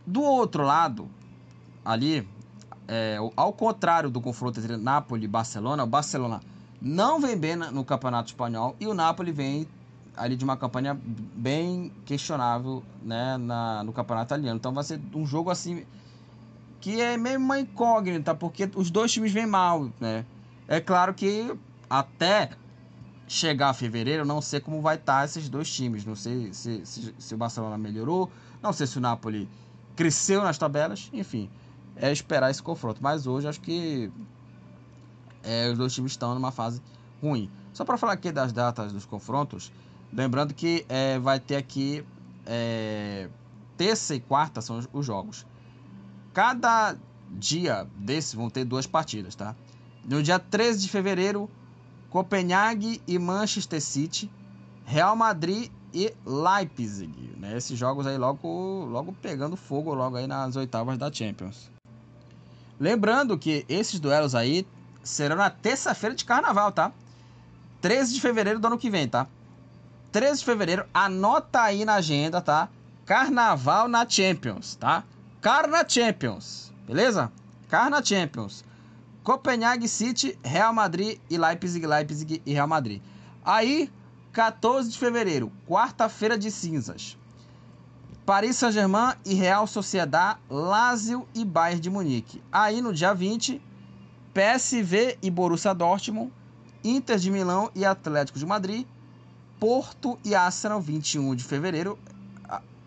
Do outro lado, ali, é, ao contrário do confronto entre Napoli e Barcelona, o Barcelona não vem bem no campeonato espanhol e o Napoli vem ali de uma campanha bem questionável né, na, no campeonato italiano. Então vai ser um jogo assim que é meio uma incógnita, porque os dois times vêm mal. Né? É claro que até chegar a fevereiro, eu não sei como vai estar tá esses dois times. Não sei se, se, se o Barcelona melhorou, não sei se o Napoli cresceu nas tabelas, enfim. É esperar esse confronto. Mas hoje acho que é, os dois times estão numa fase ruim. Só para falar aqui das datas dos confrontos, Lembrando que é, vai ter aqui é, terça e quarta são os, os, jogos. Cada dia desses vão ter duas partidas, tá? No dia 13 de fevereiro, Copenhague e Manchester City, Real Madrid e Leipzig. Né? Esses jogos aí logo, logo pegando fogo logo aí nas oitavas da Champions. Lembrando que esses duelos aí serão na terça-feira de carnaval, tá? 13 de fevereiro do ano que vem, tá? 13 de fevereiro, anota aí na agenda, tá? Carnaval na Champions, tá? Carna Champions, beleza? Carna Champions. Copenhague City, Real Madrid e Leipzig, Leipzig e Real Madrid. Aí, 14 de fevereiro, quarta-feira de cinzas. Paris Saint-Germain e Real Sociedad, Lazio e Bayern de Munique. Aí no dia 20, PSV e Borussia Dortmund, Inter de Milão e Atlético de Madrid, Porto e Arsenal, 21 de fevereiro.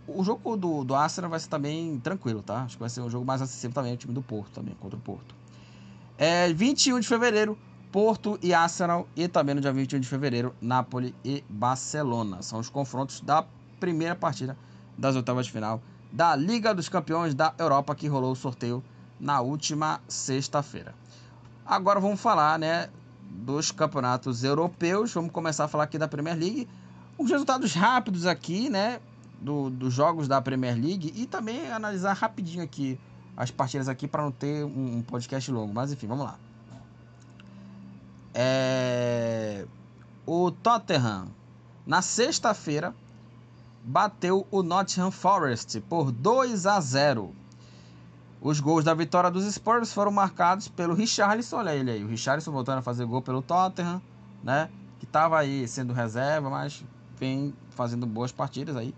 O jogo do, do Arsenal vai ser também tranquilo, tá? Acho que vai ser um jogo mais acessível também, o time do Porto também, contra o Porto. É, 21 de fevereiro, Porto e Arsenal. E também no dia 21 de fevereiro, Napoli e Barcelona. São os confrontos da primeira partida das oitavas de final da Liga dos Campeões da Europa, que rolou o sorteio na última sexta-feira. Agora vamos falar, né, dos campeonatos europeus. Vamos começar a falar aqui da Premier League. Os resultados rápidos aqui, né? Do, dos jogos da Premier League e também analisar rapidinho aqui as partidas aqui para não ter um, um, podcast longo. Mas enfim, vamos lá. É... O Tottenham, na sexta-feira, bateu o Nottingham Forest por 2 a 0. Os gols da vitória dos Spurs foram marcados pelo Richarlison, olha ele aí, o Richarlison voltando a fazer gol pelo Tottenham, né? Que estava aí sendo reserva, mas vem fazendo boas partidas aí.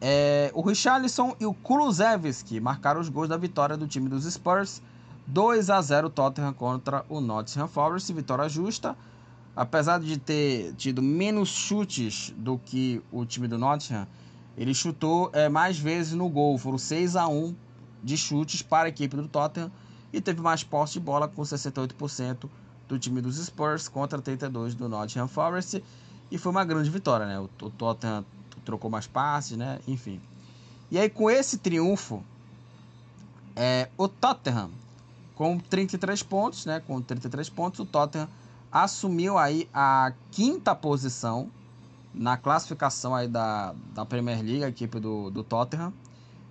É, o Richarlison e o Kulusevski marcaram os gols da vitória do time dos Spurs. 2 a 0 Tottenham contra o Nottingham Forest, vitória justa. Apesar de ter tido menos chutes do que o time do Nottingham, ele chutou é, mais vezes no gol. Foram 6 a 1 de chutes para a equipe do Tottenham e teve mais posse de bola com 68% do time dos Spurs contra 32% do Nottingham Forest e foi uma grande vitória, né? O, o Tottenham trocou mais passes, né? Enfim. E aí com esse triunfo, é, o Tottenham com 33 pontos, né? Com 33 pontos, o Tottenham assumiu aí a quinta posição na classificação aí da, da Premier League, a equipe do, do Tottenham.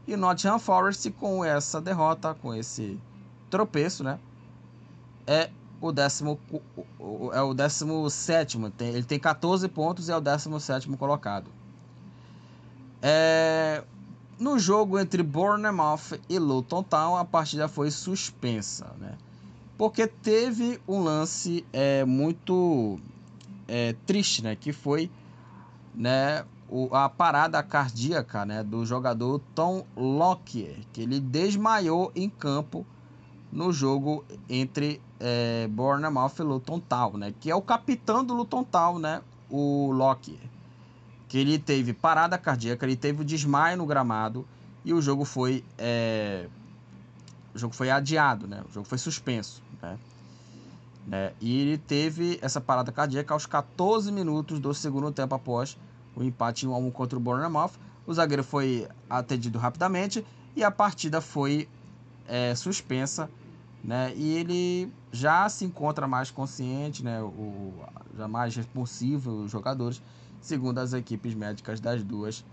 E o Nottingham Forest, com essa derrota, com esse tropeço, né? É o décimo, é o décimo sétimo. Tem, ele tem 14 pontos e é o décimo sétimo colocado. É, no jogo entre Bournemouth e Luton Town, a partida foi suspensa, né? Porque teve um lance é, muito é, triste, né? Que foi né, o, a parada cardíaca né, do jogador Tom Lockyer, que ele desmaiou em campo no jogo entre é, Bournemouth e Luton Town, né, que é o capitão do Luton Town, né, o Lockyer, que ele teve parada cardíaca, ele teve o desmaio no gramado e o jogo foi é, o jogo foi adiado, né, o jogo foi suspenso, né. né e ele teve essa parada cardíaca aos 14 minutos do segundo tempo após o empate 1 a 1 contra o Bournemouth. O zagueiro foi atendido rapidamente e a partida foi é, suspensa, né? E ele já se encontra mais consciente, né? O, já mais responsivo os jogadores, segundo as equipes médicas das duas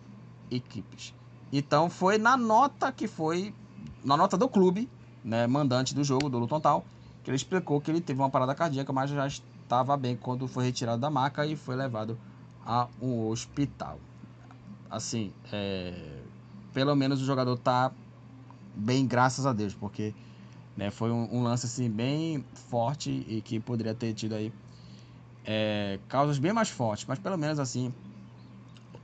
equipes. Então foi na nota que foi na nota do clube, né, mandante do jogo do Luton Town, que ele explicou que ele teve uma parada cardíaca, mas já estava bem quando foi retirado da maca e foi levado a um hospital. Assim, é, pelo menos o jogador tá bem, graças a Deus, porque né, foi um, um, lance assim bem forte e que poderia ter tido aí é, causas bem mais fortes, mas pelo menos assim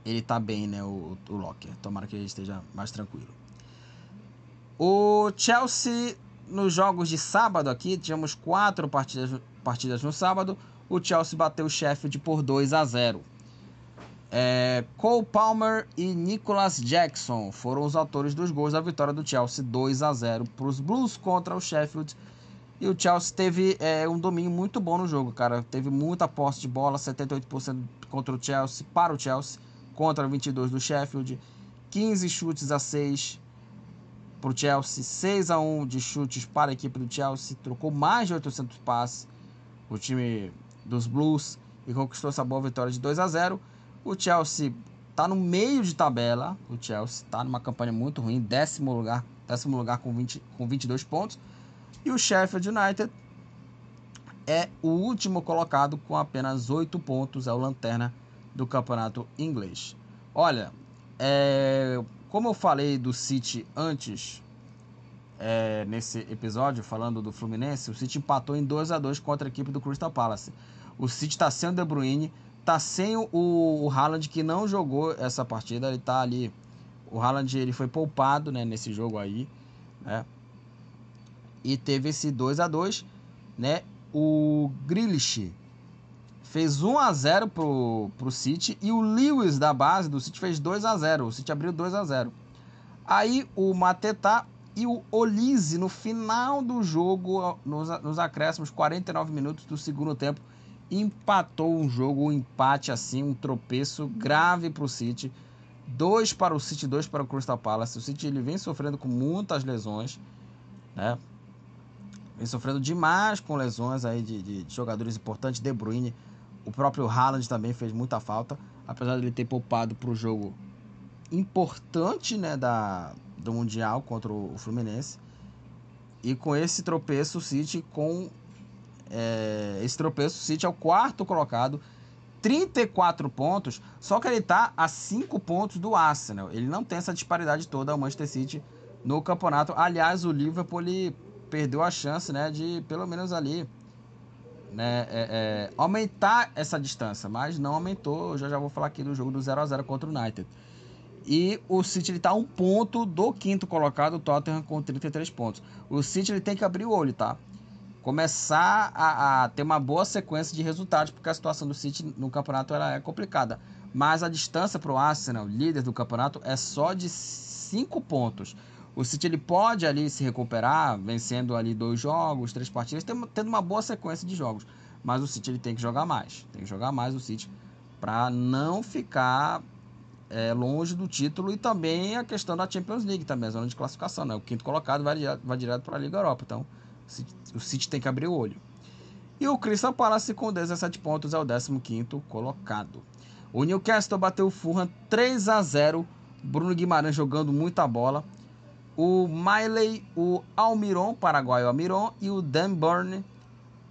ele tá bem, né, o, o Locker. Tomara que ele esteja mais tranquilo. O Chelsea nos jogos de sábado aqui, tivemos quatro partidas, partidas no sábado. O Chelsea bateu o Sheffield por 2 a 0. É, Cole Palmer e Nicholas Jackson foram os autores dos gols da vitória do Chelsea 2 a 0 para os Blues contra o Sheffield. E o Chelsea teve é, um domínio muito bom no jogo, cara. Teve muita posse de bola, 78% contra o Chelsea, para o Chelsea, contra 22 do Sheffield. 15 chutes a 6 para o Chelsea, 6 a 1 de chutes para a equipe do Chelsea, trocou mais de 800 passes o time dos Blues e conquistou essa boa vitória de 2 a 0. O Chelsea está no meio de tabela, o Chelsea está numa campanha muito ruim, décimo lugar, décimo lugar com, 20, com 22 pontos. E o Sheffield United é o último colocado com apenas 8 pontos, é o lanterna do campeonato inglês. Olha, é, como eu falei do City antes, é, nesse episódio, falando do Fluminense, o City empatou em 2 a 2 contra a equipe do Crystal Palace. O City está sem o De Bruyne, está sem o, o Haaland, que não jogou essa partida, ele está ali... O Haaland ele foi poupado né, nesse jogo aí, né? E teve esse 2 a 2 né? O Grealish fez 1 a 0 pro, pro City e o Lewis da base do City fez 2 a 0. O City abriu 2 a 0. Aí o Matetá e o Olise no final do jogo, nos, nos acréscimos 49 minutos do segundo tempo, empatou um jogo, um empate assim, um tropeço grave para o City. Dois para o City, dois para o Crystal Palace. O City ele vem sofrendo com muitas lesões, né? Vem sofrendo demais com lesões aí de, de, de jogadores importantes. De Bruyne o próprio Haaland também fez muita falta, apesar de ele ter poupado para o jogo importante né, da, do Mundial contra o Fluminense. E com esse tropeço, o City com é, esse tropeço, o City é o quarto colocado, 34 pontos, só que ele está a 5 pontos do Arsenal. Ele não tem essa disparidade toda, o Manchester City, no campeonato. Aliás, o Liverpool ele perdeu a chance né, de pelo menos ali né, é, é, aumentar essa distância, mas não aumentou. Eu já, já vou falar aqui do jogo do 0 a 0 contra o United. E o City está um ponto do quinto colocado, o Tottenham com 33 pontos. O City ele tem que abrir o olho, tá? Começar a, a ter uma boa sequência de resultados, porque a situação do City no campeonato ela é complicada. Mas a distância para o Arsenal, líder do campeonato, é só de 5 pontos. O City ele pode ali se recuperar, vencendo ali dois jogos, três partidas, tendo uma boa sequência de jogos. Mas o City ele tem que jogar mais. Tem que jogar mais o City para não ficar é, longe do título e também a questão da Champions League, também, a zona de classificação. Né? O quinto colocado vai, direto para a Liga Europa. Então o City tem que abrir o olho. E o Crystal Palace com 17 pontos é o 15 colocado. O Newcastle bateu o Fulham 3 a 0. Bruno Guimarães jogando muita bola o Miley, o Almiron, paraguaio Almiron, e o Dan Burn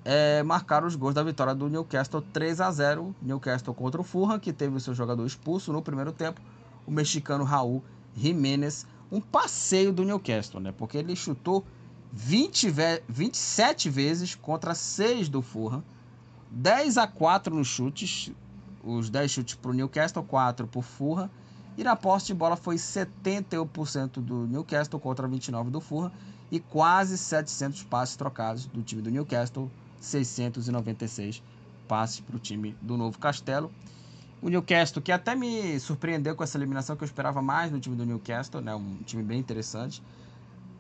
é, marcaram os gols da vitória do Newcastle 3 a 0 Newcastle contra o Fulham, que teve o seu jogador expulso no primeiro tempo, o mexicano Raul Jiménez. Um passeio do Newcastle, né? Porque ele chutou 20 ve 27 vezes contra 6 do Fulham, 10 a 4 nos chutes, os 10 chutes para o Newcastle, 4 para o Fulham e na posse de bola foi 71% do Newcastle contra 29% do Fulham e quase 700 passes trocados do time do Newcastle, 696 passes para o time do Novo Castelo. O Newcastle, que até me surpreendeu com essa eliminação, que eu esperava mais no time do Newcastle, né? um time bem interessante.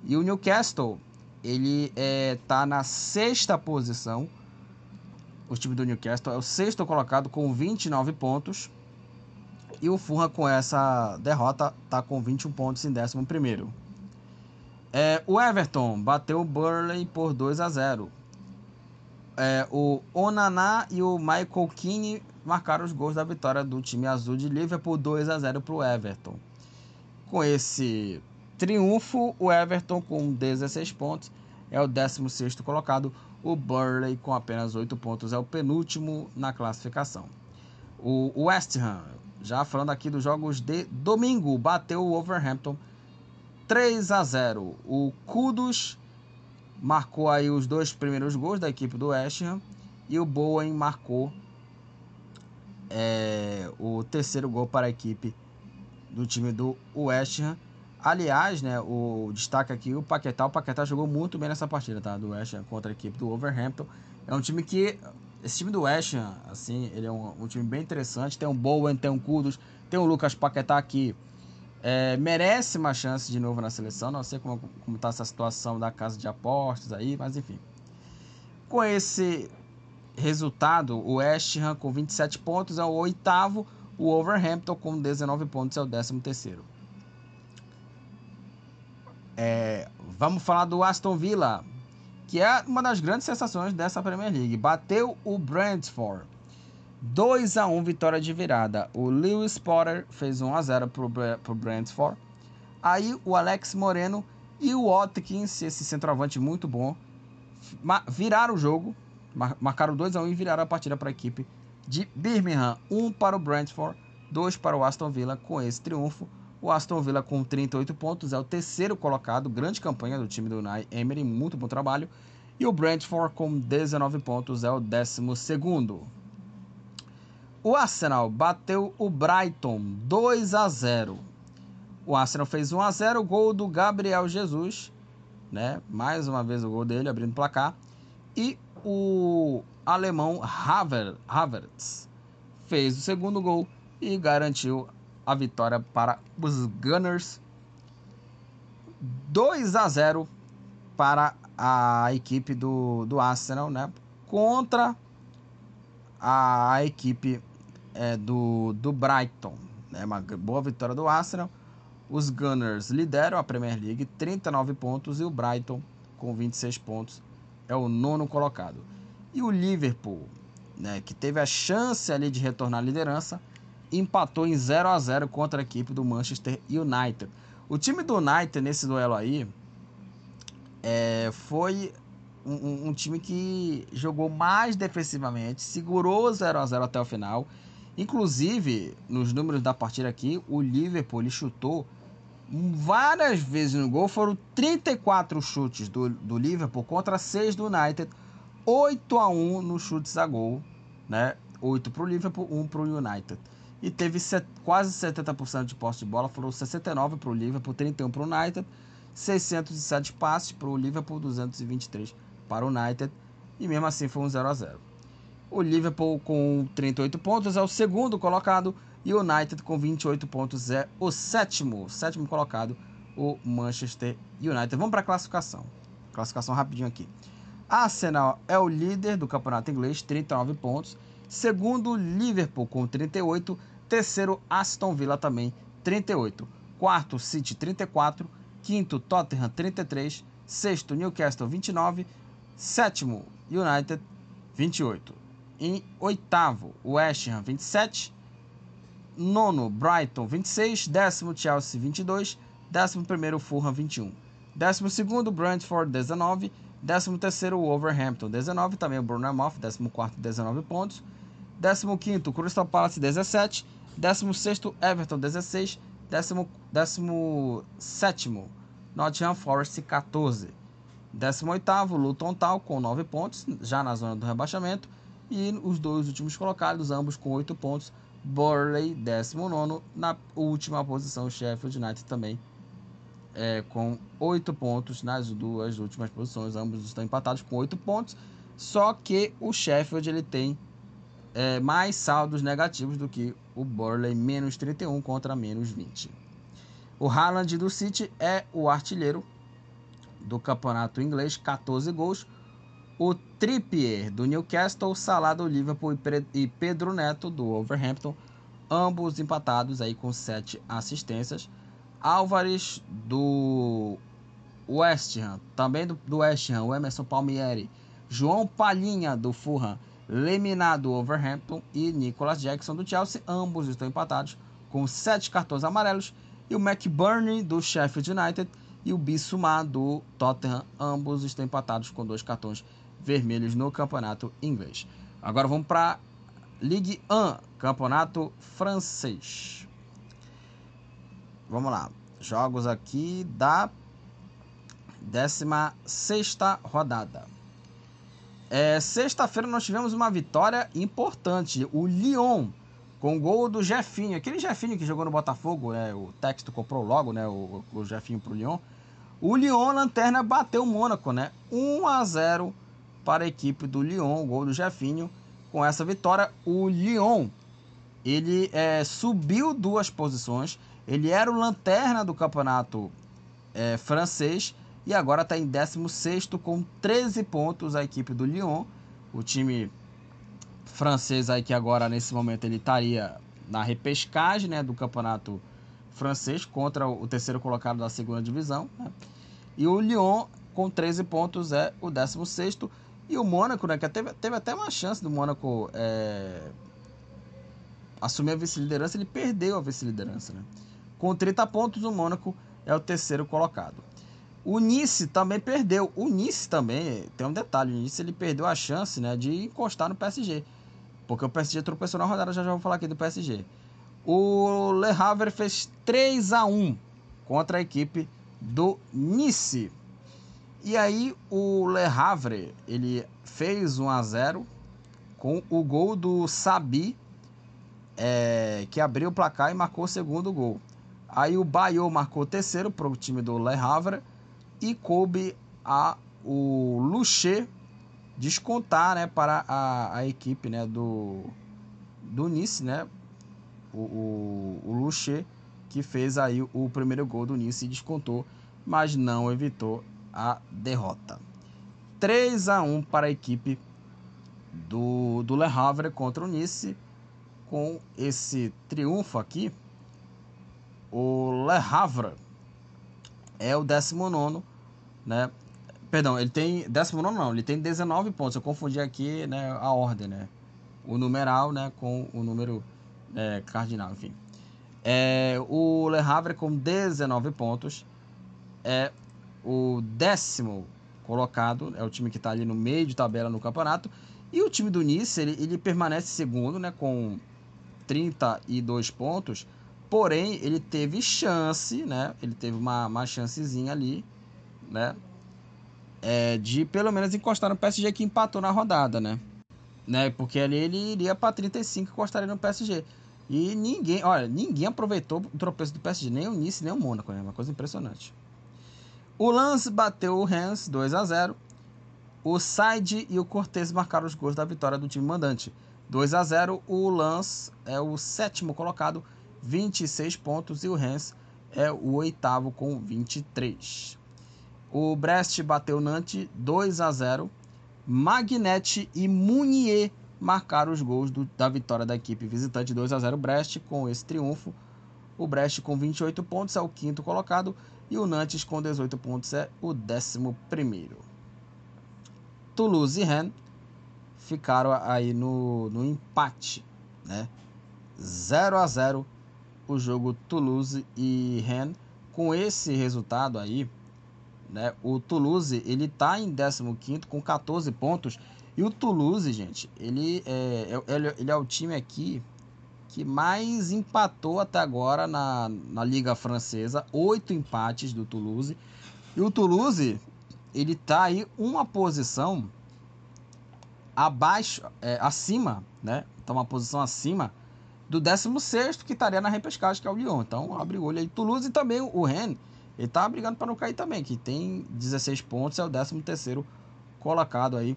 E o Newcastle, ele está é, tá na sexta posição. O time do Newcastle é o sexto colocado com 29 pontos. E o Fulham com essa derrota está com 21 pontos em 11 primeiro. É, o Everton bateu o Burley por 2 a 0. É, o Onaná e o Michael Keane marcaram os gols da vitória do time azul de Liverpool 2 a 0 para o Everton. Com esse triunfo, o Everton com 16 pontos é o 16 colocado. O Burley com apenas 8 pontos é o penúltimo na classificação. O West Ham, já falando aqui dos jogos de domingo, bateu o Wolverhampton 3 a 0. O Kudus marcou aí os dois primeiros gols da equipe do West Ham e o Bowen marcou é, o terceiro gol para a equipe do time do West Ham. Aliás, né, o destaque aqui o Paquetá. O Paquetá jogou muito bem nessa partida, tá? Do West Ham contra a equipe do Wolverhampton. É um time que esse time do West Ham, assim, ele é um, um time bem interessante. Tem um Bowen, tem um Kudos, tem o Lucas Paquetá aqui é, merece uma chance de novo na seleção. Não sei como está essa situação da casa de apostas aí, mas enfim. Com esse resultado, o West Ham com 27 pontos é o oitavo, o Wolverhampton com 19 pontos é o décimo terceiro. É, vamos falar do Aston Villa, que é uma das grandes sensações dessa Premier League. Bateu o Brentford 2 a 1 vitória de virada. O Lewis Potter fez 1 a 0 para o Brentford. Aí o Alex Moreno e o Watkins, esse centroavante muito bom, viraram o jogo, marcaram 2 a 1 e viraram a partida para a equipe de Birmingham. 1 para o Brentford, 2 para o Aston Villa. Com esse triunfo, o Aston Villa com 38 pontos é o terceiro colocado, grande campanha do time do Unai Emery, muito bom trabalho. E o Brentford com 19 pontos é o décimo segundo. O Arsenal bateu o Brighton 2 a 0. O Arsenal fez 1 a 0, gol do Gabriel Jesus, né? Mais uma vez o gol dele abrindo o placar. E o alemão Haver, Havertz fez o segundo gol e garantiu a vitória para os Gunners. 2 a 0 para a equipe do, do Arsenal, né? Contra a equipe é, do, do Brighton. Né? Uma boa vitória do Arsenal. Os Gunners lideram a Premier League, 39 pontos, e o Brighton, com 26 pontos, é o nono colocado. E o Liverpool, né, que teve a chance ali de retornar à liderança, empatou em 0 a 0 contra a equipe do Manchester United. O time do United nesse duelo aí é, foi um, um, time que jogou mais defensivamente, segurou 0 a 0 até o final Inclusive, nos números da partida aqui, o Liverpool chutou várias vezes no gol. Foram 34 chutes do, do Liverpool contra 6 do United. 8 a 1 nos chutes a gol. Né? 8 para o Liverpool, 1 para o United. E teve set, quase 70% de posse de bola. Foram 69 para o Liverpool, 31 para o United. 607 passes para o Liverpool, 223 para o United. E mesmo assim foi um 0 a 0 o Liverpool com 38 pontos é o segundo colocado e o United com 28 pontos é o sétimo, sétimo colocado, o Manchester United. Vamos para a classificação. Classificação rapidinho aqui. Arsenal é o líder do campeonato inglês, 39 pontos. Segundo, Liverpool com 38. Terceiro, Aston Villa também, 38. Quarto, City, 34. Quinto, Tottenham, 33. Sexto, Newcastle, 29. Sétimo, United, 28. Em oitavo, West Ham 27. Nono, Brighton 26. Décimo, Chelsea 22. Décimo primeiro, Fulham 21. Décimo segundo, Brentford 19. Décimo terceiro, Wolverhampton 19. Também o décimo quarto 19 pontos. Décimo quinto, Crystal Palace 17. Décimo sexto, Everton 16. Décimo, décimo sétimo, Nottingham Forest 14. Décimo oitavo, Luton Town com 9 pontos, já na zona do rebaixamento. E os dois últimos colocados, ambos com 8 pontos. Burley, 19. Na última posição, Sheffield United também é, com 8 pontos nas duas últimas posições. Ambos estão empatados com 8 pontos. Só que o Sheffield ele tem é, mais saldos negativos do que o Burley, menos 31 contra menos 20. O Haaland do City é o artilheiro do campeonato inglês, 14 gols o Trippier do Newcastle, Salah do Liverpool e Pedro Neto do Wolverhampton ambos empatados aí com 7 assistências. Álvares do West Ham, também do, do West Ham, o Emerson Palmieri, João Palhinha do Fulham, Lemina do Overhampton e Nicolas Jackson do Chelsea, ambos estão empatados com 7 cartões amarelos, e o McBurney do Sheffield United e o Bissouma do Tottenham, ambos estão empatados com dois cartões vermelhos no campeonato inglês. Agora vamos para Ligue 1, campeonato francês. Vamos lá, jogos aqui da 16 rodada. É, Sexta-feira nós tivemos uma vitória importante. O Lyon, com gol do Jefinho. Aquele Jefinho que jogou no Botafogo, né? o texto comprou logo né? o, o Jefinho para o Lyon. O Lyon, lanterna, bateu o Mônaco, né? 1 a 0 para a equipe do Lyon, o gol do Jefinho. Com essa vitória, o Lyon ele é, subiu duas posições. Ele era o lanterna do campeonato é, francês e agora está em 16 com 13 pontos a equipe do Lyon. O time francês aí que agora nesse momento ele estaria na repescagem né, do campeonato francês contra o terceiro colocado da segunda divisão. Né? E o Lyon com 13 pontos é o 16 e o Mônaco, né, que teve, teve até uma chance do Mônaco é, assumir a vice-liderança, ele perdeu a vice-liderança. Né? Com 30 pontos, o Mônaco é o terceiro colocado. O Nice também perdeu. O Nice também, tem um detalhe, o Nice ele perdeu a chance né, de encostar no PSG. Porque o PSG tropeçou na rodada, já já vou falar aqui do PSG. O Le Havre fez 3 a 1 contra a equipe do Nice. E aí o Le Havre, ele fez 1 a 0 com o gol do Sabi, é, que abriu o placar e marcou o segundo gol. Aí o Bayou marcou o terceiro para o time do Le Havre e coube a o Luché descontar né, para a, a equipe né, do, do Nice, né, o, o, o que fez aí o primeiro gol do Nice e descontou, mas não evitou a derrota. 3 a 1 para a equipe do, do Le Havre contra o Nice. Com esse triunfo aqui, o Le Havre é o 19, né? Perdão, ele tem 19 não, ele tem 19 pontos. Eu confundi aqui, né, a ordem, né? O numeral, né, com o número é, cardinal, enfim. É, o Le Havre com 19 pontos é o décimo colocado, é o time que está ali no meio de tabela no campeonato. E o time do Nice, ele, ele permanece segundo, né, com 32 pontos. Porém, ele teve chance, né? Ele teve uma, uma chancezinha ali, né? É, de pelo menos encostar no PSG que empatou na rodada, né? né? Porque ali ele iria para 35 e encostaria no PSG. E ninguém, olha, ninguém aproveitou o tropeço do PSG, nem o Nice, nem o Mônaco, né? Uma coisa impressionante. O Lance bateu o Rennes 2 a 0. O Said e o Cortez marcaram os gols da vitória do time mandante. 2 a 0. O Lance é o sétimo colocado 26 pontos e o Rennes é o oitavo com 23. O Brest bateu Nantes 2 a 0. Magnete e Munier marcaram os gols do, da vitória da equipe visitante 2 a 0 Brest com esse triunfo. O Brest com 28 pontos é o quinto colocado e o Nantes com 18 pontos é o décimo primeiro. Toulouse e Rennes ficaram aí no, no empate, né? 0 a 0 o jogo Toulouse e Rennes. Com esse resultado aí, né, o Toulouse ele tá em 15 com 14 pontos. E o Toulouse, gente, ele é, é, ele, ele é o time aqui que mais empatou até agora na, na Liga Francesa. Oito empates do Toulouse. E o Toulouse, ele tá aí uma posição abaixo, é, acima, né? Tá uma posição acima do 16 que estaria na repescagem, que é o Lyon. Então, abre o olho aí. Toulouse e também o Rennes, ele tá brigando para não cair também, que tem 16 pontos, é o 13 colocado aí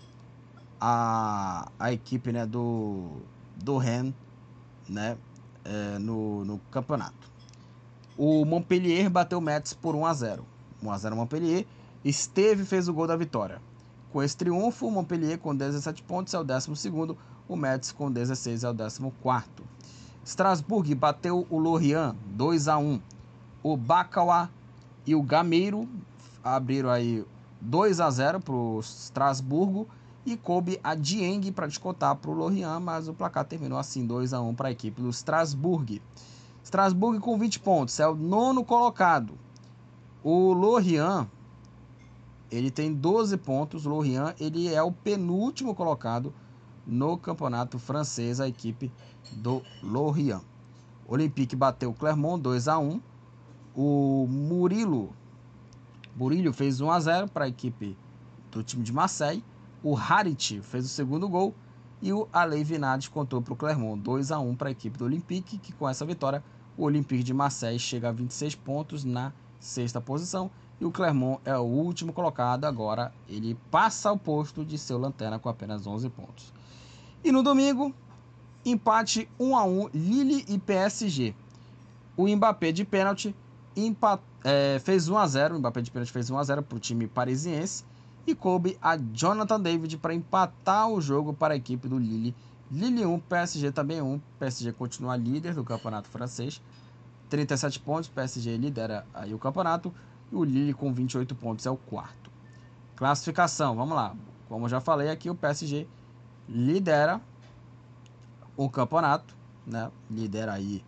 a, a equipe né, do, do Rennes né, é, no, no campeonato. O Montpellier bateu o Metz por 1 a 0 1 a 0 Montpellier. Esteve fez o gol da vitória. Com esse triunfo, o Montpellier com 17 pontos é o 12 o Metz com 16 é o 14 Strasbourg bateu o Lorient 2 a 1. O Bacauá e o Gameiro abriram aí 2 a 0 para o Strasburgo e coube a Dieng para descontar para o Lorient, mas o placar terminou assim 2 a 1 para a equipe do Strasbourg. Strasbourg com 20 pontos, é o nono colocado. O Lorient ele tem 12 pontos. O Lorient ele é o penúltimo colocado no campeonato francês, a equipe do Lorient. Olympique bateu o Clermont 2 a 1. O Murilo Murillo fez 1 a 0 para a equipe do time de Marseille. O Harit fez o segundo gol e o Alei Vinades contou para o Clermont 2 a 1 para a equipe do Olympique, que com essa vitória o Olympique de Marseille chega a 26 pontos na sexta posição e o Clermont é o último colocado. Agora ele passa o posto de seu lanterna com apenas 11 pontos. E no domingo, empate 1 a 1 Lille e PSG. O Mbappé de pênalti é, fez 1 a 0 o Mbappé de pênalti fez 1 a 0 para o time parisiense e coube a Jonathan David para empatar o jogo para a equipe do Lille. Lille 1, PSG também 1. PSG continua líder do campeonato francês. 37 pontos, PSG lidera aí o campeonato. E o Lille com 28 pontos é o quarto. Classificação, vamos lá. Como já falei aqui, o PSG lidera o campeonato, né? Lidera aí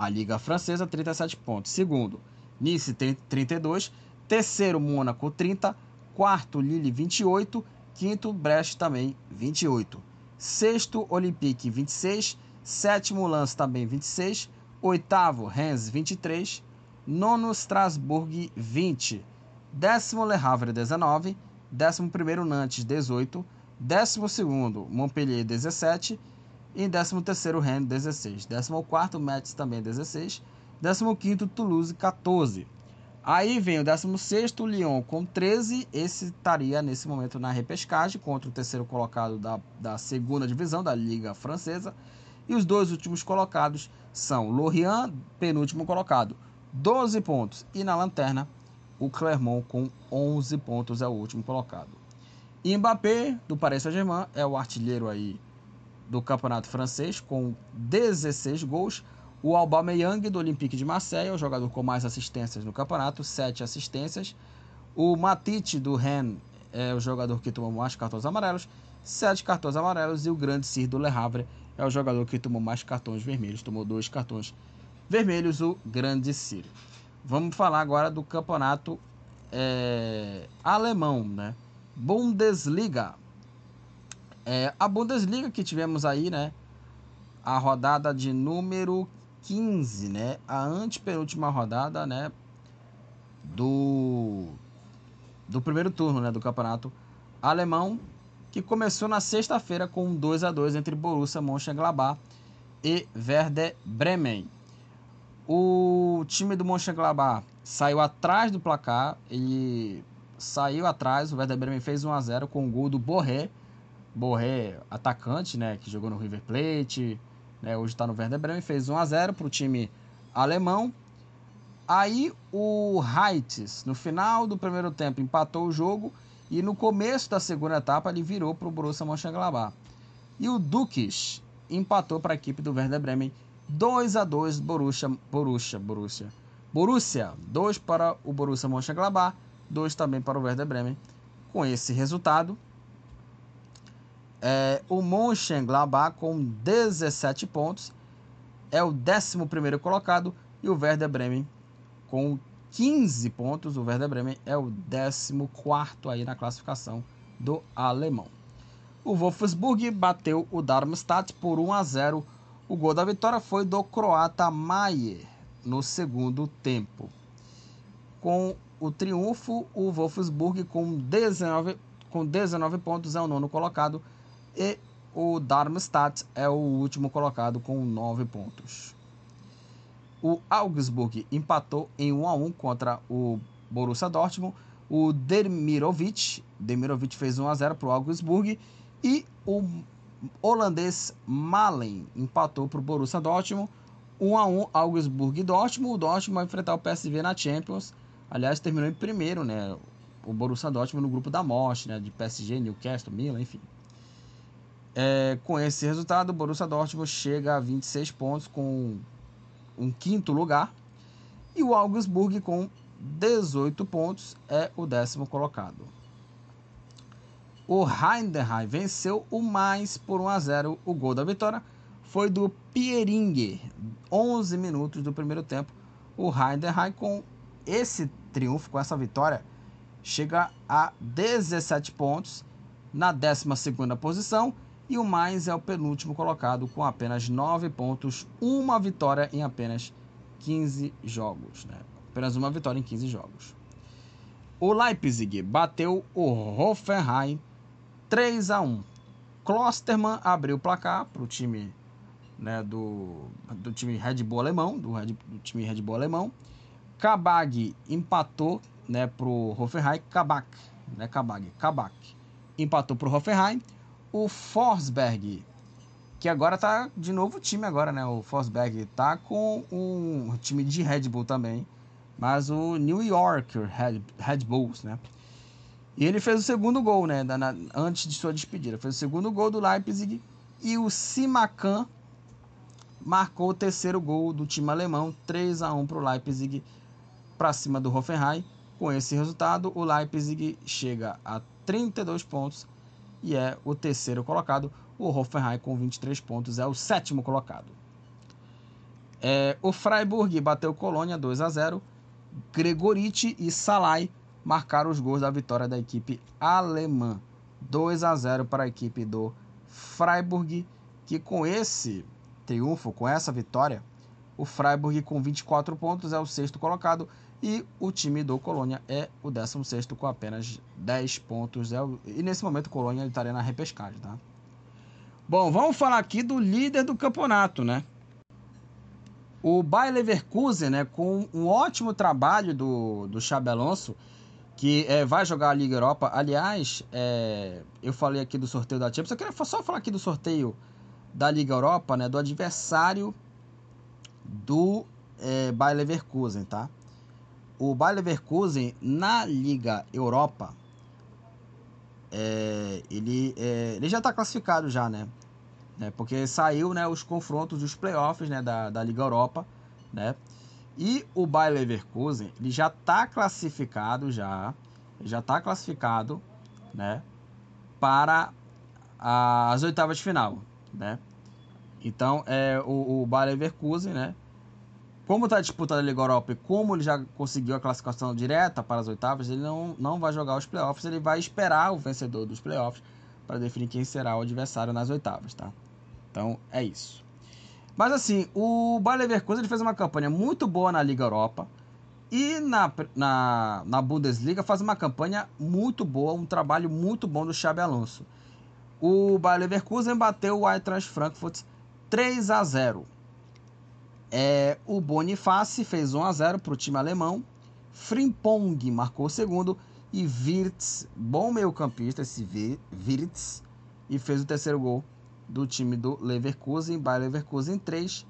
a Liga Francesa, 37 pontos. Segundo, Nice, 32. Terceiro, Mônaco, 30. Quarto, Lille, 28. Quinto, Brest, também, 28. Sexto, Olympique, 26. Sétimo, Lance, também, 26. Oitavo, Rennes, 23. Nono, Strasbourg, 20. Décimo, Le Havre, 19. Décimo primeiro, Nantes, 18. Décimo segundo, Montpellier, 17 e 13º Rennes 16. 14º Metz também 16. 15º Toulouse 14. Aí vem o 16º Lyon com 13. Esse estaria nesse momento na repescagem contra o terceiro colocado da, da segunda divisão da Liga Francesa. E os dois últimos colocados são Lorient, penúltimo colocado, 12 pontos. E na lanterna, o Clermont com 11 pontos é o último colocado. E Mbappé, do Paris Saint-Germain, é o artilheiro aí do Campeonato Francês com 16 gols. O Aubameyang do Olympique de Marseille é o jogador com mais assistências no campeonato, 7 assistências. O Matite do Rennes é o jogador que tomou mais cartões amarelos, 7 cartões amarelos. E o Grande Sir do Le Havre é o jogador que tomou mais cartões vermelhos, tomou dois cartões vermelhos, o Grande Sir. Vamos falar agora do campeonato é, alemão, né? Bundesliga. É, a Bundesliga que tivemos aí, né? A rodada de número 15, né? A antepenúltima rodada, né? Do, do primeiro turno, né? Do campeonato alemão, que começou na sexta-feira com um 2 a 2 entre Borussia Mönchengladbach e Werder Bremen. O time do Mönchengladbach saiu atrás do placar, ele saiu atrás, o Werder Bremen fez 1 a 0 com o gol do Borré, Borré, atacante, né, que jogou no River Plate, né, hoje está no Werder Bremen, fez 1 a 0 para o time alemão. Aí o Heitz, no final do primeiro tempo, empatou o jogo e no começo da segunda etapa ele virou para o Borussia Mönchengladbach. E o Dukes empatou para a equipe do Werder Bremen 2 a 2 Borussia, Borussia, Borussia. Borussia, 2 para o Borussia Mönchengladbach, 2 também para o Werder Bremen. Com esse resultado, é, o Mönchengladbach com 17 pontos é o 11 colocado e o Werder Bremen com 15 pontos. O Werder Bremen é o 14 aí na classificação do alemão. O Wolfsburg bateu o Darmstadt por 1 a 0. O gol da vitória foi do croata Maier no segundo tempo. Com o triunfo, o Wolfsburg com 19, com 19 pontos é o nono colocado e o Darmstadt é o último colocado com 9 pontos. O Augsburg empatou em 1 a 1 contra o Borussia Dortmund. O Demirovic, Demirovic fez 1 a 0 para o Augsburg e o holandês Malen empatou para o Borussia Dortmund. 1 a 1 Augsburg e Dortmund. O Dortmund vai enfrentar o PSV na Champions. Aliás, terminou em primeiro, né? O Borussia Dortmund no grupo da morte, né? De PSG, Newcastle, Milan, enfim. É, com esse resultado, o Borussia Dortmund chega a 26 pontos com um quinto lugar. E o Augsburg com 18 pontos é o décimo colocado. O Heidenheim venceu o mais por 1 a 0. O gol da vitória foi do Pieringer, 11 minutos do primeiro tempo. O Heidenheim com esse triunfo, com essa vitória, chega a 17 pontos na 12 posição e o mais é o penúltimo colocado com apenas 9 pontos, uma vitória em apenas 15 jogos, né? Apenas uma vitória em 15 jogos. O Leipzig bateu o Hoffenheim 3 a 1. Klosterman abriu o placar para o time né, do, do time Red Bull alemão, do, Red, do time Red Bull alemão. Kabag empatou né, para o Hoffenheim. Kabak, né, Kabag, Kabak empatou para o Hoffenheim. O Forsberg, que agora tá de novo time agora, né? O Forsberg tá com um time de Red Bull também, mas o New York Red, Red Bulls, né? E ele fez o segundo gol, né? Na, antes de sua despedida. Fez o segundo gol do Leipzig. E o Simacan marcou o terceiro gol do time alemão. 3 a 1 para o Leipzig para cima do Hoffenheim. Com esse resultado, o Leipzig chega a 32 pontos e é o terceiro colocado. O Hoffenheim com 23 pontos é o sétimo colocado. É, o Freiburg bateu Colônia 2 a 0. Gregoriti e Salai marcaram os gols da vitória da equipe alemã. 2 a 0 para a equipe do Freiburg, que com esse triunfo, com essa vitória, o Freiburg com 24 pontos é o sexto colocado e o time do Colônia é o 16 com apenas 10 pontos. É. E nesse momento o Colônia estaria na repescagem, tá? Bom, vamos falar aqui do líder do campeonato, né? O Bayer Leverkusen, né, com um ótimo trabalho do, do Xabi Alonso, que é, vai jogar a Liga Europa. Aliás, é, eu falei aqui do sorteio da Champions, eu queria só falar aqui do sorteio da Liga Europa, né, do adversário do é, Bayer Leverkusen, tá? O Bayer Leverkusen na Liga Europa, é, ele, é, ele já está classificado já, né? né? Porque saiu, né, os confrontos dos playoffs, né, da, da Liga Europa, né? E o Bayer Leverkusen, ele já está classificado já, já está classificado, né, para as oitavas de final, né? Então, é o, o Bayer Leverkusen, né, como está disputando a Liga Europa e como ele já conseguiu a classificação direta para as oitavas, ele não, não vai jogar os playoffs, ele vai esperar o vencedor dos playoffs para definir quem será o adversário nas oitavas, tá? Então, é isso. Mas assim, o Bayer Leverkusen ele fez uma campanha muito boa na Liga Europa e na, na, na Bundesliga faz uma campanha muito boa, um trabalho muito bom do Xabi Alonso. O Bayer Leverkusen bateu o Eintracht Frankfurt 3 a 0. É, o Boniface fez 1 a 0 para o time alemão. Frimpong marcou o segundo e Wirtz, bom meio-campista esse Wirtz, e fez o terceiro gol do time do Leverkusen, Bayer Leverkusen 3,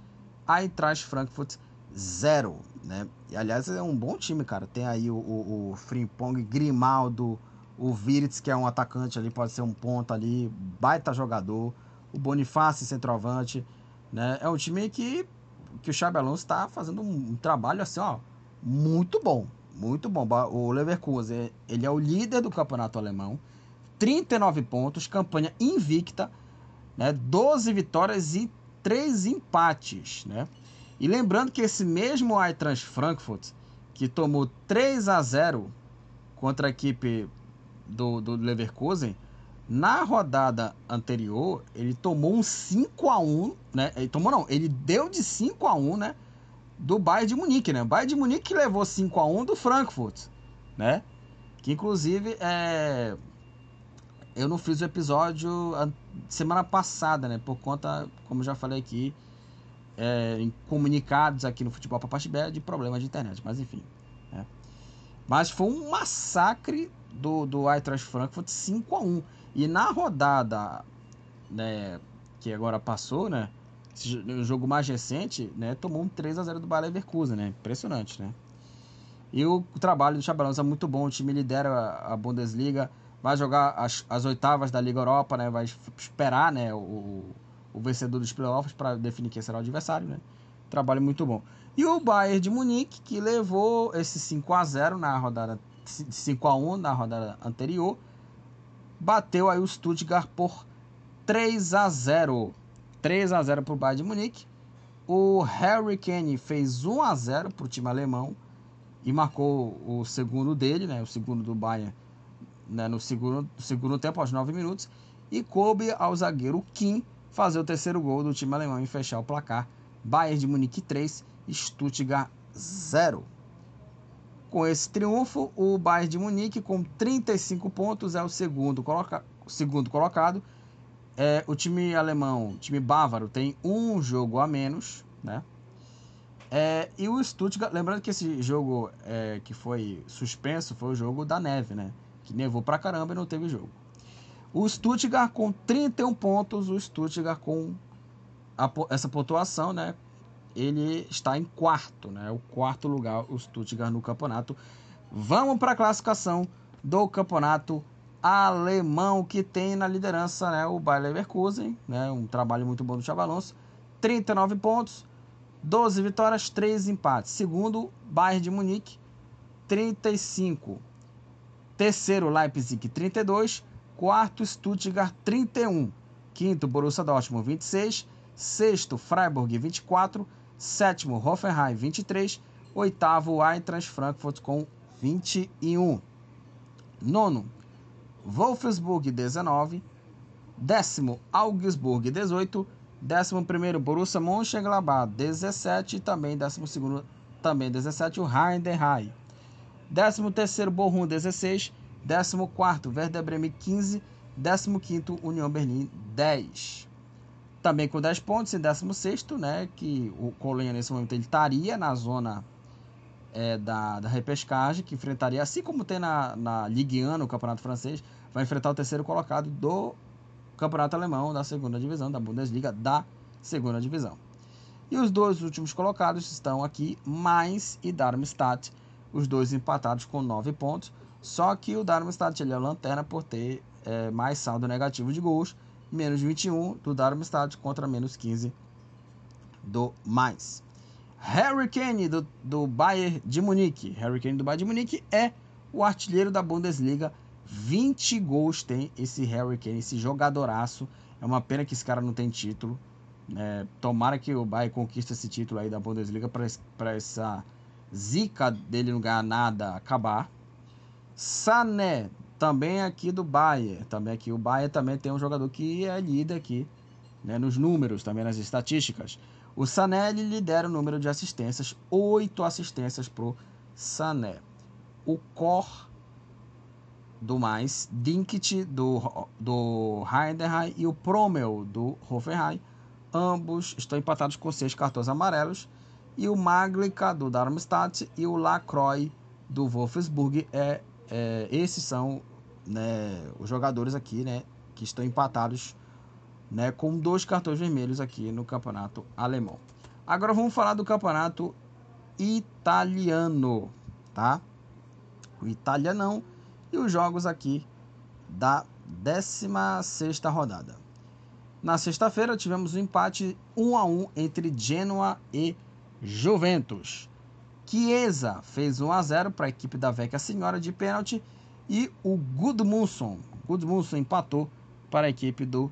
Eintracht Frankfurt 0, né? E, aliás, é um bom time, cara. Tem aí o, o, o Frimpong, Grimaldo, o Virits, que é um atacante ali, pode ser um ponto ali, baita jogador, o Bonifácio, centroavante, né? É um time que, que o Xabi Alonso está fazendo um, um trabalho assim, ó, muito bom, muito bom. O Leverkusen, ele é o líder do campeonato alemão, 39 pontos, campanha invicta, né? 12 vitórias e 3 empates, né? E lembrando que esse mesmo Eintracht Frankfurt, que tomou 3 a 0 contra a equipe do, do Leverkusen, na rodada anterior, ele tomou um 5 a 1 né? Ele tomou não, ele deu de 5 a 1 né? Do Bayern de Munique, né? O Bayern de Munique levou 5 a 1 do Frankfurt, né? Que inclusive é eu não fiz o episódio semana passada, né? Por conta, como já falei aqui, é, em comunicados aqui no Futebol Papaxibé de problemas de internet, mas enfim. Né? Mas foi um massacre do, do Eintracht Frankfurt 5 a 1 E na rodada né, que agora passou, né? O jogo mais recente, né? Tomou um 3 a 0 do Bayer Leverkusen, né? Impressionante, né? E o, trabalho do Chabalão é muito bom. O time lidera a Bundesliga vai jogar as, as oitavas da Liga Europa, né? Vai esperar, né? O, o vencedor dos playoffs para definir quem será o adversário, né? Trabalho muito bom. E o Bayern de Munique, que levou esse 5 a 0 na rodada 5 a 1 na rodada anterior, bateu aí o Stuttgart por 3 a 0. 3 a 0 para o Bayern de Munique. O Harry Kane fez 1 a 0 para o time alemão e marcou o segundo dele, né? O segundo do Bayern né? no segundo, segundo tempo, aos 9 minutos. E coube ao zagueiro Kim fazer o terceiro gol do time alemão e fechar o placar. Bayern de Munique 3, Stuttgart 0. Com esse triunfo, o Bayern de Munique, com 35 pontos, é o segundo, coloca, segundo colocado. É, o time alemão, o time bávaro, tem um jogo a menos, né? É, e o Stuttgart, lembrando que esse jogo é, que foi suspenso foi o jogo da neve, né? Que nevou pra caramba e não teve jogo. O Stuttgart com 31 pontos, o Stuttgart com a, essa pontuação, né? Ele está em quarto, né? O quarto lugar, o Stuttgart no campeonato. Vamos para a classificação do campeonato alemão que tem na liderança, né? O Bayer Leverkusen, né? Um trabalho muito bom do Chavalonso. 39 pontos, 12 vitórias, 3 empates. Segundo, Bayern de Munique, 35. Terceiro, Leipzig, 32. Quarto, Stuttgart, 31. Quinto, Borussia Dortmund, 26. Sexto, Freiburg, 24. Sétimo, Hoffenheim, 23. Oitavo, Eintracht Frankfurt, com 21. Nono, Wolfsburg, 19. Décimo, Augsburg, 18. Décimo primeiro, Borussia Mönchengladbach, 17. E também décimo segundo, também 17, o Heidenheim. Décimo terceiro, Bochum, 16. 14 Werder Bremen 15, 15 União Berlim 10. Também com 10 pontos em 16 né, que o Colônia nesse momento ele estaria na zona é, da, da repescagem, que enfrentaria, assim como tem na, na Ligue 1, no Campeonato Francês, vai enfrentar o terceiro colocado do Campeonato Alemão da segunda divisão, da Bundesliga da segunda divisão. E os dois últimos colocados estão aqui, Mainz e Darmstadt, os dois empatados com 9 pontos. Só que o Darmstadt ele é a lanterna por ter é, mais saldo negativo de gols, menos 21 do Darmstadt contra menos 15 do mais. Harry Kane do, do Bayern de Munique. Harry Kane do Bayern de Munique é o artilheiro da Bundesliga. 20 gols tem esse Harry Kane, esse jogadoraço. É uma pena que esse cara não tem título. É, tomara que o Bayern conquiste esse título aí da Bundesliga para essa zica dele não ganhar nada acabar. Sané, também aqui do Bayern. Também aqui o Bayern também tem um jogador que é líder aqui, né, nos números, também nas estatísticas. O Sané lidera o número de assistências, oito assistências pro Sané. O Cor do mais, Dinkt do, do Heidenheim e o Promel do Hoffenheim. Ambos estão empatados com seis cartões amarelos. E o Maglica do Darmstadt e o Lacroix do Wolfsburg é é, esses são né, os jogadores aqui, né, que estão empatados, né, com dois cartões vermelhos aqui no campeonato alemão. Agora vamos falar do campeonato italiano, tá? O italianão e os jogos aqui da 16 rodada. Na sexta-feira tivemos um empate 1 a 1 entre Genoa e Juventus. Chiesa fez 1 a 0 para a equipe da Vecchia Senhora de pênalti e o Gudmundsson, Gudmundsson empatou para a equipe do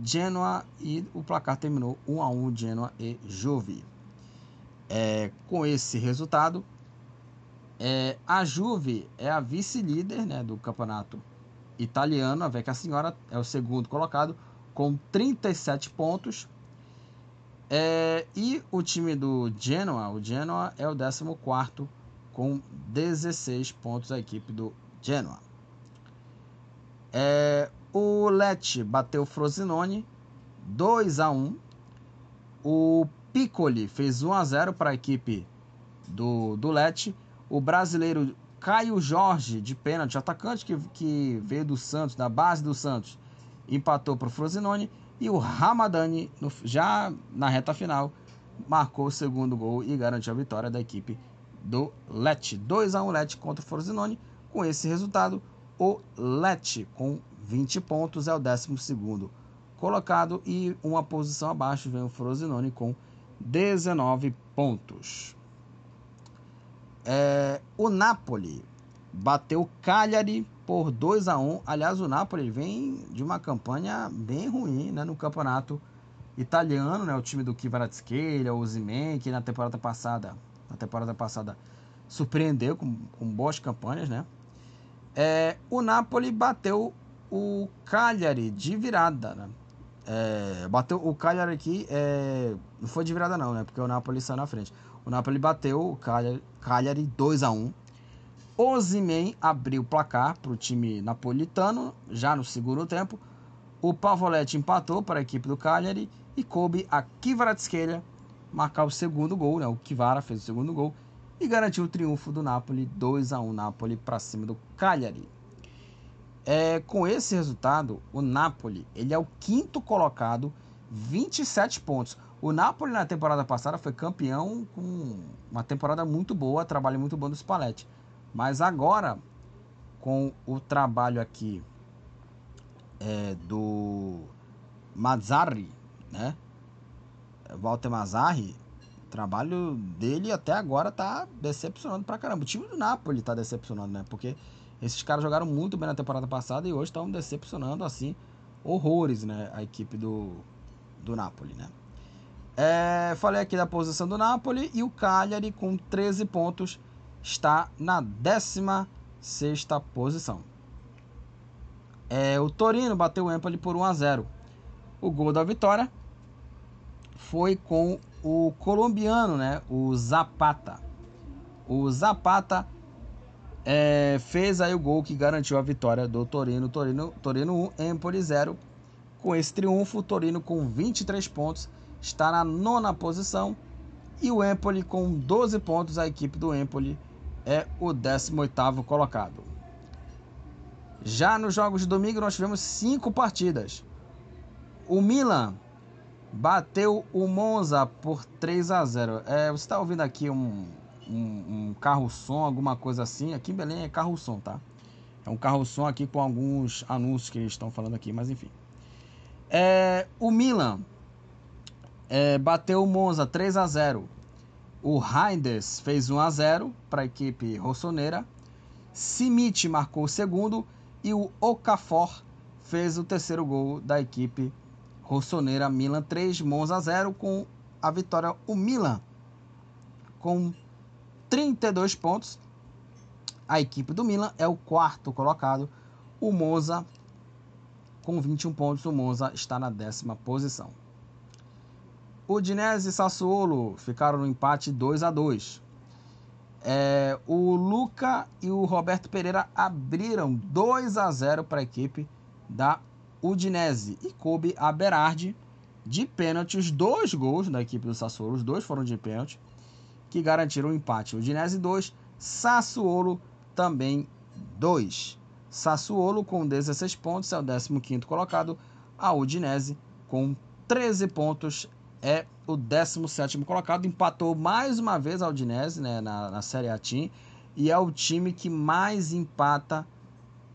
Genoa e o placar terminou 1 a 1 Genoa e Juve. É, com esse resultado, é, a Juve é a vice-líder né, do campeonato italiano, a Vecchia Senhora é o segundo colocado com 37 pontos. É, e o time do Genoa, o Genoa é o 14 com 16 pontos. A equipe do Genoa. É, o Lecce bateu o Frosinone 2 a 1. O Piccoli fez 1 a 0 para a equipe do, do Lecce. O brasileiro Caio Jorge, de pênalti, atacante que, que veio do Santos, da base do Santos, empatou para o Frosinone. E o Ramadani, no, já na reta final, marcou o segundo gol e garantiu a vitória da equipe do Lecce. 2 a 1 Lecce contra o Frosinone. Com esse resultado, o Lecce com 20 pontos, é o 12 colocado e uma posição abaixo vem o Frosinone com 19 pontos. É, o Napoli bateu Cagliari por 2 a 1 Aliás, o Napoli vem de uma campanha bem ruim né, no campeonato italiano, né, o time do Kvaratskhelia, o Zimen, que na temporada passada, na temporada passada surpreendeu com, com boas campanhas, né? É, o Napoli bateu o Cagliari de virada, né? É, bateu o Cagliari aqui, é, não foi de virada não, né? Porque o Napoli saiu na frente. O Napoli bateu o Cagliari, Cagliari 2 a 1 Ozyman abriu o placar para o time napolitano, já no segundo tempo. O Pavoletti empatou para a equipe do Cagliari e coube a Kvaratskhelia marcar o segundo gol, né? O Kivara fez o segundo gol e garantiu o triunfo do Napoli 2 a 1 Napoli para cima do Cagliari. É, com esse resultado, o Napoli ele é o quinto colocado, 27 pontos. O Napoli na temporada passada foi campeão com uma temporada muito boa, trabalho muito bom do Spalletti. Mas agora, com o trabalho aqui é, do Mazzarri, né? Walter Mazzarri, trabalho dele até agora tá decepcionando pra caramba. O time do Napoli tá decepcionando, né? Porque esses caras jogaram muito bem na temporada passada e hoje estão decepcionando, assim, horrores, né? A equipe do, do Napoli, né? É, falei aqui da posição do Napoli e o Cagliari com 13 pontos está na 16 posição. É, o Torino bateu o Empoli por 1 a 0. O gol da vitória foi com o colombiano, né, o Zapata. O Zapata é, fez aí o gol que garantiu a vitória do Torino. Torino, Torino 1, Empoli 0. Com esse triunfo, o Torino com 23 pontos está na nona posição e o Empoli com 12 pontos, a equipe do Empoli é o 18º colocado. Já nos jogos de domingo nós tivemos cinco partidas. O Milan bateu o Monza por 3 a 0. É, você está ouvindo aqui um, um, um carro-som, alguma coisa assim. Aqui em Belém é carro-som, tá? É um carro-som aqui com alguns anúncios que eles estão falando aqui, mas enfim. É, o Milan é, bateu o Monza 3 a 0. O Reinders fez 1 a 0 para a equipe rossoneira. Simit marcou o segundo e o Okafor fez o terceiro gol da equipe rossoneira Milan 3, Monza 0 com a vitória o Milan com 32 pontos. A equipe do Milan é o quarto colocado. O Monza com 21 pontos, o Monza está na décima posição. O Dinese e Sassuolo ficaram no empate 2 a 2. É, o Luca e o Roberto Pereira abriram 2 a 0 para a equipe da Udinese e coube a Berardi de pênalti os dois gols da equipe do Sassuolo, os dois foram de pênalti, que garantiram o empate. Udinese 2, Sassuolo também 2. Sassuolo com 16 pontos é o 15º colocado, a Udinese com 13 pontos é o 17 colocado, empatou mais uma vez a Udinese né, na, na Série A Team, e é o time que mais empata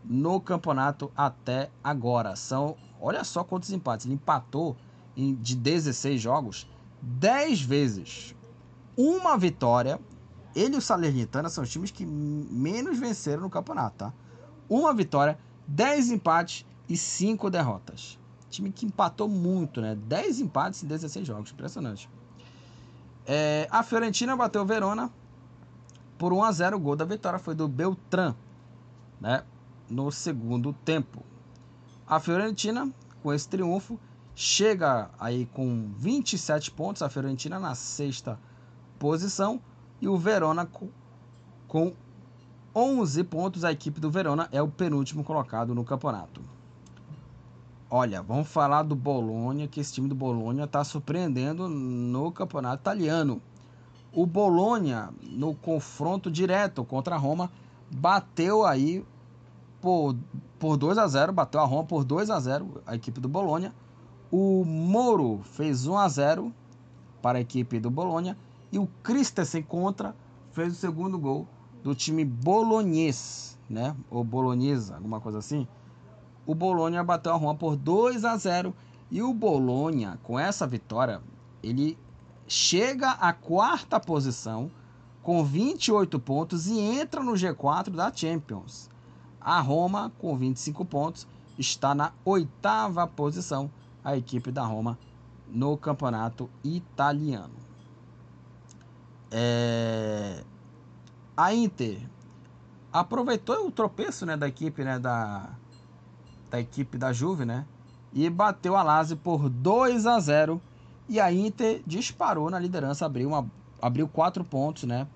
no campeonato até agora. São, olha só quantos empates, ele empatou em, de 16 jogos 10 vezes. Uma vitória. Ele e o Salernitana são os times que menos venceram no campeonato, tá? Uma vitória, 10 empates e 5 derrotas. Time que empatou muito, né? 10 empates em 16 jogos. Impressionante. É, a Fiorentina bateu o Verona por 1 a 0 O gol da vitória foi do Beltran, né? No segundo tempo. A Fiorentina, com esse triunfo, chega aí com 27 pontos. A Fiorentina na sexta posição. E o Verona com, com 11 pontos. A equipe do Verona é o penúltimo colocado no campeonato. Olha, vamos falar do Bolonha, que esse time do Bolonha está surpreendendo no campeonato italiano. O Bolonha, no confronto direto contra a Roma, bateu aí por, por 2 a 0 bateu a Roma por 2 a 0 a equipe do Bolonha. O Moro fez 1 a 0 para a equipe do Bolonha e o Christensen contra fez o segundo gol do time bolonhês, né? Ou Bolonhesa, alguma coisa assim. O Bolonha bateu a Roma por 2 a 0 e o Bolonha, com essa vitória, ele chega à quarta posição com 28 pontos e entra no G4 da Champions. A Roma, com 25 pontos, está na oitava posição, a equipe da Roma no campeonato italiano. É... A Inter aproveitou o tropeço né, da equipe né, da, da equipe da Juve, né? E bateu a Lazio por 2 a 0 e a Inter disparou na liderança, abriu, uma, abriu quatro pontos, né?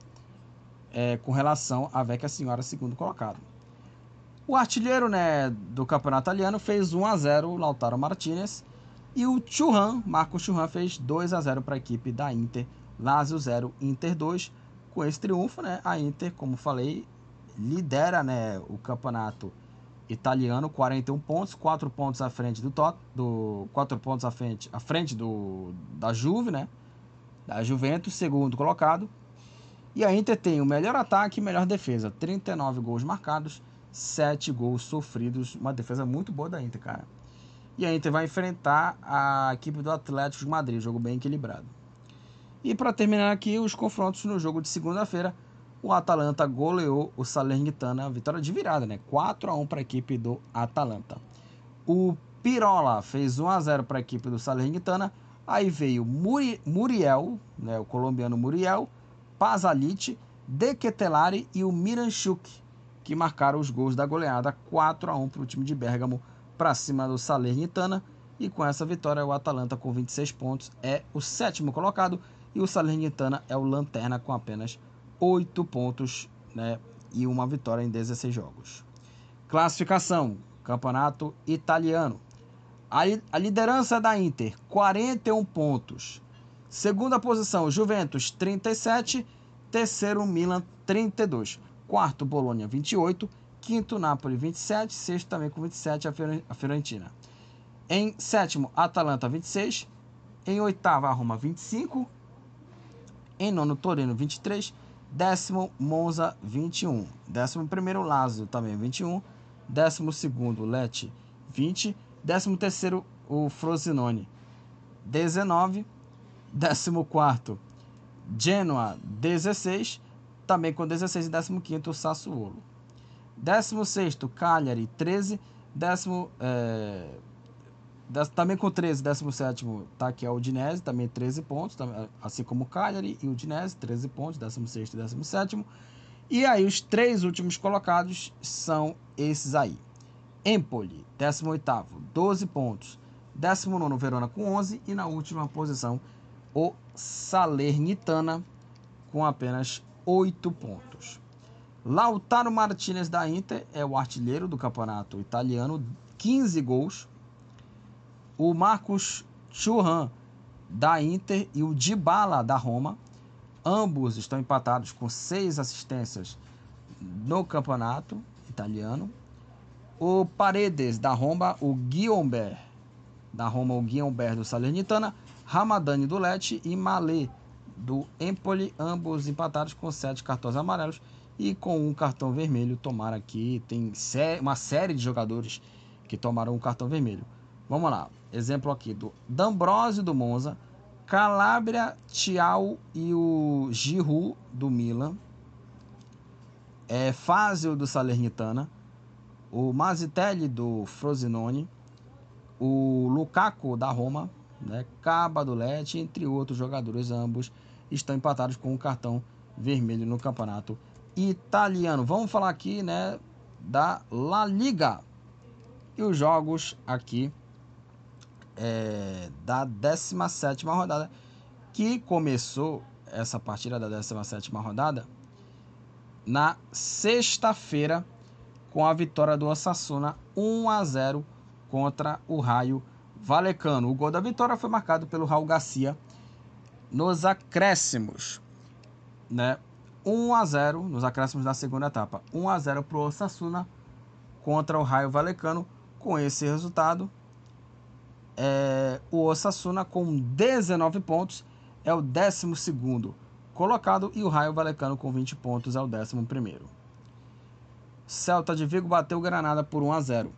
É, com relação à Vecchia Senhora, segundo colocado. O artilheiro né, do campeonato italiano fez 1 a 0 Lautaro Martinez. E o Churran, Marco Churran, fez 2 a 0 para a equipe da Inter. Lazio 0, Inter 2. Com esse triunfo, né, a Inter, como falei, lidera né, o campeonato italiano, 41 pontos, 4 pontos à frente do Tot, do 4 pontos à frente, à frente do da Juve, né? Da Juventus, segundo colocado. E a Inter tem o melhor ataque e melhor defesa, 39 gols marcados, 7 gols sofridos, uma defesa muito boa da Inter, cara. E a Inter vai enfrentar a equipe do Atlético de Madrid, jogo bem equilibrado. E para terminar aqui os confrontos no jogo de segunda-feira, o Atalanta goleou o Salernitana, vitória de virada, né? 4 a 1 para a equipe do Atalanta. O Pirola fez 1 a 0 para a equipe do Salernitana. Aí veio Muri, Muriel, né, o colombiano Muriel, Pazalit, Dequetelari e o Miranchuk, que marcaram os gols da goleada 4 a 1 para o time de Bergamo para cima do Salernitana. E com essa vitória, o Atalanta com 26 pontos é o sétimo colocado e o Salernitana é o lanterna com apenas 8 pontos né, e uma vitória em 16 jogos. Classificação: Campeonato Italiano. A, a liderança da Inter, 41 pontos. Segunda posição, Juventus, 37. Terceiro, Milan, 32. Quarto, Bolonha, 28. Quinto, Napoli, 27. Sexto, também com 27, a Fiorentina. Em sétimo, Atalanta, 26. Em oitavo, a Roma, 25. Em nono, Torino, 23. Décimo, Monza, 21. Décimo primeiro, Lazio, também 21. Décimo segundo, Lecce, 20. Décimo terceiro, o Frosinone, 19. Décimo quarto, Genoa, 16. Também com 16 e décimo quinto, o Sassuolo. Décimo sexto, Cagliari, 13. Décimo... É também com 13, 17 tá aqui a Udinese, também 13 pontos, assim como o Cagliari e o Udinese, 13 pontos, 16 e 17. E aí os três últimos colocados são esses aí. Empoli, 18º, 12 pontos. 19º, Verona com 11 e na última posição o Salernitana com apenas 8 pontos. Lautaro Martinez da Inter é o artilheiro do campeonato italiano, 15 gols, o Marcos Churran da Inter e o Dybala da Roma. Ambos estão empatados com seis assistências no campeonato italiano. O Paredes da Roma, o Guilherme da Roma, o Guilherme do Salernitana, Ramadani do Lecce e Malé do Empoli, ambos empatados com sete cartões amarelos e com um cartão vermelho. Tomar aqui, tem uma série de jogadores que tomaram um cartão vermelho. Vamos lá. Exemplo aqui do D'Ambrosio do Monza, Calabria, Tial e o Giroud do Milan, é, Fázio do Salernitana, o Mazitelli do Frosinone, o Lukaku da Roma, né, Caba do Lete, entre outros jogadores, ambos estão empatados com um cartão vermelho no campeonato italiano. Vamos falar aqui, né, da La Liga. E os jogos aqui é, da 17 rodada, que começou essa partida da 17 rodada na sexta-feira com a vitória do Osasuna 1 a 0 contra o Raio Valecano. O gol da vitória foi marcado pelo Raul Garcia nos acréscimos, né? 1 a 0 nos acréscimos da segunda etapa. 1 a 0 para o Osasuna contra o Raio Valecano. Com esse resultado, é, o Osasuna com 19 pontos é o 12 colocado e o Raio Valecano com 20 pontos é o 11. Celta de Vigo bateu o Granada por 1 a 0.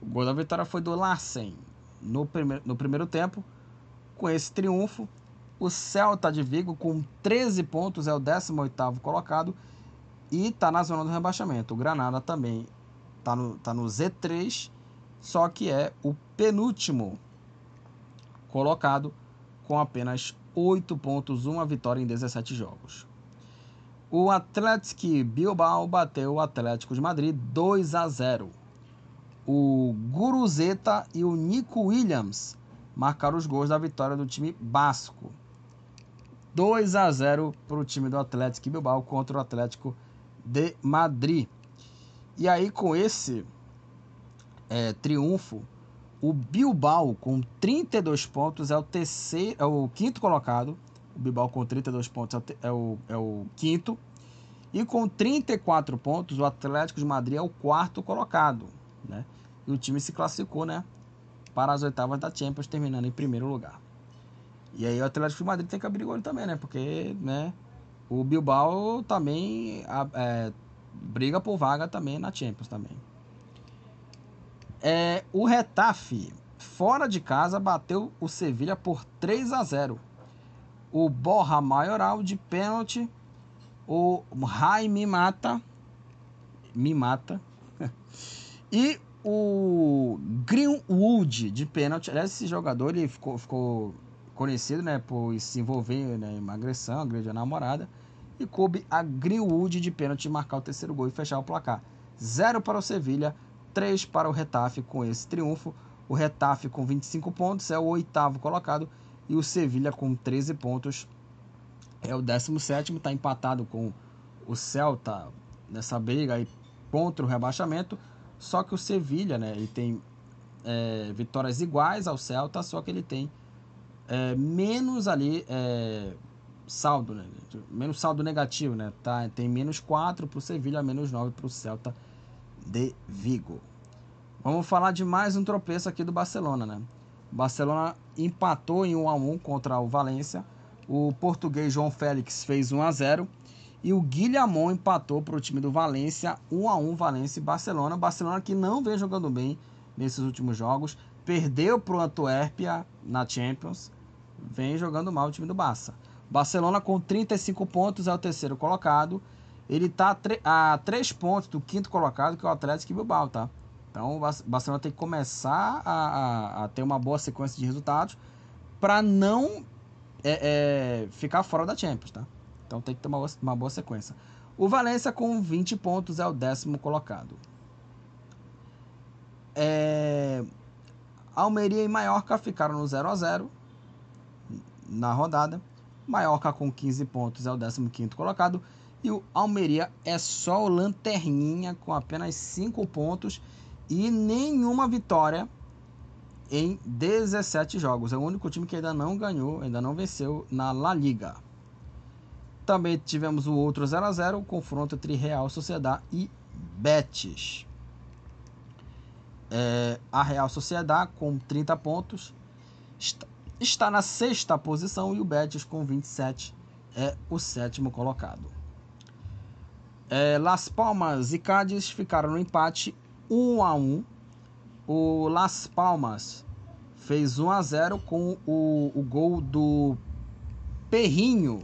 O gol da vitória foi do Larsen no primeiro, no primeiro tempo. Com esse triunfo, o Celta de Vigo, com 13 pontos, é o 18º colocado e está na zona do rebaixamento. O Granada também está no, tá no Z3, só que é o penúltimo colocado com apenas 8 pontos, uma vitória em 17 jogos. O Atlético Bilbao bateu o Atlético de Madrid 2 a 0. O Guruzeta e o Nico Williams marcaram os gols da vitória do time basco. 2 a 0 para o time do Atlético Bilbao contra o Atlético de Madrid. E aí, com esse é, triunfo, o Bilbao, com 32 pontos, é o terceiro, é o quinto colocado. O Bilbao com 32 pontos é o, é o quinto. E com 34 pontos, o Atlético de Madrid é o quarto colocado. Né? E o time se classificou né, para as oitavas da Champions, terminando em primeiro lugar. E aí o Atlético de Madrid tem que abrir o olho também, né? Porque né, o Bilbao também é, briga por vaga também na Champions também. É, o Retafe, fora de casa, bateu o Sevilha por 3 a 0. O Borra Maioral de pênalti. O Jaime Mata. Me mata. e o Greenwood de pênalti. Aliás, esse jogador ele ficou, ficou conhecido né, por se envolver né, em uma agressão, agrediu a namorada. E coube a Greenwood de pênalti marcar o terceiro gol e fechar o placar. Zero para o Sevilha 3 para o Retafe com esse triunfo. O Retafe com 25 pontos é o oitavo colocado e o Sevilha com 13 pontos é o 17 está empatado com o Celta nessa briga aí contra o rebaixamento. Só que o Sevilha, né, ele tem é, vitórias iguais ao Celta, só que ele tem é, menos ali é, saldo, né, menos saldo negativo, né, tá, tem menos 4 para o Sevilha, menos 9 para o Celta de Vigo. Vamos falar de mais um tropeço aqui do Barcelona, né? O Barcelona empatou em 1 a 1 contra o Valência. O português João Félix fez 1 a 0 e o Guilhermon empatou para o time do Valência 1 a 1 Valência e Barcelona. Barcelona que não vem jogando bem nesses últimos jogos, perdeu para o Antuérpia na Champions, vem jogando mal o time do Barça. Barcelona com 35 pontos é o terceiro colocado ele está a 3 pontos do quinto colocado, que é o Atlético Bilbao, tá? Então o Barcelona tem que começar a, a, a ter uma boa sequência de resultados para não é, é, ficar fora da Champions, tá? Então tem que ter uma, uma boa sequência. O Valência com 20 pontos é o décimo colocado. É... Almeria e Mallorca ficaram no 0 a 0 na rodada. Mallorca com 15 pontos é o 15 colocado. E o Almeria é só o lanterninha com apenas 5 pontos e nenhuma vitória em 17 jogos. É o único time que ainda não ganhou, ainda não venceu na La Liga. Também tivemos o outro 0 a 0 o confronto entre Real Sociedade e Betis. É, a Real Sociedade com 30 pontos está, na sexta posição e o Betis com 27 é o sétimo colocado. É, Las Palmas e Cádiz ficaram no empate 1 a 1. O Las Palmas fez 1 a 0 com o, o gol do Perrinho.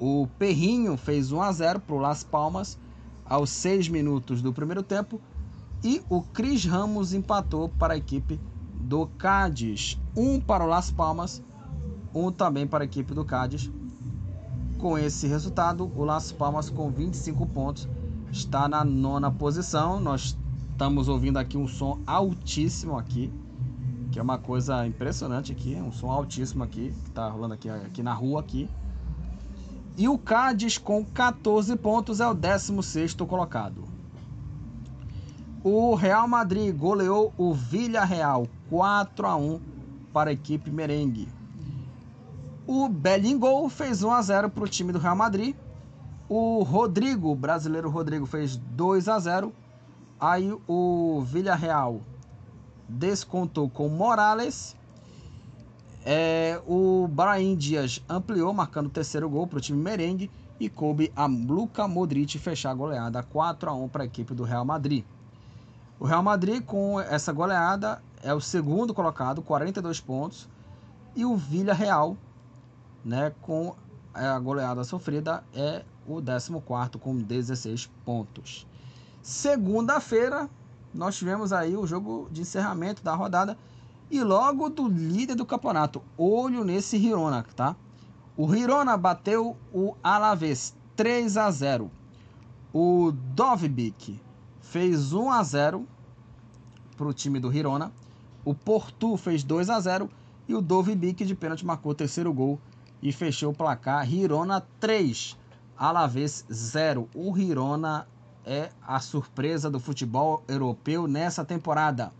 O Perrinho fez 1 a 0 para o Las Palmas aos 6 minutos do primeiro tempo e o Cris Ramos empatou para a equipe do Cádiz. Um para o Las Palmas, um também para a equipe do Cádiz. Com esse resultado, o Las Palmas com 25 pontos está na nona posição. Nós estamos ouvindo aqui um som altíssimo aqui, que é uma coisa impressionante aqui, um som altíssimo aqui que está rolando aqui, aqui na rua aqui. E o Cádiz com 14 pontos é o 16 colocado. O Real Madrid goleou o Villarreal 4 a 1 para a equipe merengue. O Bellingham fez 1 a 0 para o time do Real Madrid. O Rodrigo, brasileiro Rodrigo, fez 2 a 0. Aí o Villarreal descontou com Morales. É, o Brahim Dias ampliou, marcando o terceiro gol para o time merengue. e coube a Luka Modric fechar a goleada 4 a 1 para a equipe do Real Madrid. O Real Madrid com essa goleada é o segundo colocado, 42 pontos, e o Villarreal, né, com a goleada sofrida é o 14 com 16 pontos. Segunda-feira, nós tivemos aí o jogo de encerramento da rodada e logo do líder do campeonato. Olho nesse Hirona, tá? O Hirona bateu o Alavés 3 a 0. O Dovbik fez 1 a 0 para o time do Hirona. O Portu fez 2 a 0 e o Dovbik de pênalti marcou o terceiro gol e fechou o placar. Hirona 3, Alavés 0. O Hirona é a surpresa do futebol europeu nessa temporada.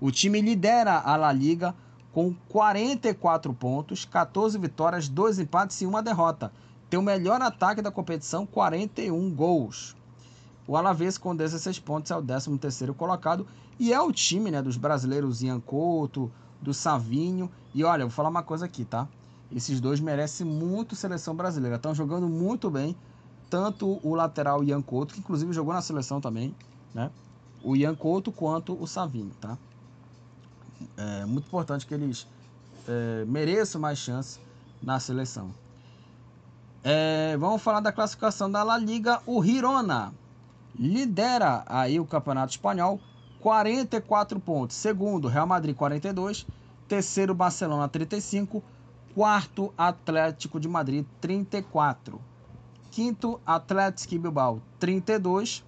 O time lidera a La Liga com 44 pontos, 14 vitórias, 2 empates e uma derrota. Tem o melhor ataque da competição, 41 gols. O Alavés com 16 pontos é o 13º colocado e é o time né, dos brasileiros Ian Couto, do Savinho. E olha, vou falar uma coisa aqui, tá? Esses dois merecem muito seleção brasileira. Estão jogando muito bem. Tanto o lateral Ian Couto, que inclusive jogou na seleção também, né? O Ian Couto quanto o Savinho, tá? é muito importante que eles é, mereçam mais chance na seleção. É, vamos falar da classificação da La Liga. O Girona lidera aí o Campeonato Espanhol, 44 pontos. Segundo, Real Madrid, 42. Terceiro, Barcelona, 35. Quarto, Atlético de Madrid, 34. Quinto, Atlético Bilbao, 32.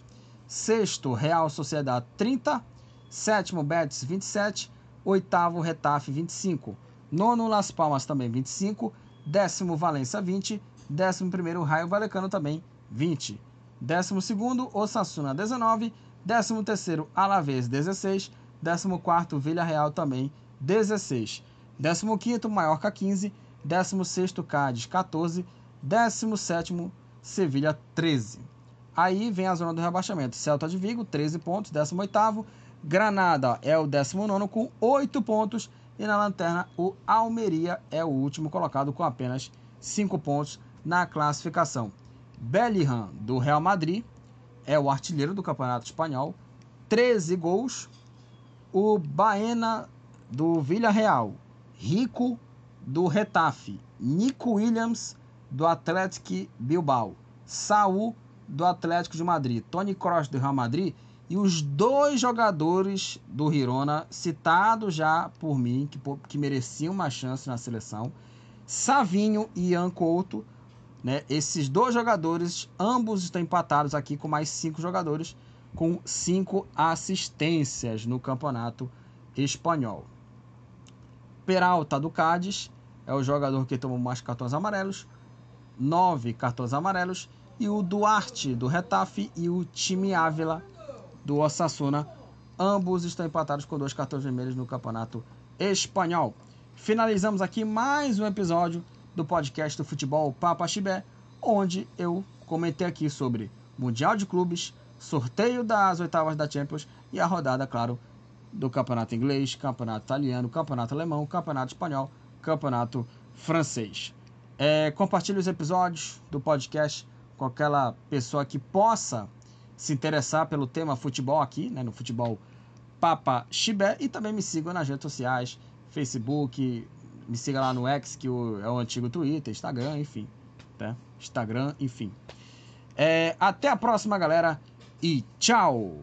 Sexto, Real Sociedade, 30. Sétimo, Betis, 27. Oitavo, Retafe, 25. Nono, Las Palmas, também 25. Décimo, Valência, 20. Décimo primeiro, Raio Valecano, também 20. Décimo segundo, Osasuna, 19. Décimo terceiro, Alavés, 16. Décimo quarto, Vila Real, também 16. Décimo quinto, Maiorca, 15. Décimo sexto, Cádiz, 14. Décimo sétimo, Sevilha, 13. Aí vem a zona do rebaixamento. Celta de Vigo, 13 pontos. Décimo oitavo, Granada é o 19 com 8 pontos. E na lanterna, o Almeria é o último colocado com apenas 5 pontos na classificação. Bellingham, do Real Madrid, é o artilheiro do Campeonato Espanhol, 13 gols. O Baena, do Villarreal, Rico, do Retafe, Nico Williams, do Atlético Bilbao, Saul, do Atlético de Madrid, Tony Kroos, do Real Madrid. E os dois jogadores do Hirona, citados já por mim, que, que mereciam uma chance na seleção, Savinho e Ian Couto, né? Esses dois jogadores, ambos estão empatados aqui com mais cinco jogadores, com cinco assistências no campeonato espanhol. Peralta do Cádiz é o jogador que tomou mais cartões amarelos, nove cartões amarelos, e o Duarte do Retafe e o time Ávila do Osasuna. Ambos estão empatados com dois cartões vermelhos no campeonato espanhol. Finalizamos aqui mais um episódio do podcast do futebol Papa Chibé, onde eu comentei aqui sobre Mundial de Clubes, sorteio das oitavas da Champions e a rodada, claro, do campeonato inglês, campeonato italiano, campeonato alemão, campeonato espanhol, campeonato francês. É, compartilhe os episódios do podcast com aquela pessoa que possa se interessar pelo tema futebol aqui, né, no futebol Papa Chibé, e também me sigam nas redes sociais, Facebook, me siga lá no X, que é o antigo Twitter, Instagram, enfim, tá? Instagram, enfim. É, até a próxima, galera, e tchau!